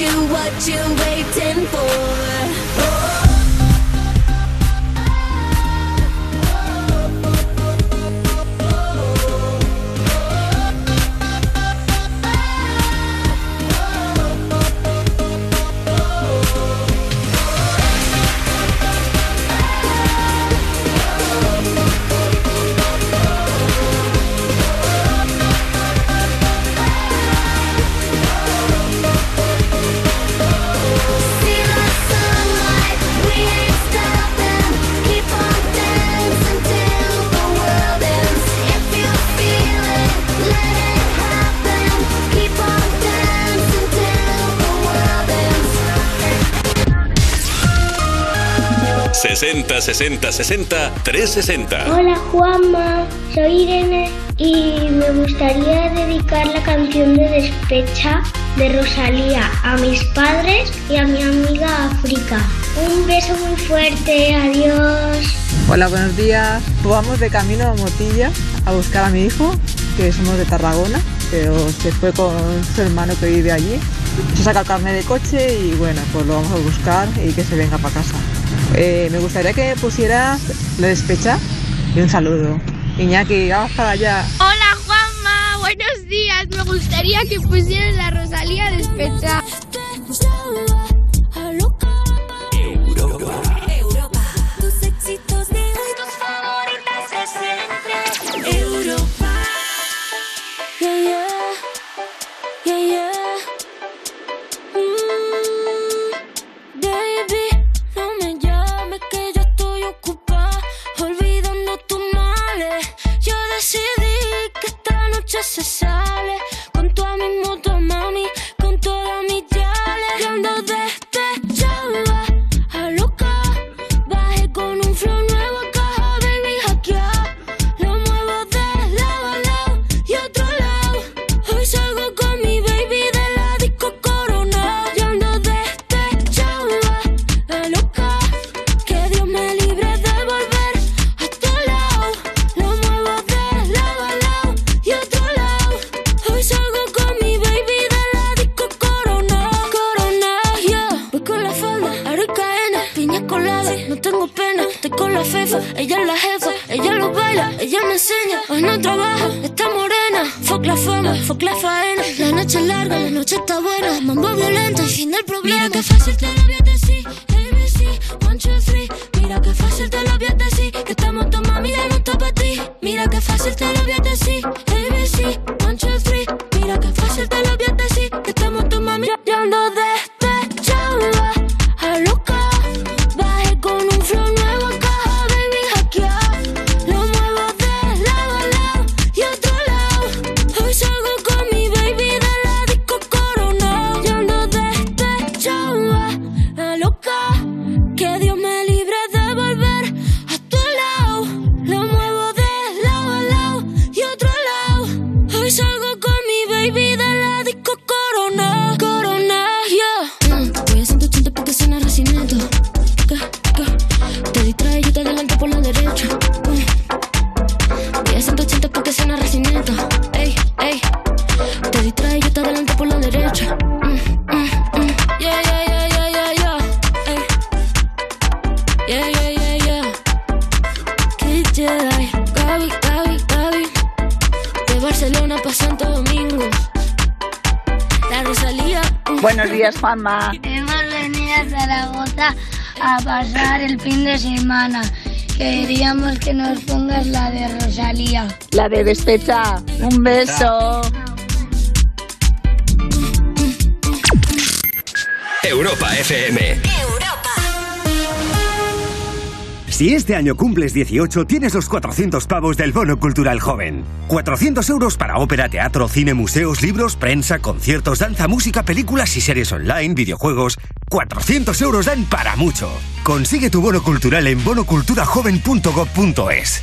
you what you waiting for.
60 60 60 360.
Hola Juanma, soy Irene y me gustaría dedicar la canción de Despecha de Rosalía a mis padres y a mi amiga África. Un beso muy fuerte, adiós.
Hola, buenos días. Vamos de camino a Motilla a buscar a mi hijo, que somos de Tarragona, pero se fue con su hermano que vive allí. Se saca el carnet de coche y bueno, pues lo vamos a buscar y que se venga para casa. Eh, me gustaría que pusieras la despecha y un saludo. Iñaki, vamos para allá.
Hola Juanma, buenos días. Me gustaría que pusieras la Rosalía despecha.
De
despecha. Un beso.
Europa FM.
Si este año cumples 18, tienes los 400 pavos del Bono Cultural Joven. 400 euros para ópera, teatro, cine, museos, libros, prensa, conciertos, danza, música, películas y series online, videojuegos. 400 euros dan para mucho. Consigue tu bono cultural en bonoculturajoven.gov.es.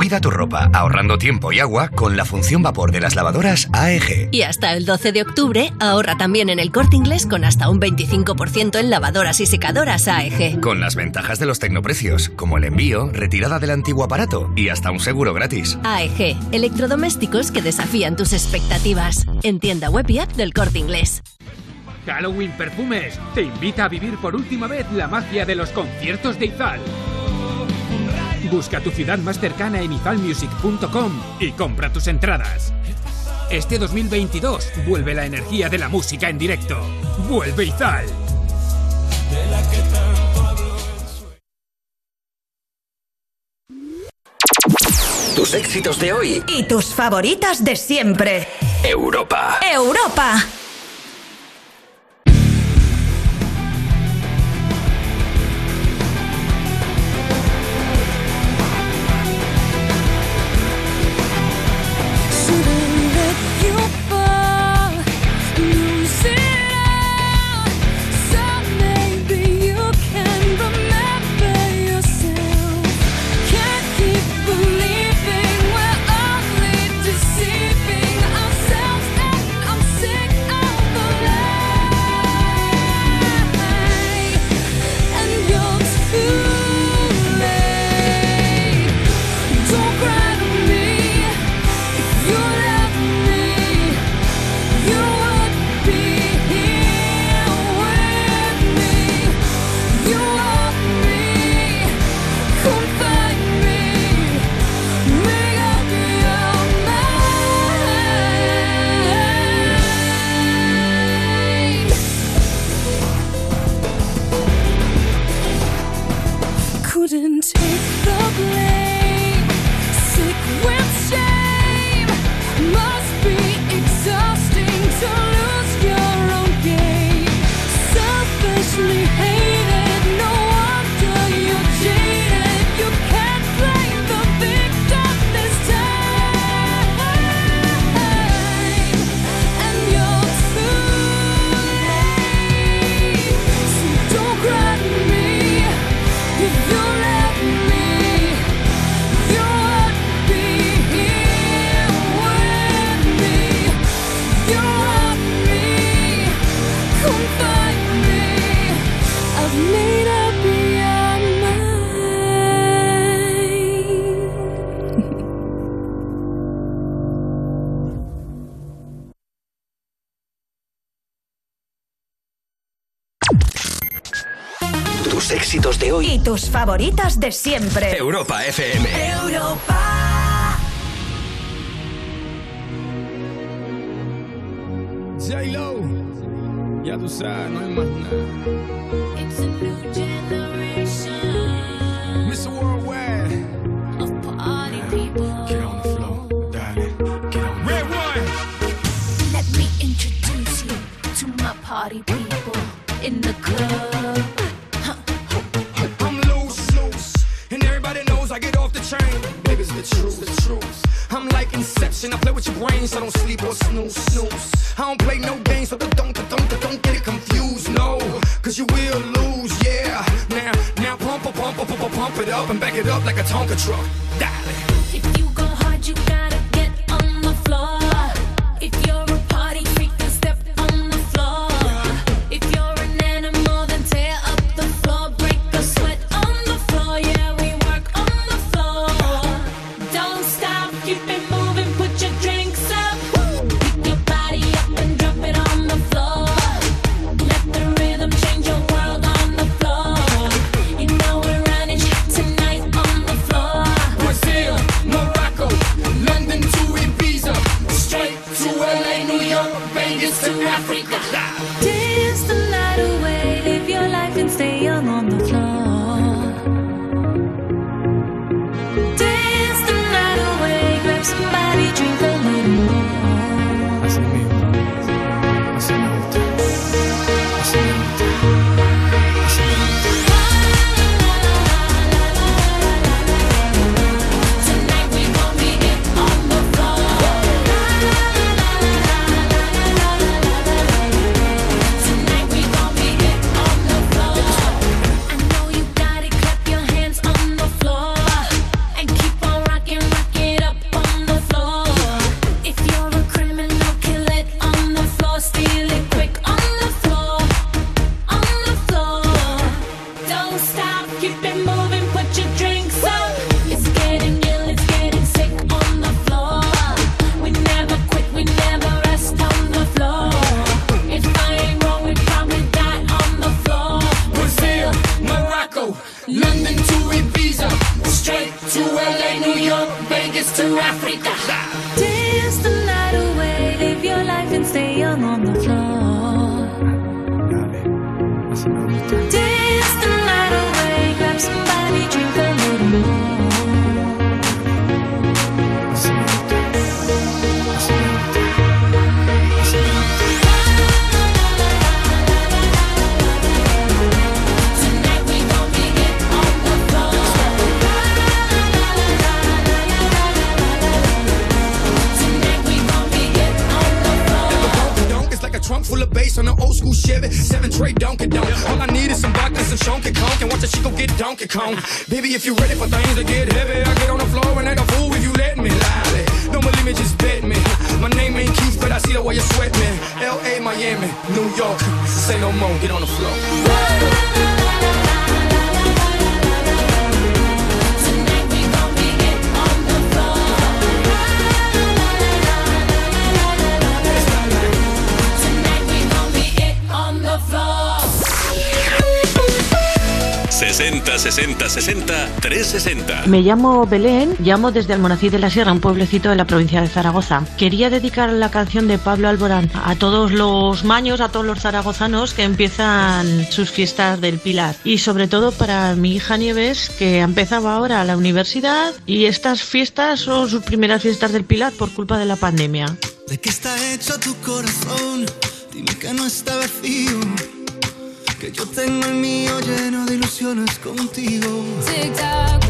Cuida tu ropa ahorrando tiempo y agua con la función vapor de las lavadoras AEG.
Y hasta el 12 de octubre ahorra también en el corte inglés con hasta un 25% en lavadoras y secadoras AEG.
Con las ventajas de los tecnoprecios, como el envío, retirada del antiguo aparato y hasta un seguro gratis.
AEG, electrodomésticos que desafían tus expectativas. En tienda web y app del corte inglés.
Halloween Perfumes te invita a vivir por última vez la magia de los conciertos de Izal. Busca tu ciudad más cercana en izalmusic.com y compra tus entradas. Este 2022 vuelve la energía de la música en directo. Vuelve Izal.
Tus éxitos de hoy.
Y tus favoritas de siempre.
Europa.
Europa. Y tus favoritas de siempre.
Europa FM.
Europa.
J-Lo, ya tú sabes, no hay más nada.
It's a new generation
Mr. Worldwide.
of party people.
Get on the floor, darling. Get on Red one.
Let me introduce you to my party people in the club.
With your brains, I don't sleep or snooze, snooze. I don't play no games, so don't, don't, don't, don't get it confused, no, cause you will lose, yeah. Now, now pump, pump, pump, pump, pump, it up and back it up like a Tonka truck. Darling.
Me
llamo Belén, llamo desde Almonací de la Sierra, un pueblecito de la provincia de Zaragoza. Quería dedicar la canción de Pablo Alborán a todos los maños, a todos los zaragozanos que empiezan sus fiestas del Pilar. Y sobre todo para mi hija Nieves, que empezaba ahora la universidad y estas fiestas son sus primeras fiestas del Pilar por culpa de la pandemia.
¿De qué está hecho tu corazón? Dime que no está vacío. Que yo tengo el mío lleno de ilusiones contigo.
Tic tac,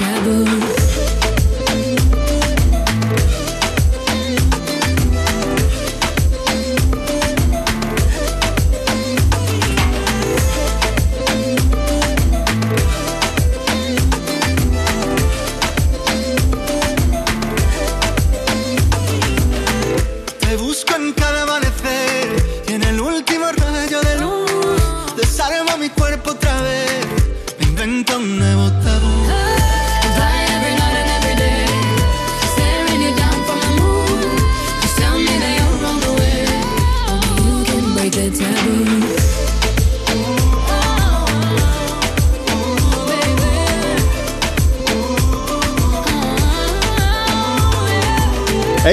Taboo.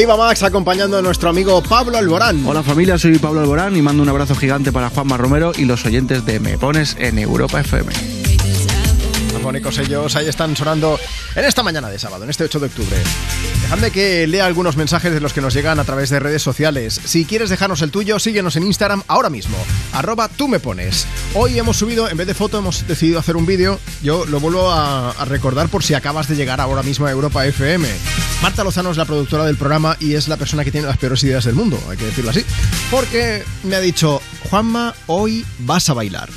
Eva Max acompañando a nuestro amigo Pablo Alborán.
Hola familia, soy Pablo Alborán y mando un abrazo gigante para Juanma Romero y los oyentes de Me Pones en Europa FM.
Afónicos ellos, ahí están sonando en esta mañana de sábado, en este 8 de octubre. Dejadme que lea algunos mensajes de los que nos llegan a través de redes sociales. Si quieres dejarnos el tuyo, síguenos en Instagram ahora mismo, arroba tú me pones. Hoy hemos subido, en vez de foto, hemos decidido hacer un vídeo. Yo lo vuelvo a, a recordar por si acabas de llegar ahora mismo a Europa FM. Marta Lozano es la productora del programa y es la persona que tiene las peores ideas del mundo, hay que decirlo así. Porque me ha dicho, Juanma, hoy vas a bailar.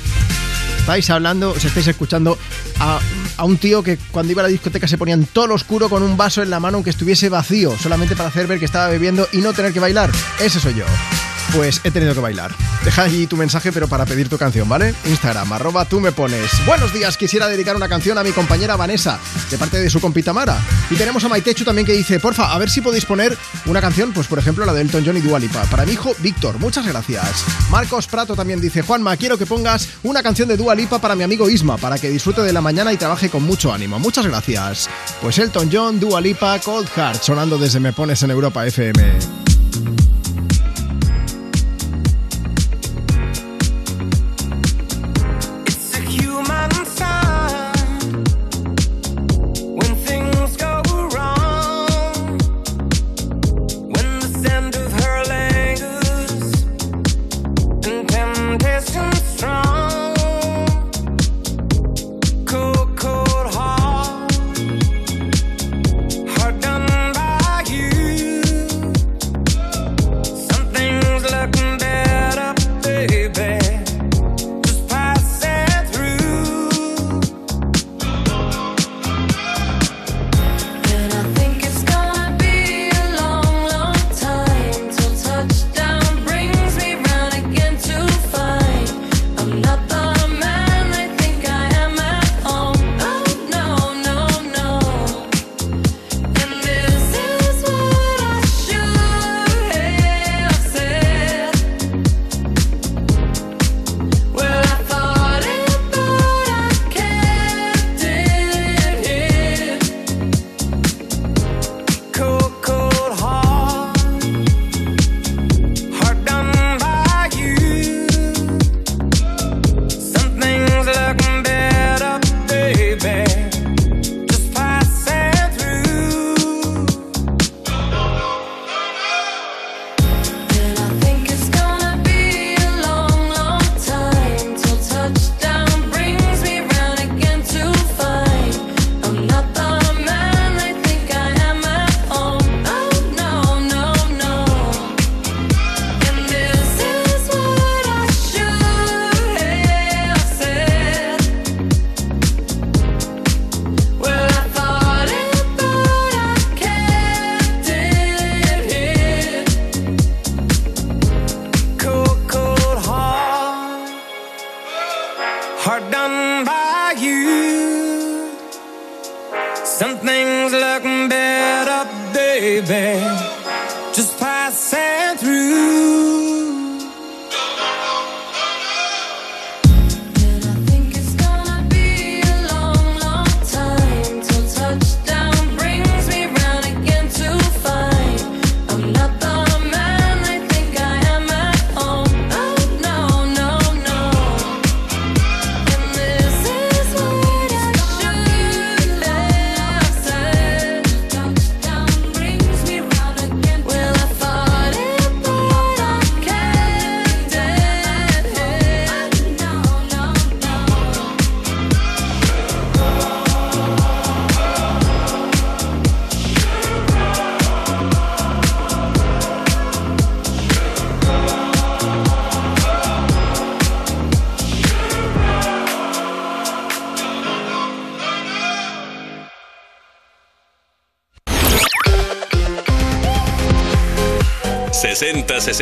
Estáis hablando, os estáis escuchando a, a un tío que cuando iba a la discoteca se ponía en todo lo oscuro con un vaso en la mano aunque estuviese vacío, solamente para hacer ver que estaba bebiendo y no tener que bailar. Ese soy yo. Pues he tenido que bailar. Deja allí tu mensaje, pero para pedir tu canción, ¿vale? Instagram, arroba tú me pones. Buenos días, quisiera dedicar una canción a mi compañera Vanessa, de parte de su compita Mara. Y tenemos a Maitechu también que dice, porfa, a ver si podéis poner una canción, pues por ejemplo la de Elton John y Dua Lipa. Para mi hijo Víctor, muchas gracias. Marcos Prato también dice, Juanma, quiero que pongas una canción de Dua Lipa para mi amigo Isma, para que disfrute de la mañana y trabaje con mucho ánimo. Muchas gracias. Pues Elton John, Dua Lipa, Cold Heart, sonando desde Me Pones en Europa FM.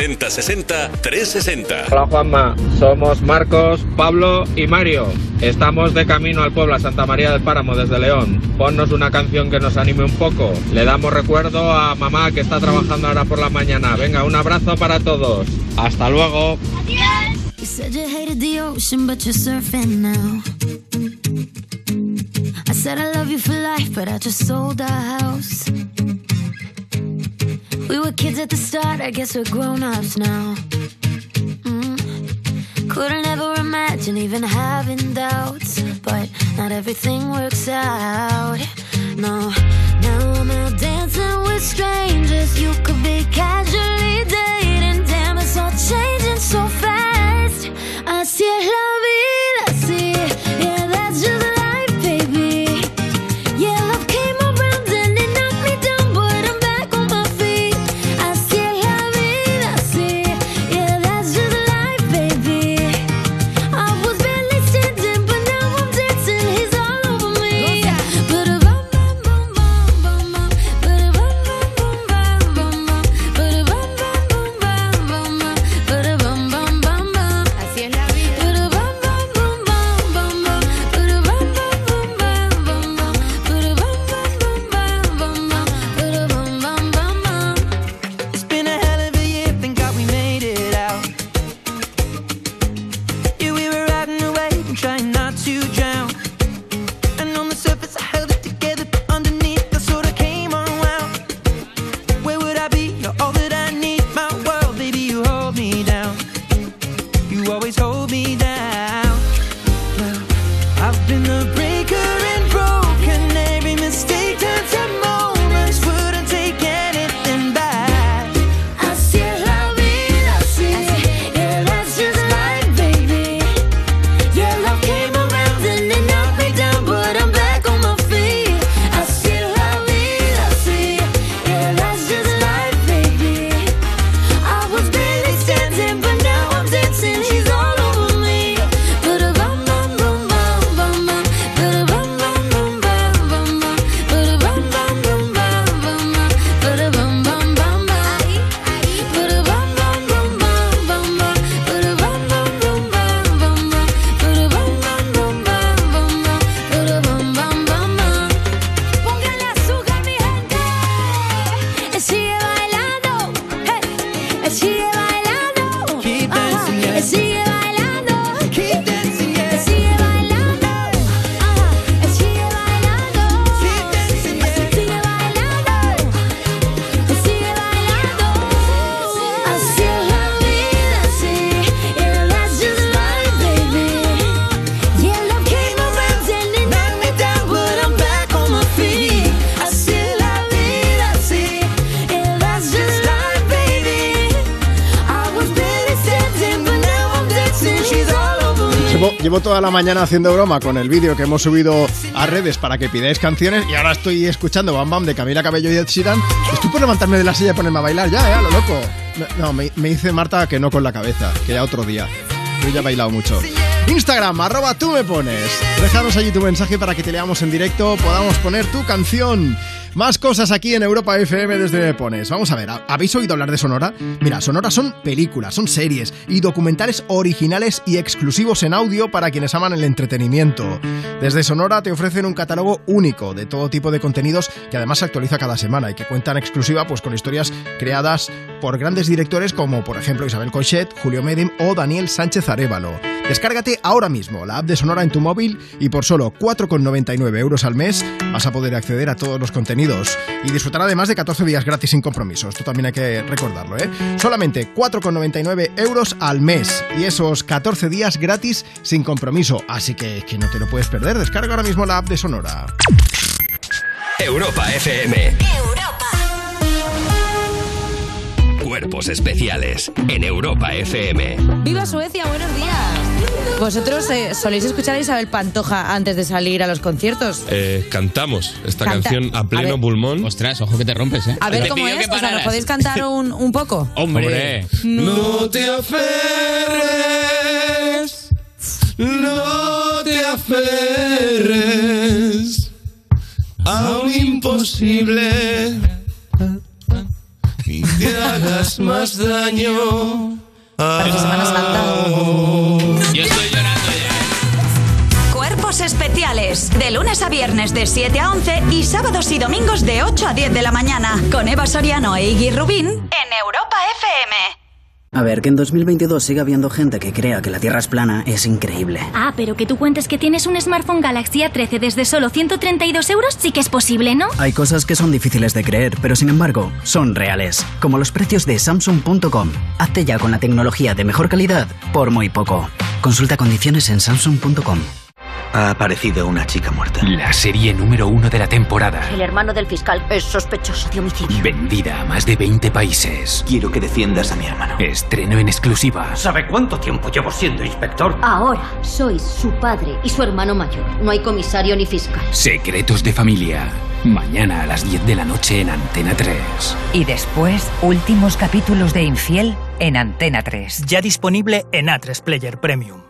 60 60 360.
Hola Juanma, somos Marcos, Pablo y Mario. Estamos de camino al pueblo a Santa María del Páramo desde León. Ponnos una canción que nos anime un poco. Le damos recuerdo a mamá que está trabajando ahora por la mañana. Venga, un abrazo para todos. Hasta luego.
You said you hated the ocean, but you're surfing now. I said I love you for life, but I just sold our house. Start, I guess we're grown ups now. Mm. Couldn't ever imagine even having doubts, but not everything works out.
Toda la mañana haciendo broma con el vídeo que hemos subido a redes para que pidáis canciones y ahora estoy escuchando Bam Bam de Camila Cabello y Ed Sheeran. Estoy por levantarme de la silla y ponerme a bailar ya, eh, a lo loco. No, me, me dice Marta que no con la cabeza, que ya otro día. Yo ya he bailado mucho. Instagram, arroba tú me pones. Déjanos allí tu mensaje para que te leamos en directo, podamos poner tu canción. Más cosas aquí en Europa FM desde Pones. Vamos a ver, ¿habéis oído hablar de Sonora? Mira, Sonora son películas, son series y documentales originales y exclusivos en audio para quienes aman el entretenimiento. Desde Sonora te ofrecen un catálogo único de todo tipo de contenidos que además se actualiza cada semana y que cuentan en exclusiva pues con historias creadas por grandes directores como por ejemplo Isabel Coixet, Julio Medim o Daniel Sánchez Arevalo. Descárgate ahora mismo la app de Sonora en tu móvil y por solo 4,99 euros al mes vas a poder acceder a todos los contenidos y disfrutar además de 14 días gratis sin compromiso. Esto también hay que recordarlo, ¿eh? Solamente 4,99 euros al mes y esos 14 días gratis sin compromiso. Así que, que no te lo puedes perder. Descarga ahora mismo la app de Sonora.
Europa FM. Cuerpos especiales en Europa FM.
¡Viva Suecia! ¡Buenos días! ¿Vosotros eh, soléis escuchar a Isabel Pantoja antes de salir a los conciertos?
Eh, cantamos esta
Canta-
canción a pleno
ver.
pulmón.
Ostras, ojo que te rompes, ¿eh?
A ver cómo es, o sea, ¿nos podéis cantar un, un poco? [laughs]
Hombre.
No te aferres, no te aferres a un imposible y te hagas más daño.
Yo
viernes de 7 a 11 y sábados y domingos de 8 a 10 de la mañana. Con Eva Soriano e Iggy Rubín en Europa FM.
A ver, que en 2022 siga habiendo gente que crea que la Tierra es plana es increíble.
Ah, pero que tú cuentes que tienes un smartphone Galaxy A13 desde solo 132 euros sí que es posible, ¿no?
Hay cosas que son difíciles de creer, pero sin embargo, son reales. Como los precios de Samsung.com. Hazte ya con la tecnología de mejor calidad por muy poco. Consulta condiciones en Samsung.com.
Ha aparecido una chica muerta.
La serie número uno de la temporada.
El hermano del fiscal es sospechoso de homicidio.
Vendida a más de 20 países.
Quiero que defiendas a mi hermano.
Estreno en exclusiva.
¿Sabe cuánto tiempo llevo siendo inspector?
Ahora sois su padre y su hermano mayor. No hay comisario ni fiscal.
Secretos de familia. Mañana a las 10 de la noche en Antena 3.
Y después, últimos capítulos de Infiel en Antena 3.
Ya disponible en A3 Player Premium.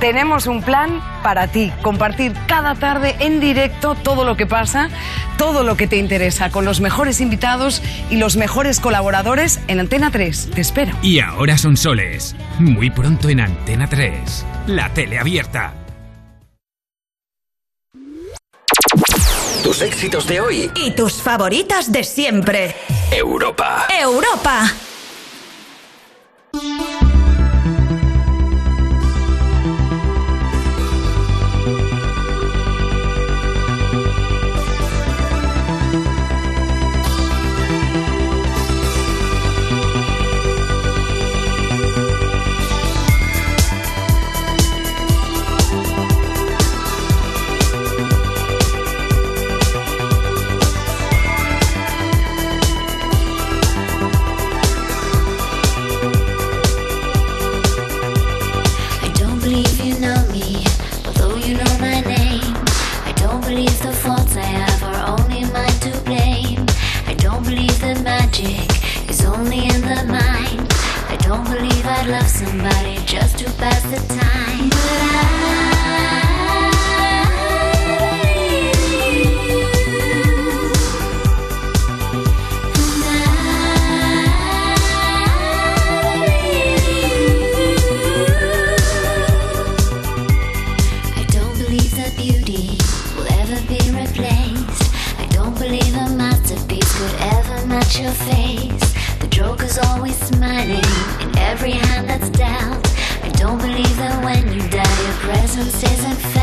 Tenemos un plan para ti, compartir cada tarde en directo todo lo que pasa, todo lo que te interesa, con los mejores invitados y los mejores colaboradores en Antena 3. Te espero.
Y ahora son soles. Muy pronto en Antena 3. La tele abierta.
Tus éxitos de hoy.
Y tus favoritas de siempre.
Europa.
Europa.
Love somebody just to pass the time. But I don't believe presence isn't felt.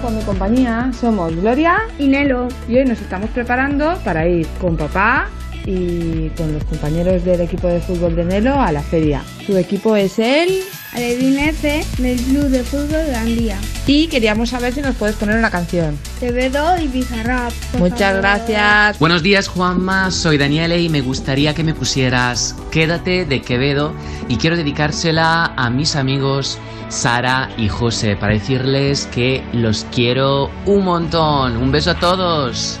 Con mi compañía somos Gloria y Nelo y hoy nos estamos preparando para ir con papá y con los compañeros del equipo de fútbol de Nelo a la feria. Su equipo es el
Alevín F del Club de Fútbol Gandía.
y queríamos saber si nos puedes poner una canción.
Quevedo y Bizarrap.
Muchas
favor.
gracias.
Buenos días Juanma, soy Daniele y me gustaría que me pusieras Quédate de Quevedo y quiero dedicársela a mis amigos Sara y José para decirles que los quiero un montón. Un beso a todos.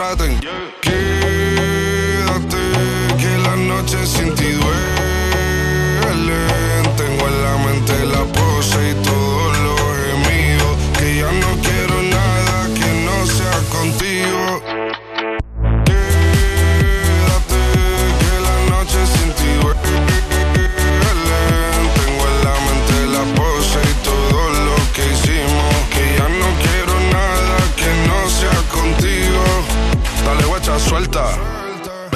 más que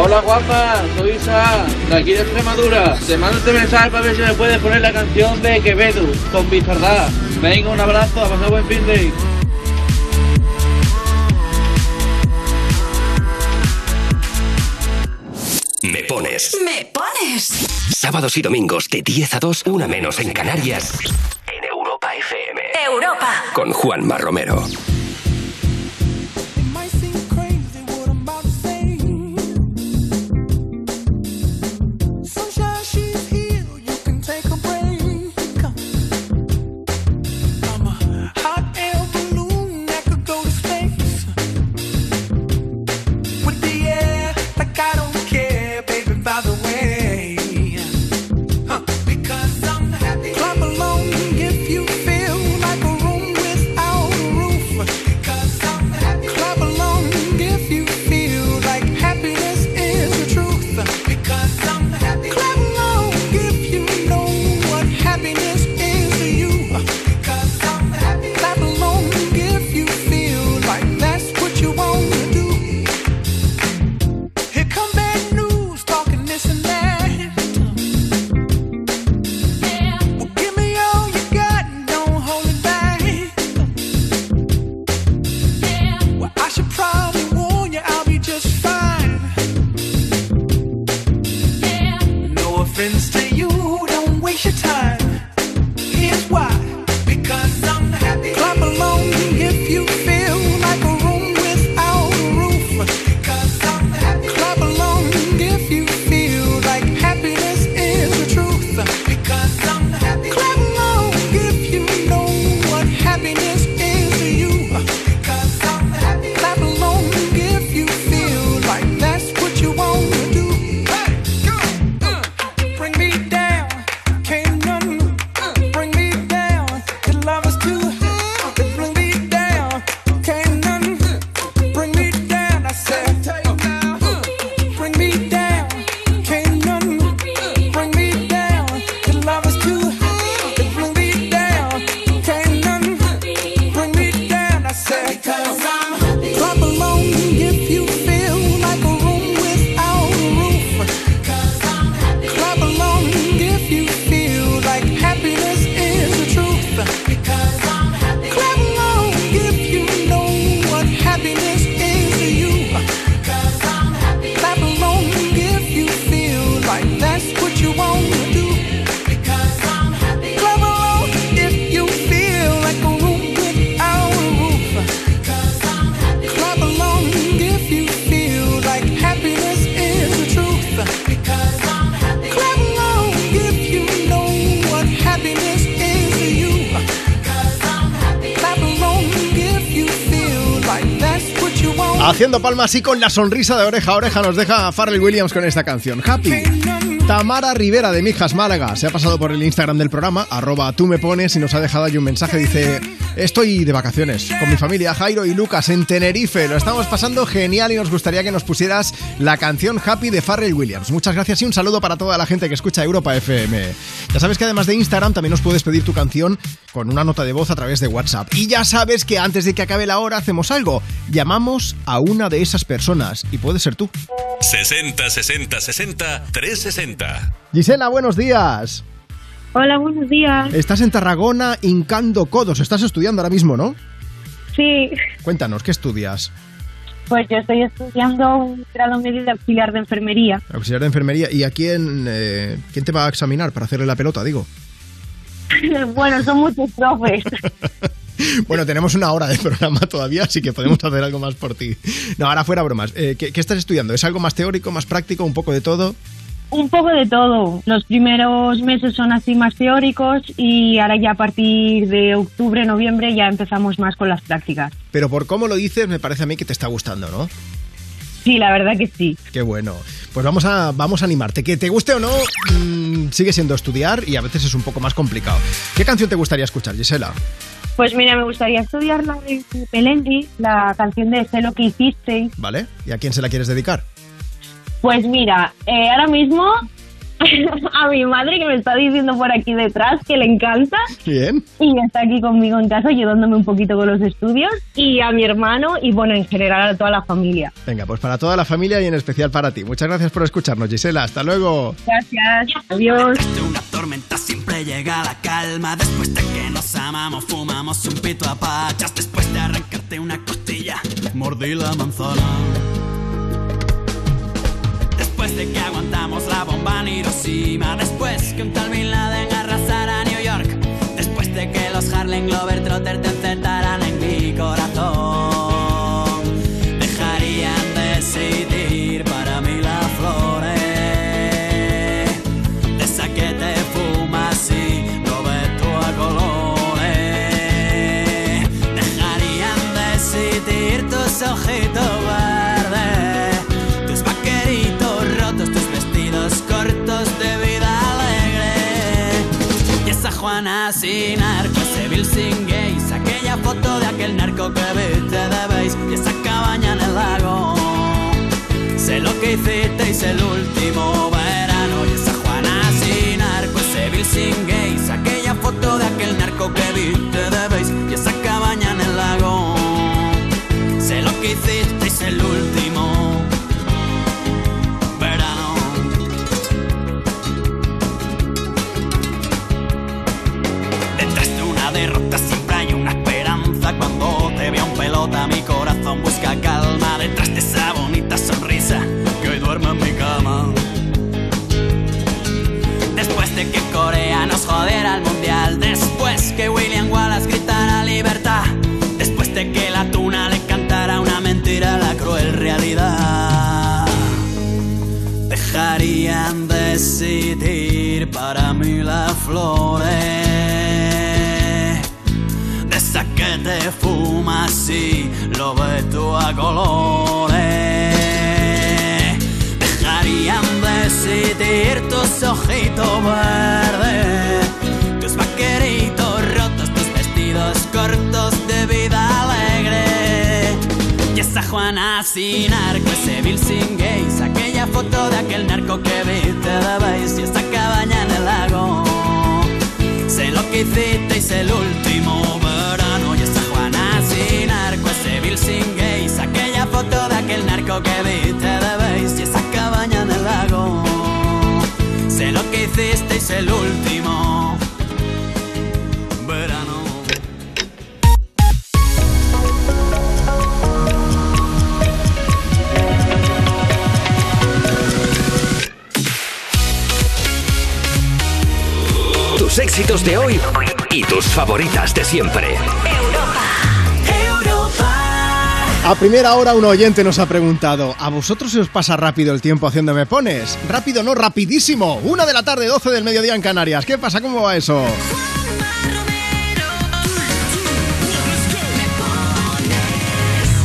Hola guapa, soy Isa, de aquí de Extremadura. Te mando este mensaje para ver si me puedes poner la canción de Quevedo con Bizarrap. Venga, un abrazo, a pasar buen fin de.
Me pones.
Me pones.
Sábados y domingos de 10 a 2, una menos en Canarias. En Europa FM.
Europa.
Con Juanma Romero.
Want.
Haciendo palmas y con la sonrisa de oreja a oreja nos deja Pharrell Williams con esta canción. Happy. Tamara Rivera de Mijas Málaga se ha pasado por el Instagram del programa, arroba tú me pones y nos ha dejado ahí un mensaje. Dice, estoy de vacaciones con mi familia Jairo y Lucas en Tenerife. Lo estamos pasando genial y nos gustaría que nos pusieras la canción Happy de Pharrell Williams. Muchas gracias y un saludo para toda la gente que escucha Europa FM. Ya sabes que además de Instagram también nos puedes pedir tu canción con una nota de voz a través de WhatsApp. Y ya sabes que antes de que acabe la hora hacemos algo. Llamamos a una de esas personas y puede ser tú.
60 60 60 360.
Gisela, buenos días.
Hola, buenos días.
Estás en Tarragona hincando codos. Estás estudiando ahora mismo, ¿no?
Sí,
Cuéntanos, ¿qué estudias?
pues yo estoy estudiando un grado medio de auxiliar de enfermería.
Auxiliar de enfermería. ¿Y a quién, eh, quién te va a examinar para hacerle la pelota, digo? [laughs]
bueno, son muchos profes. [laughs]
Bueno, tenemos una hora de programa todavía, así que podemos hacer algo más por ti. No, ahora fuera bromas. Eh, ¿qué, qué estás estudiando? ¿Es algo más teórico, más práctico, un poco de todo?
Un poco de todo. Los primeros meses son así más teóricos y ahora ya a partir de octubre, noviembre ya empezamos más con las prácticas.
Pero por cómo lo dices, me parece a mí que te está gustando, ¿no?
Sí, la verdad que sí.
Qué bueno. Pues vamos a, vamos a animarte. Que te guste o no, mm, sigue siendo estudiar y a veces es un poco más complicado. ¿Qué canción te gustaría escuchar, Gisela?
Pues mira, me gustaría estudiar la de Pelendi, la canción de Sé lo que hicisteis.
¿Vale? ¿Y a quién se la quieres dedicar?
Pues mira, eh, ahora mismo [laughs] a mi madre que me está diciendo por aquí detrás que le encanta
Bien.
y está aquí conmigo en casa ayudándome un poquito con los estudios y a mi hermano y bueno, en general a toda la familia.
Venga, pues para toda la familia y en especial para ti. Muchas gracias por escucharnos, Gisela. Hasta luego.
Gracias. Adiós.
De una tormenta siempre llega la calma. Después de que nos amamos, fumamos un pito a pachas. Después de arrancarte una costilla, mordí la manzana. Después de que aguantamos la bomba en Hiroshima, después que un tal Bin Laden arrasara New York, después de que los Harlem Globetrotters te encerraran Juana sin arco, ese Bill sin gays, aquella foto de aquel narco que viste de beis, y esa cabaña en el lago. Sé lo que hicisteis el último verano, y esa Juana sin arco, ese Bill sin gays, aquella foto de aquel narco que viste de beis, y esa cabaña en el lago. Sé lo que hicisteis el último pelota, mi corazón busca calma. Detrás de esa bonita sonrisa que hoy duerme en mi cama. Después de que Corea nos jodiera el mundial. Después que William Wallace gritara libertad. Después de que la tuna le cantara una mentira a la cruel realidad. Dejarían decidir para mí las flores. De esa que te fumas y lo tú a colores. Dejarían decidir tus ojitos verdes, tus vaqueritos rotos, tus vestidos cortos de vida alegre. Y esa Juana sin arco, ese Bill sin gays, aquella foto de aquel narco que viste de beis y esa cabaña en el lago. Sé lo que hicisteis el último verano gays, aquella foto de aquel narco que viste de beis y esa cabaña en el lago. Sé lo que hicisteis el último verano.
Tus éxitos de hoy y tus favoritas de siempre.
A primera hora un oyente nos ha preguntado, ¿a vosotros se os pasa rápido el tiempo haciendo me pones? Rápido no, rapidísimo. Una de la tarde, 12 del mediodía en Canarias. ¿Qué pasa? ¿Cómo va eso?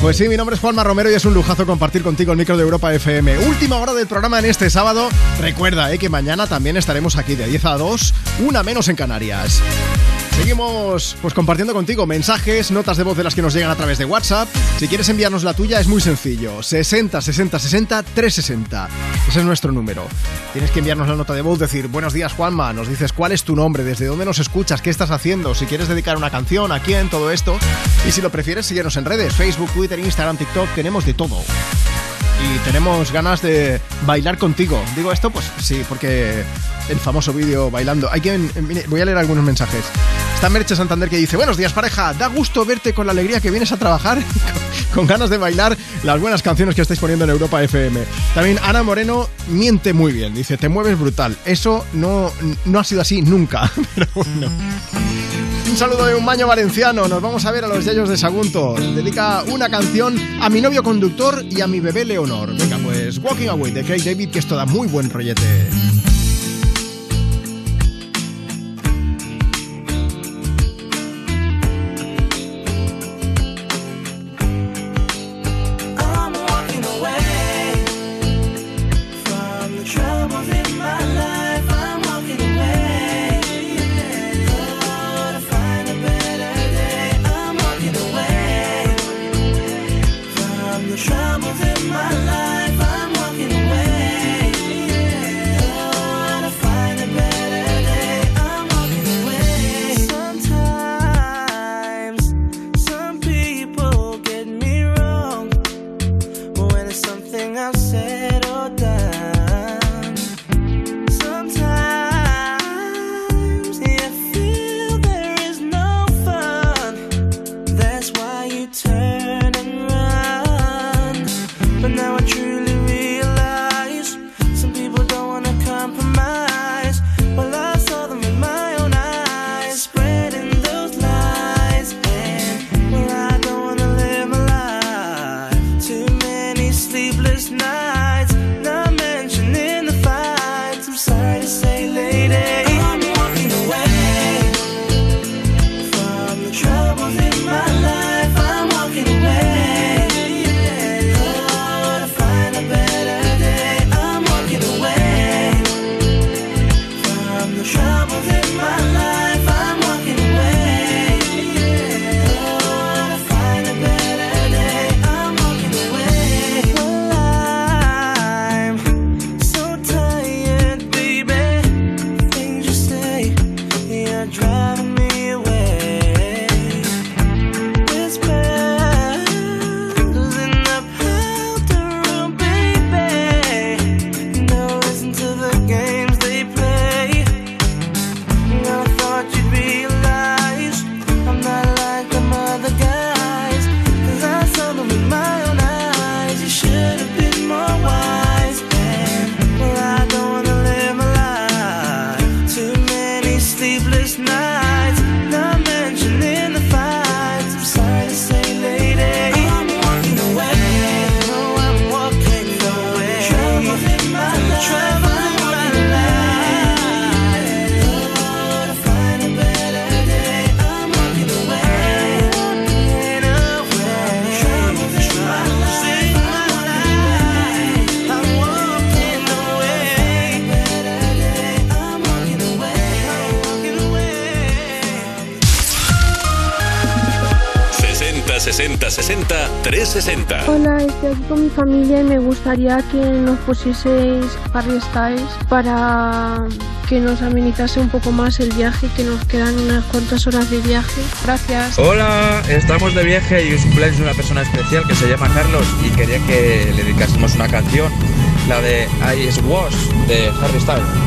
Pues sí, mi nombre es Juanma Romero y es un lujazo compartir contigo el micro de Europa FM. Última hora del programa en este sábado. Recuerda eh, que mañana también estaremos aquí de 10 a 2, una menos en Canarias. Seguimos pues compartiendo contigo mensajes, notas de voz de las que nos llegan a través de WhatsApp. Si quieres enviarnos la tuya es muy sencillo, 60 60 60 360. Ese es nuestro número. Tienes que enviarnos la nota de voz, decir buenos días Juanma, nos dices cuál es tu nombre, desde dónde nos escuchas, qué estás haciendo, si quieres dedicar una canción, a quién, todo esto. Y si lo prefieres, síguenos en redes, Facebook, Twitter, Instagram, TikTok, tenemos de todo y tenemos ganas de bailar contigo. Digo esto, pues sí, porque el famoso vídeo bailando. Hay voy a leer algunos mensajes. Está Merche Santander que dice, buenos días pareja, da gusto verte con la alegría que vienes a trabajar, [laughs] con ganas de bailar las buenas canciones que estáis poniendo en Europa FM. También Ana Moreno miente muy bien, dice, te mueves brutal. Eso no, no ha sido así nunca. [laughs] Un saludo de un baño valenciano. Nos vamos a ver a los Yayos de Sagunto. Dedica una canción a mi novio conductor y a mi bebé Leonor. Venga, pues Walking Away de Craig David, que esto da muy buen rollete.
Aquí con mi familia y me gustaría que nos pusieseis Harry Styles para que nos amenizase un poco más el viaje, que nos quedan unas cuantas horas de viaje. Gracias.
Hola, estamos de viaje y es cumpleaños una persona especial que se llama Carlos y quería que le dedicásemos una canción, la de I Was de Harry Styles.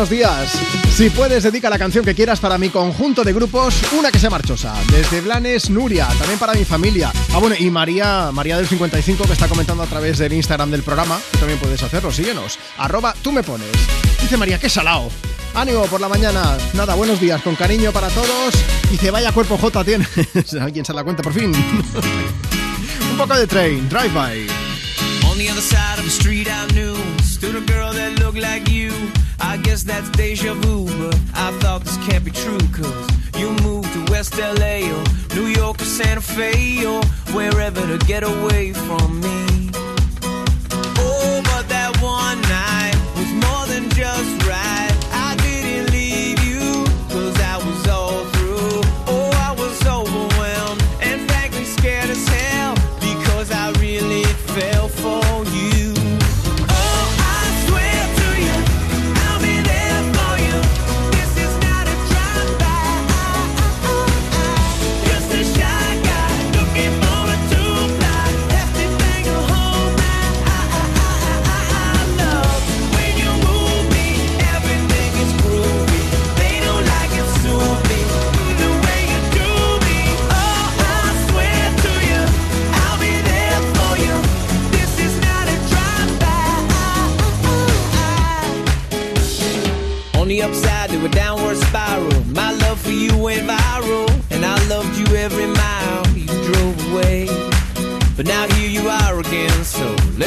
Buenos días. Si puedes, dedica la canción que quieras para mi conjunto de grupos, una que sea marchosa. Desde Blanes, Nuria, también para mi familia. Ah, bueno, y María, María del 55, que está comentando a través del Instagram del programa. También puedes hacerlo, síguenos. Arroba, tú me pones. Dice María, qué salao. Ánimo por la mañana. Nada, buenos días, con cariño para todos. Dice, vaya cuerpo J tiene. [laughs] Alguien se da cuenta por fin. [laughs] Un poco de train, drive by.
On the other side of the street I knew Stood a girl that looked like you I guess that's deja vu But I thought this can't be true Cause you moved to West LA Or New York or Santa Fe Or wherever to get away from me. Oh, but that one night Was more than just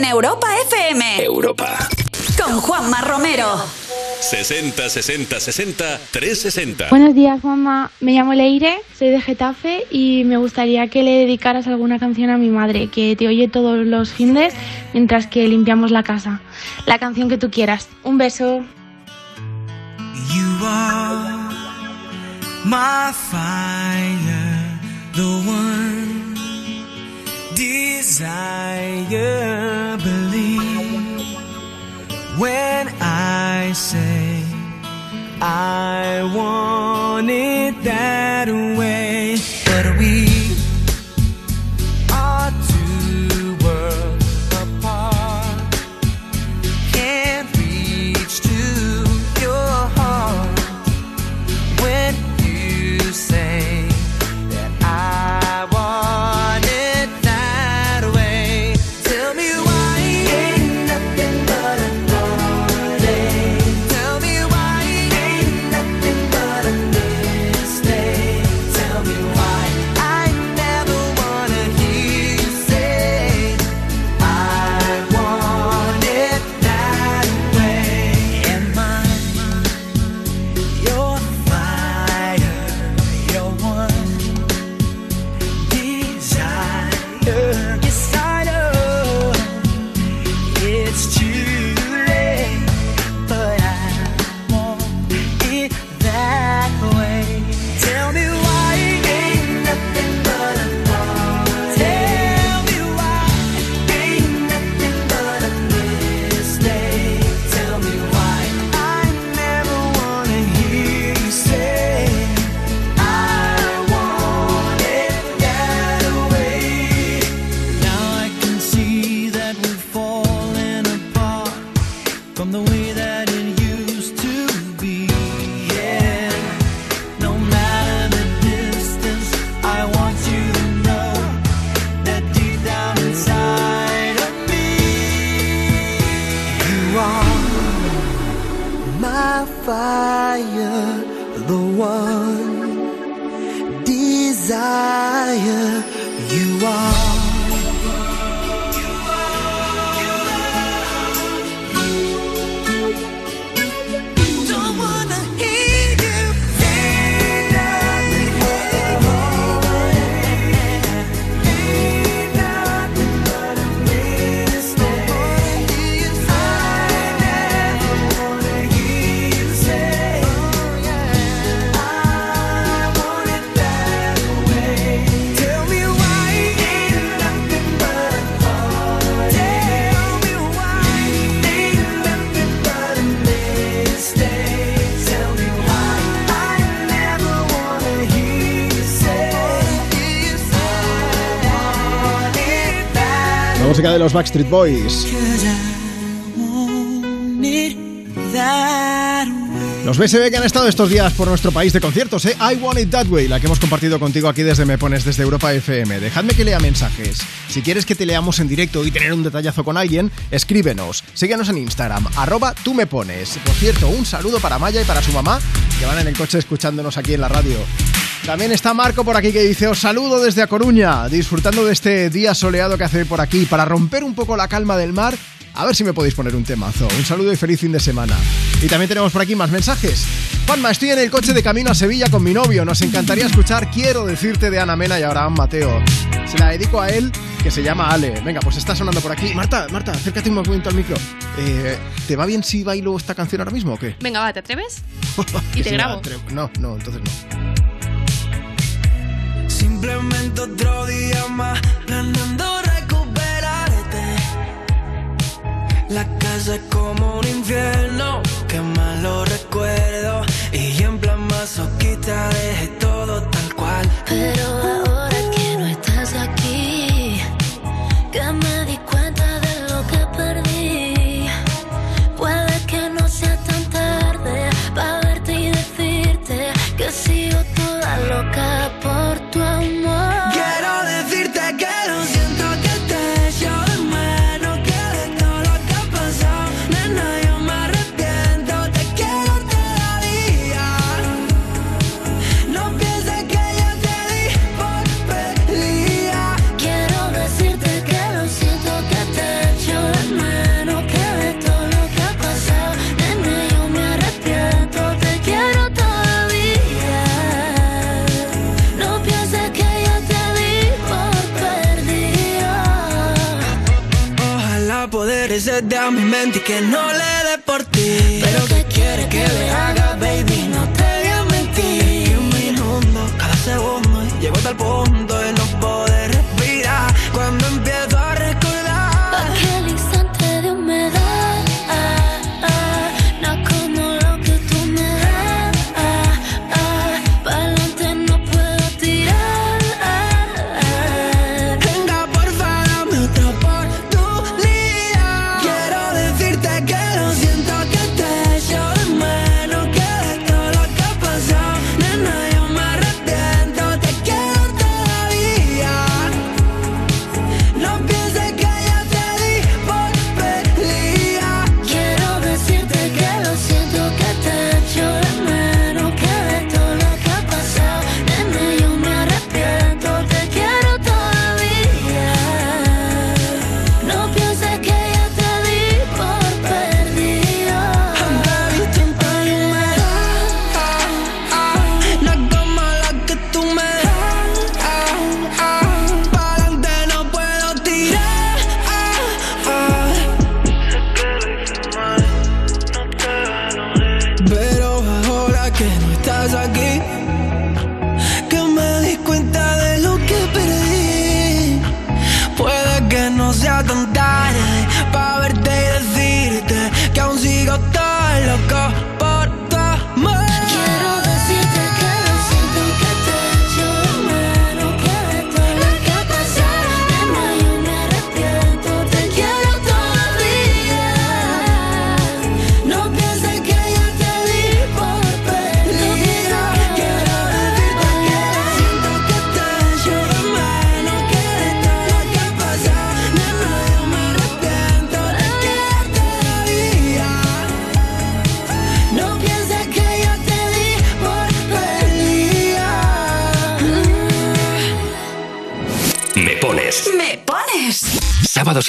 En Europa FM.
Europa.
Con Juanma Romero.
60 60 60 360.
Buenos días, mamá. Me llamo Leire, soy de Getafe y me gustaría que le dedicaras alguna canción a mi madre, que te oye todos los fines mientras que limpiamos la casa. La canción que tú quieras. Un beso.
You are my fire, the one desire. Believe when I say I want it that way,
de los Backstreet Boys. Los BSB que han estado estos días por nuestro país de conciertos, ¿eh? I Want It That Way, la que hemos compartido contigo aquí desde Me Pones, desde Europa FM. Dejadme que lea mensajes. Si quieres que te leamos en directo y tener un detallazo con alguien, escríbenos. Síguenos en Instagram, arroba tú me pones. Por cierto, un saludo para Maya y para su mamá, que van en el coche escuchándonos aquí en la radio. También está Marco por aquí que dice, os saludo desde A Coruña, disfrutando de este día soleado que hace por aquí, para romper un poco la calma del mar. A ver si me podéis poner un temazo. Un saludo y feliz fin de semana. Y también tenemos por aquí más mensajes. Juanma, estoy en el coche de camino a Sevilla con mi novio. Nos encantaría escuchar Quiero decirte de Ana Mena y Abraham Mateo. Se la dedico a él, que se llama Ale. Venga, pues está sonando por aquí. Marta, Marta, acércate un momento al micro. Eh, ¿Te va bien si bailo esta canción ahora mismo o qué?
Venga, va, ¿te atreves? [laughs] Y te
si
grabo.
No, no, entonces no.
Simplemente otro día más, planeando recuperarte.
La casa es como un infierno, que mal lo recuerdo. Y en plan masoquista dejé todo tal cual.
Pero ahora
mi mente y que no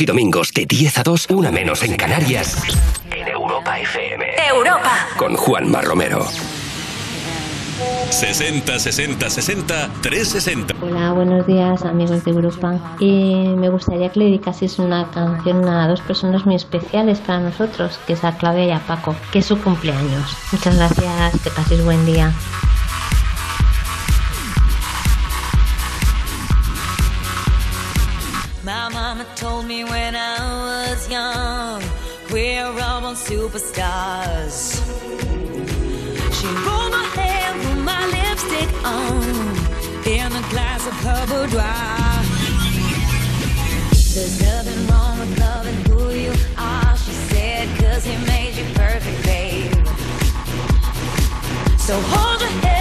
y
domingos de 10 a 2, una menos en Canarias, en Europa FM.
Europa.
Con Juanma Romero.
60 60 60 360.
Hola, buenos días amigos de Europa. Me gustaría que le dedicaseis una canción a dos personas muy especiales para nosotros, que es a Claudia y a Paco, que es su cumpleaños. Muchas gracias, que paséis buen día.
superstars. She rolled my hair, put my lipstick on, in a glass of her boudoir. There's nothing wrong with loving who you are, she said, cause he made you perfect, babe. So hold your head.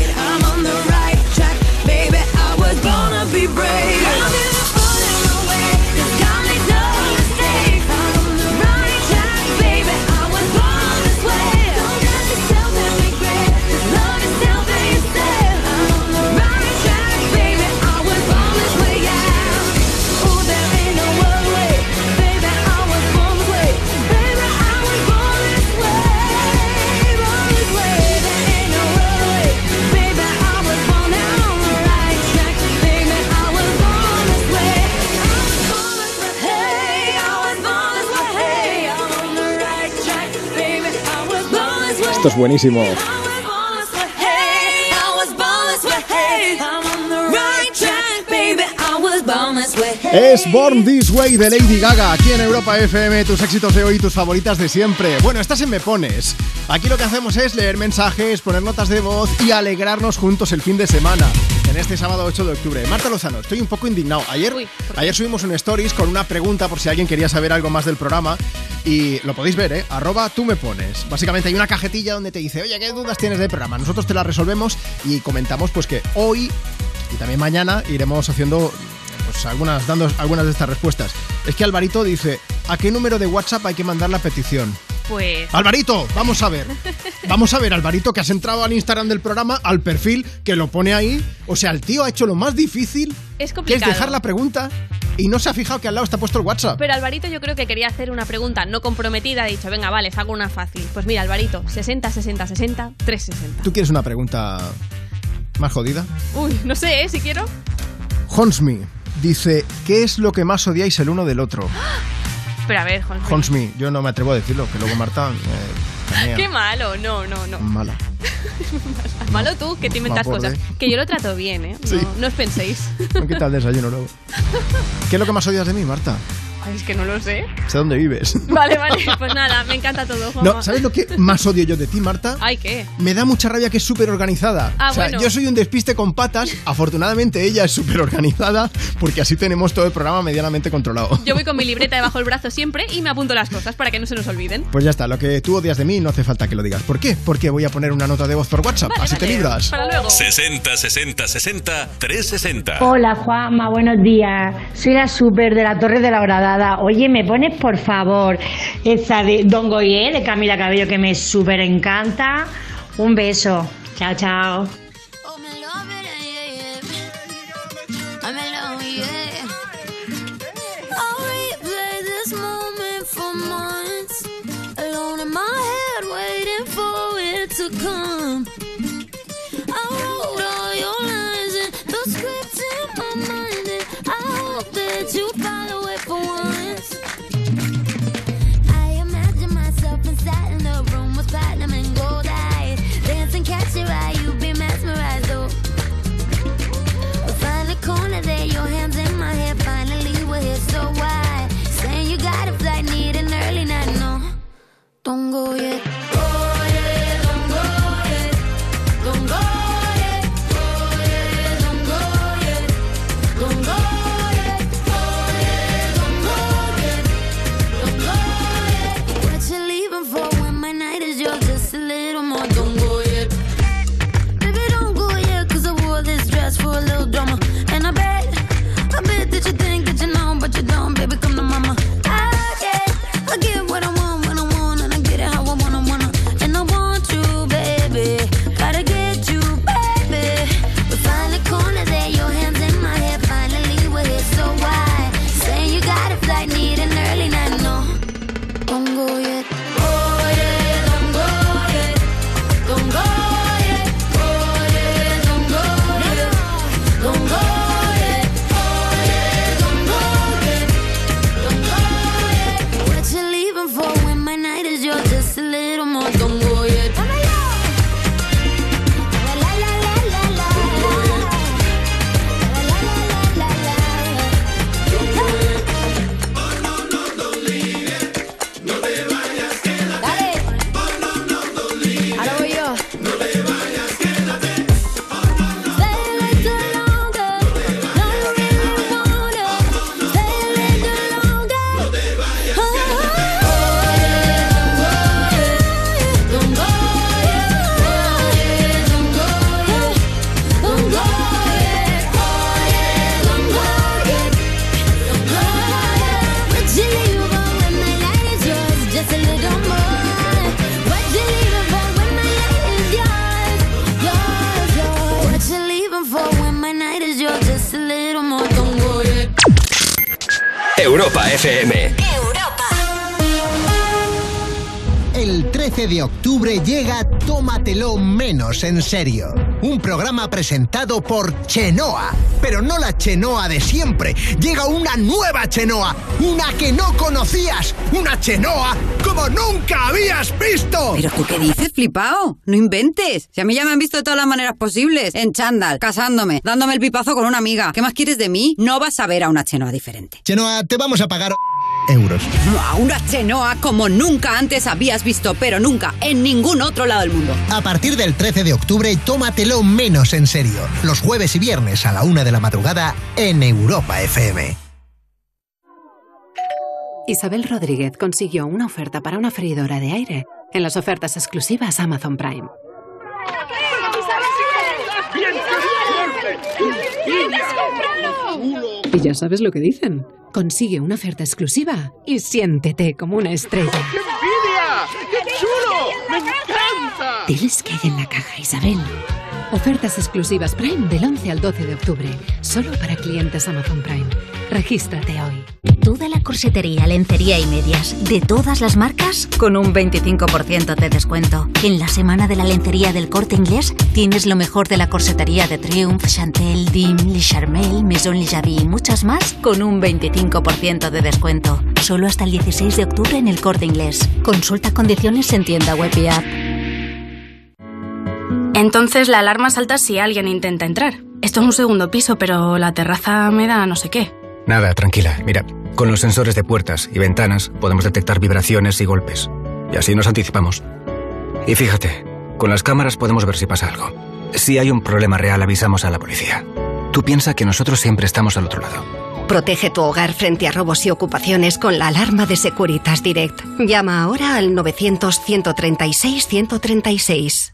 born this way.
Es
Born This Way
de Lady Gaga, aquí en Europa FM, tus éxitos de hoy, tus favoritas de siempre. Bueno, estás en Me Pones. Aquí lo que hacemos es leer mensajes, poner notas de voz y alegrarnos juntos el fin de semana. En este sábado 8 de octubre. Marta Lozano, estoy un poco indignado. Ayer, ayer subimos un stories con una pregunta por si alguien quería saber algo más del programa. Y lo podéis ver, ¿eh? Arroba tú me pones. Básicamente hay una cajetilla donde te dice, oye, ¿qué dudas tienes del programa? Nosotros te la resolvemos y comentamos pues que hoy y también mañana iremos haciendo pues algunas dando algunas de estas respuestas. Es que Alvarito dice, ¿a qué número de WhatsApp hay que mandar la petición?
Pues.
Alvarito, vamos a ver. Vamos a ver, Alvarito, que has entrado al Instagram del programa, al perfil que lo pone ahí. O sea, el tío ha hecho lo más difícil,
Es
que es
complicado.
dejar la pregunta y no se ha fijado que al lado está puesto el WhatsApp.
Pero Alvarito yo creo que quería hacer una pregunta no comprometida. Ha dicho, venga, vale, hago una fácil. Pues mira, Alvarito, 60, 60, 60, 360.
¿Tú quieres una pregunta más jodida?
Uy, no sé, ¿eh? Si quiero.
Honsme dice, ¿qué es lo que más odiáis el uno del otro?
Pero a ver, Juan.
Honsme, yo no me atrevo a decirlo, que luego Marta... eh,
Qué malo, no, no, no.
Mala. [laughs]
Malo tú, que te inventas cosas. Que yo lo trato bien, ¿eh? No,
Sí.
no os penséis. [laughs]
¿Qué tal desayuno luego? [laughs] ¿Qué es lo que más odias de mí, Marta?
Ay, es que no lo sé.
Sé dónde vives. [laughs]
Vale, vale, pues nada, me encanta todo, Juanma.
No, ¿sabes lo que más odio yo de ti, Marta?
Ay, ¿qué?
Me da mucha rabia que es súper organizada.
Ah,
o sea,
bueno.
yo soy un despiste con patas. Afortunadamente ella es súper organizada porque así tenemos todo el programa medianamente controlado.
Yo voy con mi [laughs] libreta debajo del brazo siempre y me apunto las cosas para que no se nos olviden.
Pues ya está, lo que tú odias de mí no hace falta que lo digas. ¿Por qué? Porque voy a poner una nota de voz por WhatsApp, así te libras.
Para luego.
60 60 60 360.
Hola Juanma, buenos días. Soy la super de la Torre de la Oye, ¿me pones por favor esa de Don Goye, de Camila Cabello, que me súper encanta? Un beso. Chao, chao.
I'm
ongoing
Europa FM.
El 13 de octubre llega Tómatelo menos en serio. Un programa presentado por Chenoa. Pero no la Chenoa de siempre. Llega una nueva Chenoa. Una que no conocías. Una Chenoa como nunca habías visto.
¿Pero tú qué dices, flipao? No inventes. Si a mí ya me han visto de todas las maneras posibles. En chándal, casándome, dándome el pipazo con una amiga. ¿Qué más quieres de mí? No vas a ver a una chenoa diferente.
Chenoa, te vamos a pagar euros.
A una chenoa como nunca antes habías visto, pero nunca, en ningún otro lado del mundo.
A partir del 13 de octubre, tómatelo menos en serio. Los jueves y viernes a la una de la madrugada en Europa FM.
Isabel Rodríguez consiguió una oferta para una freidora de aire en las ofertas exclusivas Amazon Prime. Y ya sabes lo que dicen. Consigue una oferta exclusiva y siéntete como una estrella.
¡Envidia! ¡Qué chulo! ¡Me encanta!
Diles que hay en la caja, Isabel. Ofertas exclusivas Prime del 11 al 12 de octubre. Solo para clientes Amazon Prime. Regístrate hoy.
Toda la corsetería, lencería y medias, de todas las marcas, con un 25% de descuento. En la semana de la lencería del corte inglés, tienes lo mejor de la corsetería de Triumph, Chantel, Dim, Le Charmel, Maison Le Javi y muchas más, con un 25% de descuento. Solo hasta el 16 de octubre en el corte inglés. Consulta condiciones en tienda web y app.
Entonces la alarma salta si alguien intenta entrar. Esto es un segundo piso, pero la terraza me da no sé qué.
Nada, tranquila. Mira, con los sensores de puertas y ventanas podemos detectar vibraciones y golpes. Y así nos anticipamos. Y fíjate, con las cámaras podemos ver si pasa algo. Si hay un problema real, avisamos a la policía. Tú piensa que nosotros siempre estamos al otro lado.
Protege tu hogar frente a robos y ocupaciones con la alarma de Securitas Direct. Llama ahora al 900-136-136.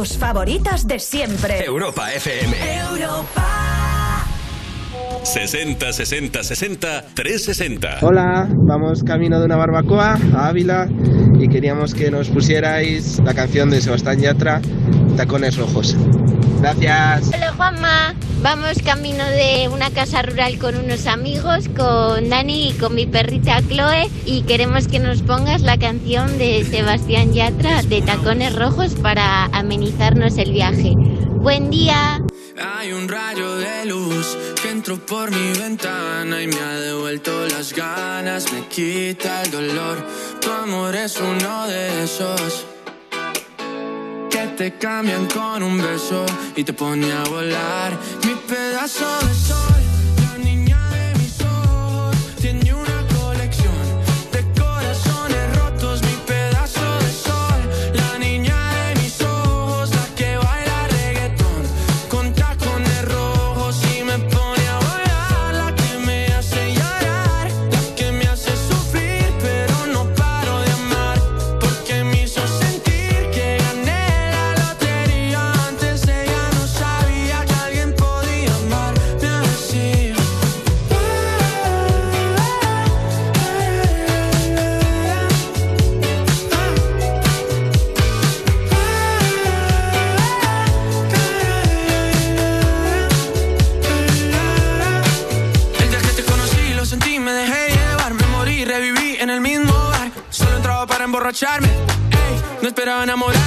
Tus
favoritas de siempre.
Europa FM.
Europa.
60 60 60 360.
Hola, vamos camino de una barbacoa a Ávila y queríamos que nos pusierais la canción de Sebastián Yatra, Tacones Rojos. Gracias.
Hola Juanma, vamos camino de una casa rural con unos amigos, con Dani y con mi perrita Chloe y queremos que nos pongas la canción de Sebastián Yatra de Tacones Rojos para amenizarnos el viaje. Buen día.
Hay un rayo de luz que entró por mi ventana y me ha devuelto las ganas, me quita el dolor. Tu amor es uno de esos te cambian con un beso y te pone a volar. Mi pedazo de no esperaba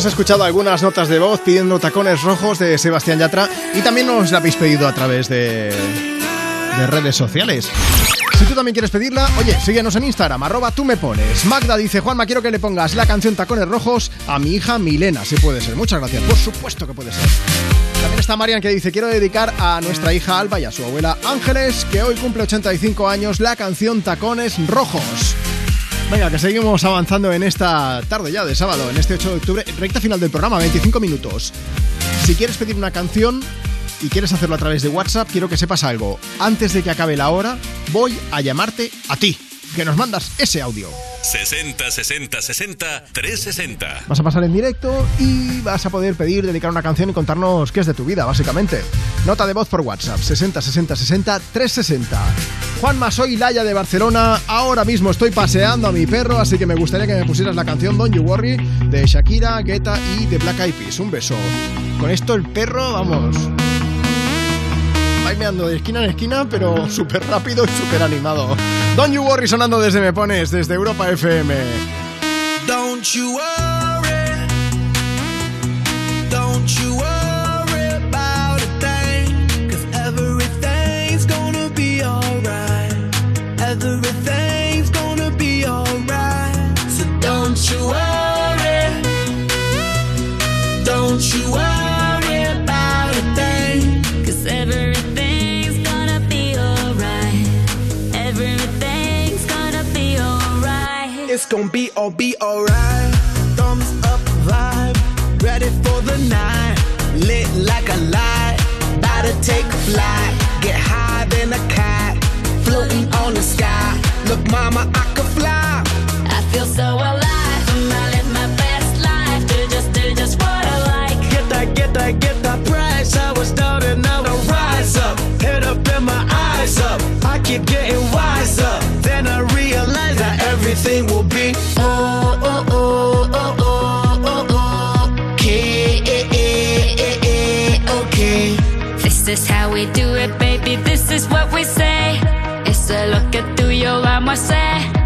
Hemos escuchado algunas notas de voz pidiendo tacones rojos de Sebastián Yatra y también nos la habéis pedido a través de, de redes sociales. Si tú también quieres pedirla, oye, síguenos en Instagram, arroba tú me pones. Magda dice, Juanma, quiero que le pongas la canción Tacones Rojos a mi hija Milena. Si puede ser. Muchas gracias. Por supuesto que puede ser. También está Marian que dice, quiero dedicar a nuestra hija Alba y a su abuela Ángeles, que hoy cumple 85 años, la canción Tacones Rojos. Venga, que seguimos avanzando en esta tarde ya de sábado, en este 8 de octubre, recta final del programa, 25 minutos. Si quieres pedir una canción y quieres hacerlo a través de WhatsApp, quiero que sepas algo. Antes de que acabe la hora, voy a llamarte a ti, que nos mandas ese audio.
60 60 60 360.
Vas a pasar en directo y vas a poder pedir, dedicar una canción y contarnos qué es de tu vida, básicamente. Nota de voz por WhatsApp, 60 60 60 360. Juanma, soy Laya de Barcelona. Ahora mismo estoy paseando a mi perro, así que me gustaría que me pusieras la canción Don't You Worry de Shakira, Guetta y de Black Eyed Peas. Un beso. Con esto el perro, vamos. Va meando de esquina en esquina, pero súper rápido y súper animado. Don't You Worry sonando desde Me Pones, desde Europa FM.
Don't you worry gonna be all be alright. Thumbs up vibe, ready for the night. Lit like a light, about to take a flight. Get higher than a cat, floating on the sky. Look, mama, I could fly.
I feel so alive. And I live my best life. Do just, do just what I like.
Get that, get that, get that price. I was down and now I rise up. Head up and my eyes up. I keep getting wiser.
we do it, baby, this is what we say. It's a look at y yo vamos a say.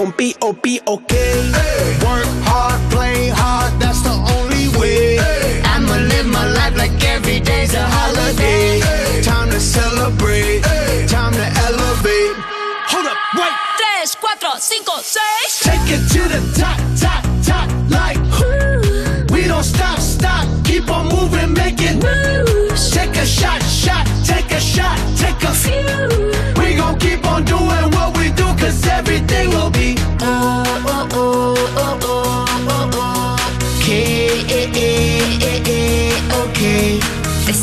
gon' be oh be
okay. Hey.
Work hard, play hard, that's the only way. Hey. I'ma live my life like every day's a holiday. Hey. Time to celebrate, time to elevate.
Hold up, wait.
Tres, cuatro, cinco, seis.
Take it to the top, top, top, like. We don't stop, stop, keep on moving, making. it.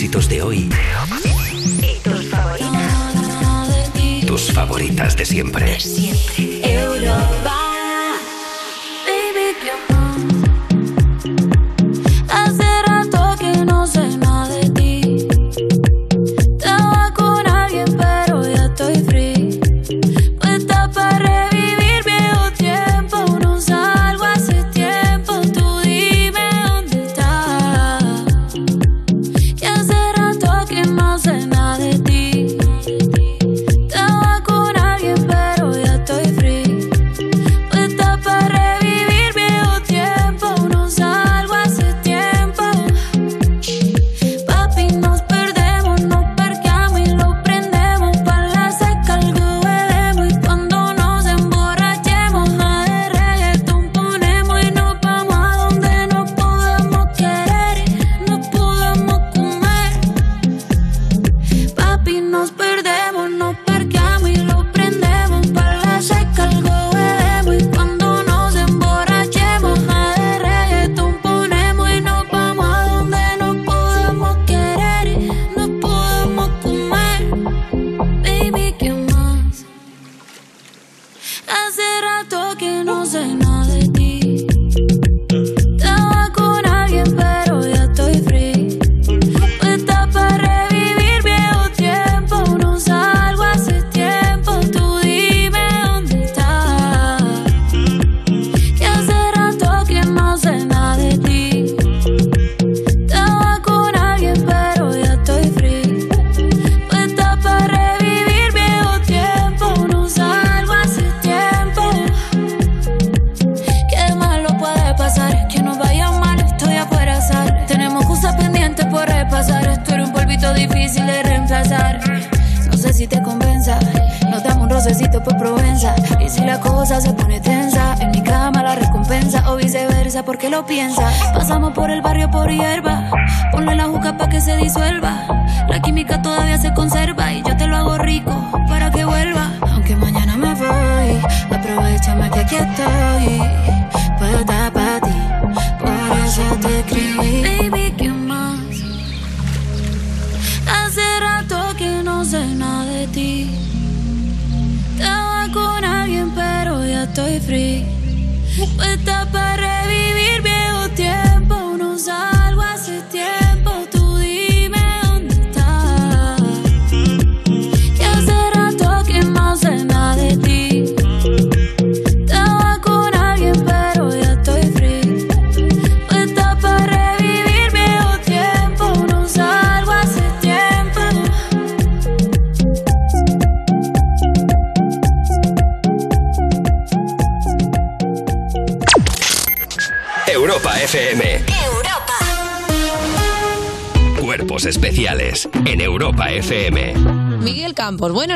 éxitos de hoy
y tus favoritas.
Tus favoritas de siempre.
Europa.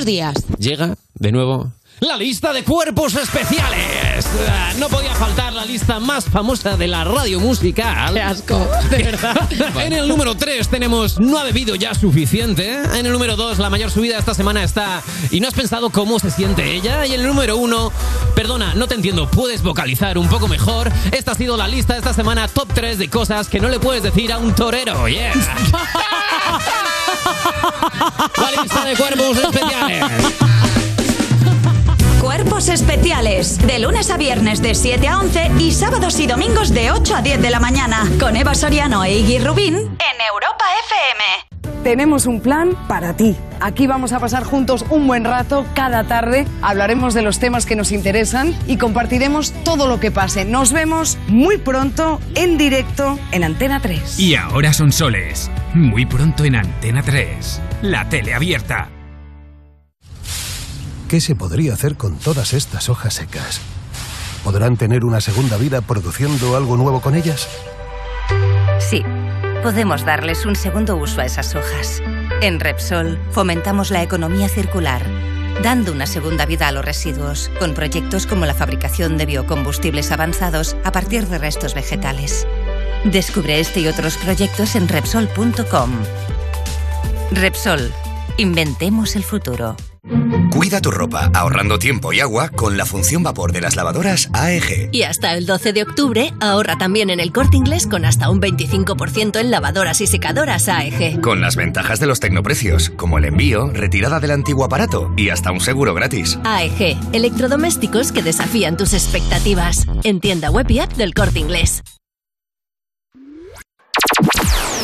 Buenos días.
Llega de nuevo la lista de cuerpos especiales. No podía faltar la lista más famosa de la radio musical. Qué asco, de verdad. en el número 3 tenemos No ha bebido ya suficiente. En el número 2, la mayor subida esta semana está ¿Y no has pensado cómo se siente ella? Y en el número 1, perdona, no te entiendo, ¿puedes vocalizar un poco mejor? Esta ha sido la lista de esta semana top 3 de cosas que no le puedes decir a un torero. Yeah. [laughs] de cuerpos especiales. [laughs]
Cuerpos especiales. De lunes a viernes de 7 a 11 y sábados y domingos de 8 a 10 de la mañana. Con Eva Soriano e Iggy Rubín en Europa FM.
Tenemos un plan para ti. Aquí vamos a pasar juntos un buen rato cada tarde. Hablaremos de los temas que nos interesan y compartiremos todo lo que pase. Nos vemos muy pronto en directo en Antena 3.
Y ahora son soles. Muy pronto en Antena 3. La tele abierta.
¿Qué se podría hacer con todas estas hojas secas? ¿Podrán tener una segunda vida produciendo algo nuevo con ellas?
Sí, podemos darles un segundo uso a esas hojas. En Repsol fomentamos la economía circular, dando una segunda vida a los residuos, con proyectos como la fabricación de biocombustibles avanzados a partir de restos vegetales. Descubre este y otros proyectos en Repsol.com. Repsol, inventemos el futuro.
Cuida tu ropa ahorrando tiempo y agua con la función vapor de las lavadoras AEG.
Y hasta el 12 de octubre ahorra también en el corte inglés con hasta un 25% en lavadoras y secadoras AEG.
Con las ventajas de los tecnoprecios, como el envío, retirada del antiguo aparato y hasta un seguro gratis.
AEG, electrodomésticos que desafían tus expectativas. En tienda web y app del corte inglés.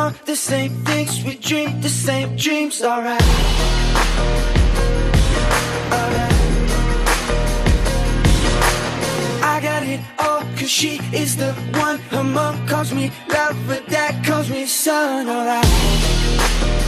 Want the same things, we dream the same dreams, alright. Alright. I got it all, cause she is the one. Her mom calls me love, but dad calls me son. Alright.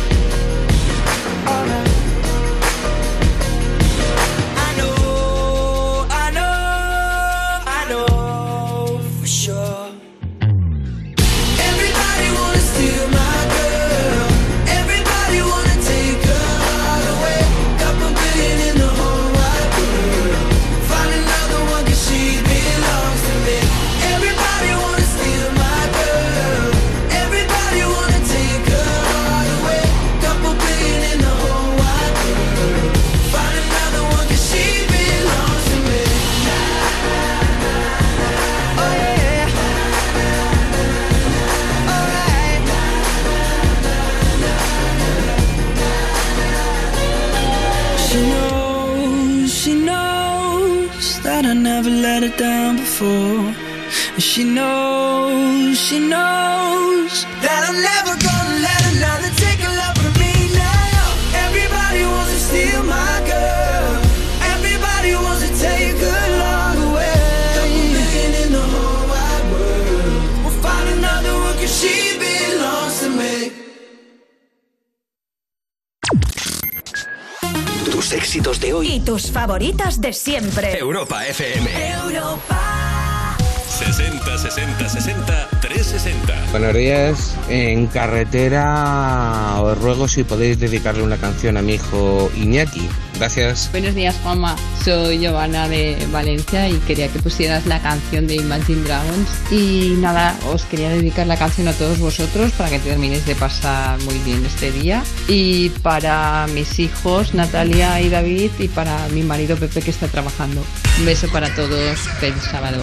Favoritas de siempre.
Europa FM.
Europa.
60 60 60 360.
Buenos días. En carretera os ruego si podéis dedicarle una canción a mi hijo Iñaki. Gracias.
Buenos días, Juanma. Soy Giovanna de Valencia y quería que pusieras la canción de Imagine Dragons. Y nada, os quería dedicar la canción a todos vosotros para que terminéis de pasar muy bien este día. Y para mis hijos, Natalia y David, y para mi marido Pepe que está trabajando. Un beso para todos. Feliz sábado.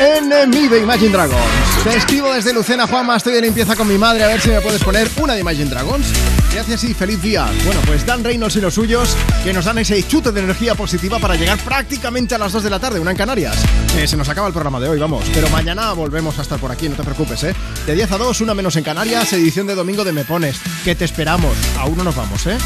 Enemy de Imagine Dragons. Te escribo desde Lucena, Juanma, estoy de limpieza con mi madre, a ver si me puedes poner una de Imagine Dragons. Gracias y feliz día. Bueno, pues Dan Reynolds y los suyos que nos dan ese chute de energía positiva para llegar prácticamente a las 2 de la tarde, una en Canarias. Eh, se nos acaba el programa de hoy, vamos. Pero mañana volvemos a estar por aquí, no te preocupes, ¿eh? De 10 a 2, una menos en Canarias, edición de domingo de Me Pones. Que te esperamos. Aún no nos vamos, ¿eh?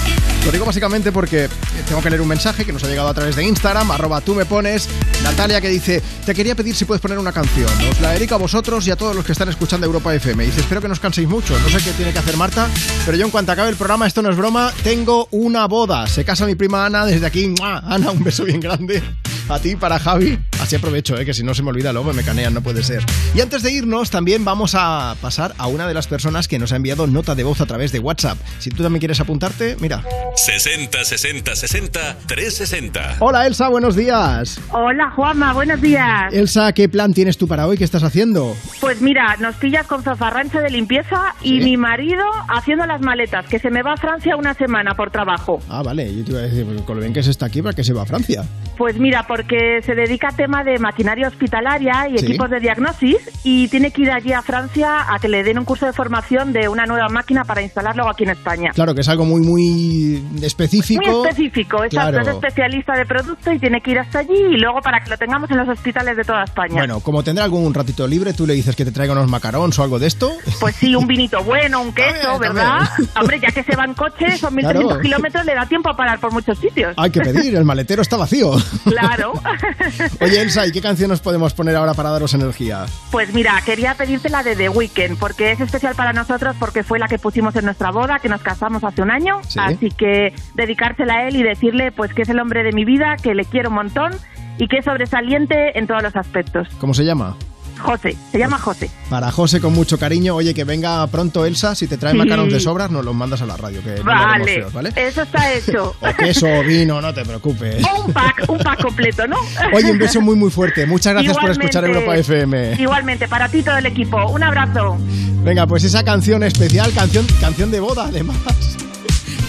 Lo digo básicamente porque tengo que leer un mensaje que nos ha llegado a través de Instagram, arroba tú me pones. Natalia que dice, te quería pedir si puedes poner una canción. Os la dedico a vosotros y a todos los que están escuchando Europa FM. Dice, espero que no os canséis mucho. No sé qué tiene que hacer Marta, pero yo en cuanto acabe el programa, esto no es broma, tengo una boda. Se casa mi prima Ana desde aquí. Ana, un beso bien grande. A ti, para Javi. Así aprovecho, ¿eh? que si no se me olvida luego me canean, no puede ser. Y antes de irnos, también vamos a pasar a una de las personas que nos ha enviado nota de voz a través de WhatsApp. Si tú también quieres apuntarte, mira.
60 60 60 360.
Hola Elsa, buenos días.
Hola Juanma, buenos días.
Elsa, ¿qué plan tienes tú para hoy? ¿Qué estás haciendo?
Pues mira, nos pillas con zafarrancho de limpieza y
Sí.
mi marido haciendo las maletas, que se me va a Francia una semana por trabajo.
Ah, vale, yo te iba a decir, pues, con lo bien que se está aquí, ¿para qué se va a Francia?
Pues mira, porque se dedica a tema de maquinaria hospitalaria y
Sí.
equipos de diagnosis y tiene que ir allí a Francia a que le den un curso de formación de una nueva máquina para instalarlo aquí en España.
Claro, que es algo muy, muy específico.
Muy específico,
Claro.
es especialista de producto y tiene que ir hasta allí y luego para que lo tengamos en los hospitales de toda España.
Bueno, como tendrá algún ratito libre, tú le dices que te traiga unos macarons o algo de esto. [laughs]
Pues sí, un vinito bueno, un [laughs] queso, ¿verdad? Hombre, ya que se va en coche, son 1.300 [laughs]
Claro.
kilómetros, le da tiempo a parar por muchos sitios.
Hay que pedir, el maletero está vacío.
Claro. [laughs]
Oye, Elsa, ¿y qué canción nos podemos poner ahora para daros energía?
Pues mira, quería pedirte la de The Weeknd, porque es especial para nosotros, porque fue la que pusimos en nuestra boda, que nos casamos hace un año.
Sí.
Así que dedicársela a él y decirle pues que es el hombre de mi vida, que le quiero un montón y que es sobresaliente en todos los aspectos.
¿Cómo se llama?
José, se llama José.
Para José, con mucho cariño. Oye, que venga pronto Elsa. Si te trae
Sí.
macarons de sobras, nos los mandas a la radio, que
Vale,
feos, ¿vale?
eso está hecho. [laughs]
O queso o vino, no te preocupes.
O un pack, un pack completo, ¿no? [laughs]
Oye, un beso muy, muy fuerte. Muchas gracias por
Igualmente.
escuchar Europa FM.
Igualmente, para ti y todo el equipo. Un abrazo.
Venga, pues esa canción especial, canción, canción de boda, además. [laughs]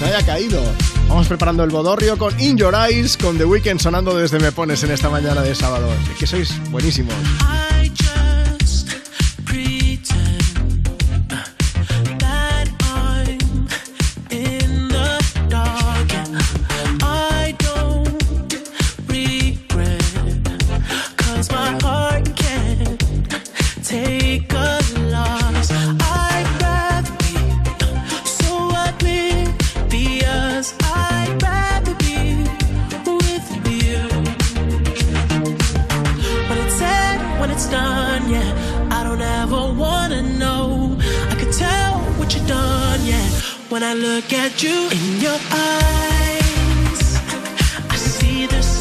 No haya caído. Vamos preparando el bodorrio con In Your Eyes, con The Weeknd sonando desde Me Pones en esta mañana de sábado. Es que sois buenísimos.
When I look at you in your eyes, I see there's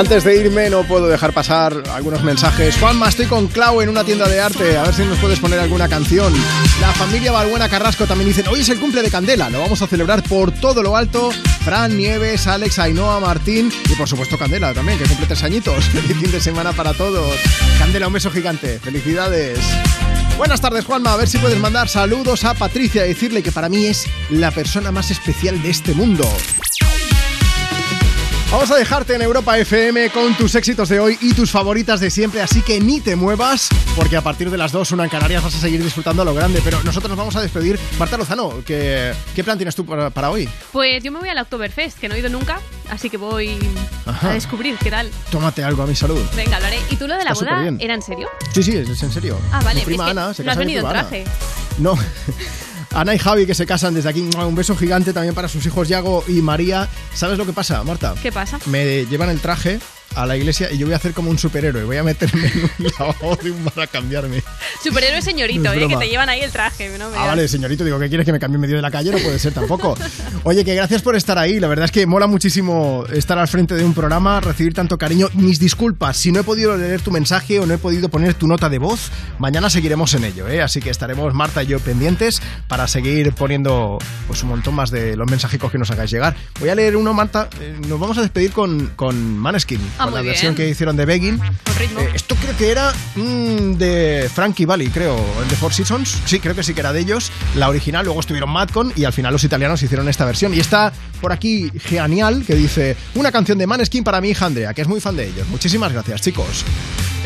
Antes de irme no puedo dejar pasar algunos mensajes. Juanma, estoy con Clau en una tienda de arte. A ver si nos puedes poner alguna canción. La familia Balbuena Carrasco también dicen, hoy es el cumple de Candela. Lo vamos a celebrar por todo lo alto. Fran, Nieves, Alex, Ainhoa, Martín y por supuesto Candela también, que cumple tres añitos. [laughs] Feliz fin de semana para todos. Candela, un beso gigante. Felicidades. Buenas tardes, Juanma. A ver si puedes mandar saludos a Patricia y decirle que para mí es la persona más especial de este mundo. Vamos a dejarte en Europa FM con tus éxitos de hoy y tus favoritas de siempre, así que ni te muevas, porque a partir de las 2, una en Canarias, vas a seguir disfrutando a lo grande. Pero nosotros nos vamos a despedir. Marta Lozano, ¿qué, qué plan tienes tú para, para hoy?
Pues yo me voy al Oktoberfest, que no he ido nunca, así que voy
Ajá.
a descubrir qué tal.
Tómate algo a mi salud.
Venga, lo haré. ¿Y tú lo de la
Está
boda era en serio?
Sí, sí, es en serio.
Ah, vale.
Mi prima
es que
Ana se
no has
casa
venido en
Ana.
traje.
No. [laughs] Ana y Javi que se casan desde aquí. Un beso gigante también para sus hijos Yago y María. ¿Sabes lo que pasa, Marta?
¿Qué pasa?
Me llevan el traje a la iglesia y yo voy a hacer como un superhéroe. Voy a meterme en un lavabo de un bar a cambiarme.
Superhéroe señorito,
No
¿eh? Que te llevan ahí el traje, ¿no?
Ah, vale, señorito, digo, ¿qué quieres que me cambie en medio de la calle? No puede ser tampoco. [laughs] Oye, que gracias por estar ahí. La verdad es que mola muchísimo estar al frente de un programa, recibir tanto cariño. Mis disculpas, si no he podido leer tu mensaje o no he podido poner tu nota de voz, mañana seguiremos en ello, ¿eh? Así que estaremos Marta y yo pendientes para seguir poniendo pues un montón más de los mensajicos que nos hagáis llegar. Voy a leer uno, Marta. Eh, Nos vamos a despedir con, con Maneskin,
Ah,
con la versión que hicieron de Begging. Eh, esto creo que era mm, de Frankie Valli, creo, el de Four Seasons. Sí, creo que sí que era de ellos. La original, luego estuvieron Madcon y al final los italianos hicieron esta versión. Y está por aquí genial que dice una canción de Maneskin para mi hija Andrea, que es muy fan de ellos. Muchísimas gracias, chicos.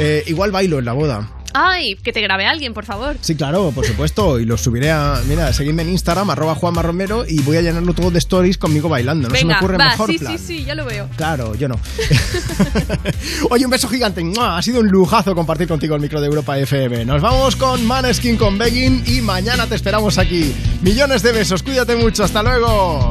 Eh, igual bailo en la boda.
Ay, que te grabe alguien, por favor.
Sí, claro, por supuesto. Y lo subiré a. Mira, seguidme en Instagram, arroba Juanma Romero, y voy a llenarlo todo de stories conmigo bailando. No se me ocurre
va,
mejor
sí,
plan.
sí, sí, ya lo veo.
Claro, yo no. [laughs] [laughs] Oye, un beso gigante. Ha sido un lujazo compartir contigo el micro de Europa FM. Nos vamos con Maneskin con Begging y mañana te esperamos aquí. Millones de besos, cuídate mucho, hasta luego.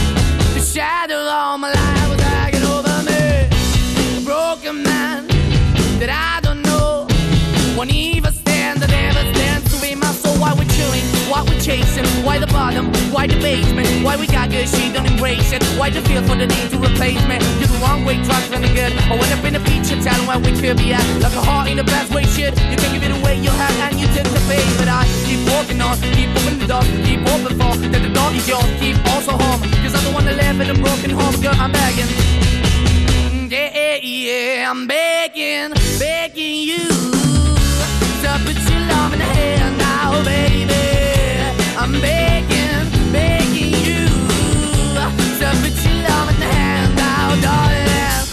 Shadow all my life was hanging over me. A broken man that I don't know. Won't even stand, that never stands to be my soul. Why we're chilling, why we're chasing, why the bottom, why the basement, why we got good, she don't embrace it. Why the feel for the need to replace me? You're the wrong way, trying to good. I went up in the feature town where we could be at. Like a heart in a bad way, shit. You can give it away, you have, and you take the bait. But I keep walking on, keep opening the door, keep open for that the door is yours, keep also home. Cause I'm the one that live in a broken home, girl, I'm begging. Yeah, yeah, yeah, I'm begging, begging you to put your love in the hand now, baby. I'm begging,